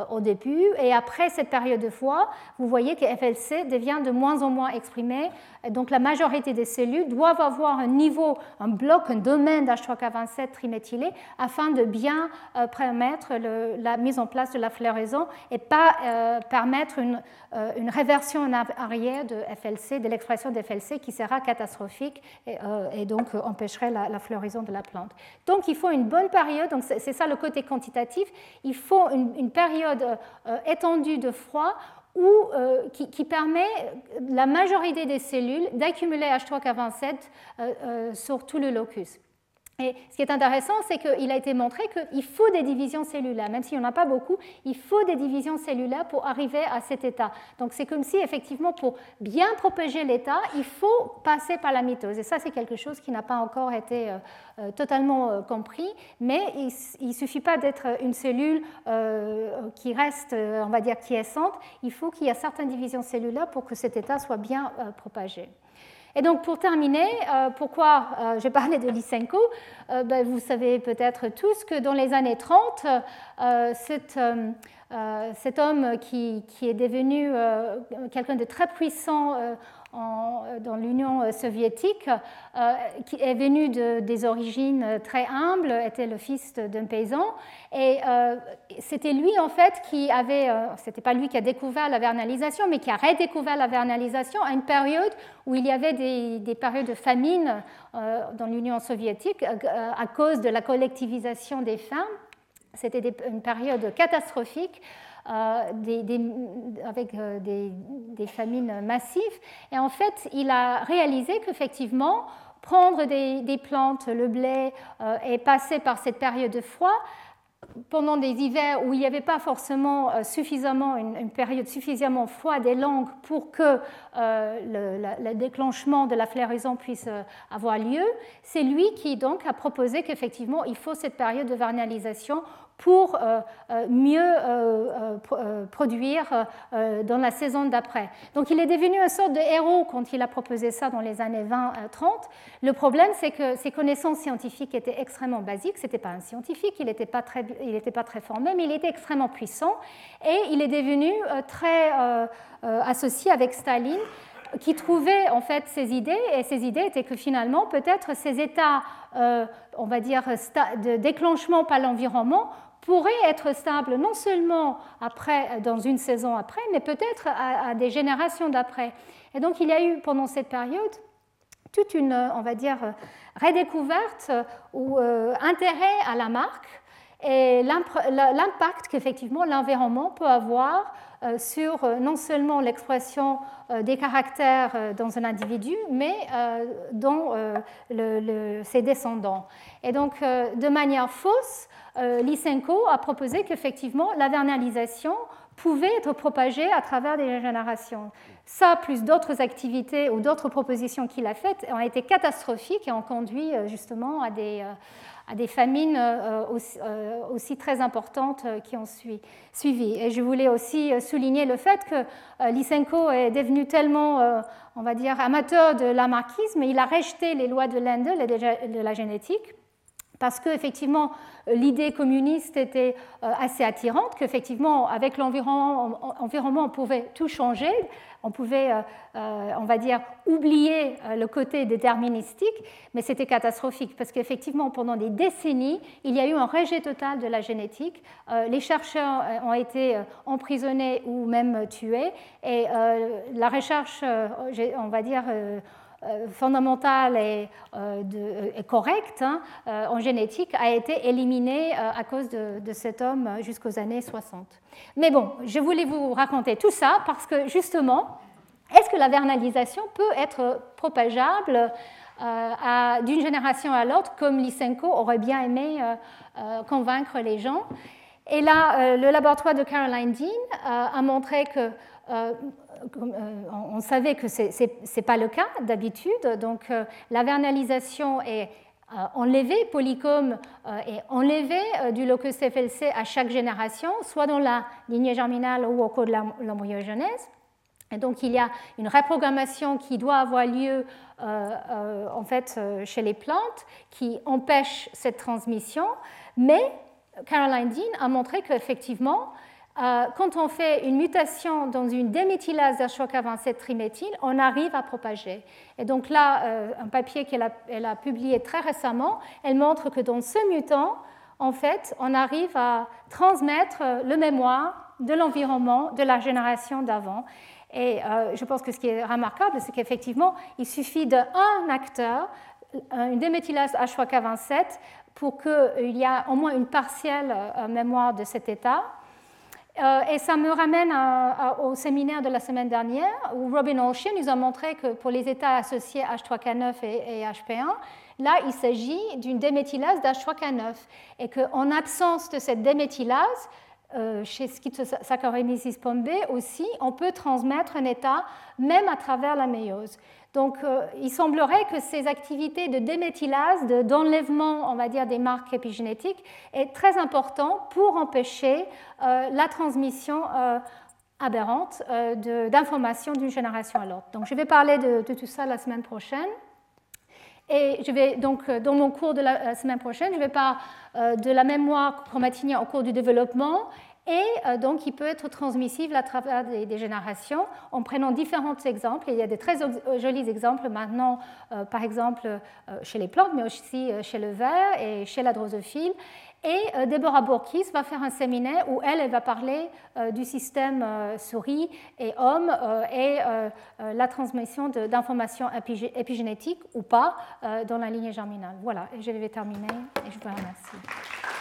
au début. Et après cette période de froid, vous voyez que FLC devient de moins en moins exprimé. Donc la majorité des cellules doivent avoir un niveau, un bloc, un domaine d'H3K27 triméthylé afin de bien euh, permettre la mise en place de la floraison et pas euh, permettre une, réversion en arrière de FLC, de l'expression de FLC qui sera catastrophique et, donc empêcherait la, la, floraison de la plante. Donc il faut une bonne période, c'est ça le côté quantitatif, il faut une, une période période euh, étendue de froid où, euh, qui, permet la majorité des cellules d'accumuler H3K27 euh, sur tout le locus. Et ce qui est intéressant, c'est qu'il a été montré qu'il faut des divisions cellulaires, même s'il n'y en a pas beaucoup, il faut des divisions cellulaires pour arriver à cet état. Donc c'est comme si, effectivement, pour bien propager l'état, il faut passer par la mitose. Et ça, c'est quelque chose qui n'a pas encore été euh, euh, totalement euh, compris, mais il ne suffit pas d'être une cellule qui reste, on va dire, quiescente, il faut qu'il y ait certaines divisions cellulaires pour que cet état soit bien propagé. Et donc pour terminer, euh, pourquoi euh, j'ai parlé de Lysenko euh, ben, Vous savez peut-être tous que dans les années 30, cet, homme qui est devenu quelqu'un de très puissant euh, dans l'Union euh, soviétique, euh, qui est venu de, des origines très humbles, était le fils d'un paysan. Et c'était lui, en fait, qui avait, c'était pas lui qui a découvert la vernalisation, mais qui a redécouvert la vernalisation à une période où il y avait des, des périodes de famine dans l'Union soviétique à cause de la collectivisation des fermes. C'était une période catastrophique. Euh, avec euh, des, famines massives. Et en fait, il a réalisé qu'effectivement, prendre des, plantes, le blé, euh, et passer par cette période de froid, pendant des hivers où il n'y avait pas forcément suffisamment, une, période suffisamment froide et longue pour que le, déclenchement de la floraison puisse avoir lieu, c'est lui qui donc a proposé qu'effectivement il faut cette période de vernalisation pour mieux produire dans la saison d'après. Donc il est devenu une sorte de héros quand il a proposé ça dans les années 20-30. Le problème, c'est que ses connaissances scientifiques étaient extrêmement basiques. Ce n'était pas un scientifique, il n'était pas, très, pas très formé, mais il était extrêmement puissant et il est devenu très associé avec Staline qui trouvait en fait ces idées, et ces idées étaient que finalement, peut-être ces états, euh, on va dire, de déclenchement par l'environnement pourraient être stables non seulement après, dans une saison après, mais peut-être à, des générations d'après. Et donc, il y a eu pendant cette période toute une, on va dire, redécouverte ou euh, intérêt à la marque et l'impact qu'effectivement l'environnement peut avoir sur euh, non seulement l'expression euh, des caractères dans un individu, mais dans ses descendants. Et donc, de manière fausse, Lysenko a proposé qu'effectivement, la vernalisation pouvait être propagée à travers des générations. Ça, plus d'autres activités ou d'autres propositions qu'il a faites, ont été catastrophiques et ont conduit justement à des, à des famines euh, euh, aussi, très importantes euh, qui ont suivi. Et je voulais aussi souligner le fait que Lysenko est devenu tellement, on va dire, amateur de lamarckisme, il a rejeté les lois de Lendl et de la génétique parce qu'effectivement, l'idée communiste était assez attirante, qu'effectivement, avec l'environnement, on pouvait tout changer. On pouvait, euh, euh, on va dire, oublier euh, le côté déterministique, mais c'était catastrophique. Parce qu'effectivement, pendant des décennies, il y a eu un rejet total de la génétique. les chercheurs ont été emprisonnés ou même tués, et la recherche, on va dire, fondamentale et, correcte hein, en génétique a été éliminée à cause de, cet homme jusqu'aux années 60. Mais bon, je voulais vous raconter tout ça parce que justement, est-ce que la vernalisation peut être propageable euh, d'une génération à l'autre, comme Lysenko aurait bien aimé euh, euh, convaincre les gens? Et là, le laboratoire de Caroline Dean a montré que on savait que ce n'est pas le cas d'habitude, donc la vernalisation est enlevée, polycom est enlevé du locus FLC à chaque génération, soit dans la lignée germinale ou au cours de l'embryogenèse. Et donc il y a une reprogrammation qui doit avoir lieu euh, euh, en fait euh, chez les plantes qui empêche cette transmission, mais Caroline Dean a montré qu'effectivement, quand on fait une mutation dans une déméthylase d'Ashoka27 triméthyle, on arrive à propager. Et donc là, un papier qu'elle a, publié très récemment, elle montre que dans ce mutant, en fait, on arrive à transmettre le mémoire de l'environnement de la génération d'avant. Et euh, je pense que ce qui est remarquable, c'est qu'effectivement, il suffit d'un acteur, une déméthylase H3K27, pour qu'il y ait au moins une partielle euh, mémoire de cet état. Euh, et ça me ramène au séminaire de la semaine dernière où Robin Olshin nous a montré que pour les états associés H3K9 et, et HP1, là, il s'agit d'une déméthylase d'H3K9 et qu'en absence de cette déméthylase, euh, chez Schizosaccharomyces pombe aussi, on peut transmettre un état même à travers la méiose. Donc, euh, il semblerait que ces activités de déméthylase, d'enlèvement, on va dire, des marques épigénétiques, est très important pour empêcher euh, la transmission aberrante d'informations d'une génération à l'autre. Donc, je vais parler de, tout ça la semaine prochaine. Et je vais donc, dans mon cours de la semaine prochaine, je vais parler euh, de la mémoire chromatinienne au cours du développement et euh, donc il peut être transmissible à travers des, générations en prenant différents exemples. il y a de très jolis exemples maintenant, euh, par exemple chez les plantes, mais aussi chez le ver et chez la drosophile. Et Deborah Bourkis va faire un séminaire où elle, elle va parler du système souris et homme et la transmission d'informations épigénétiques ou pas dans la lignée germinale. Voilà, je vais terminer et je vous remercie.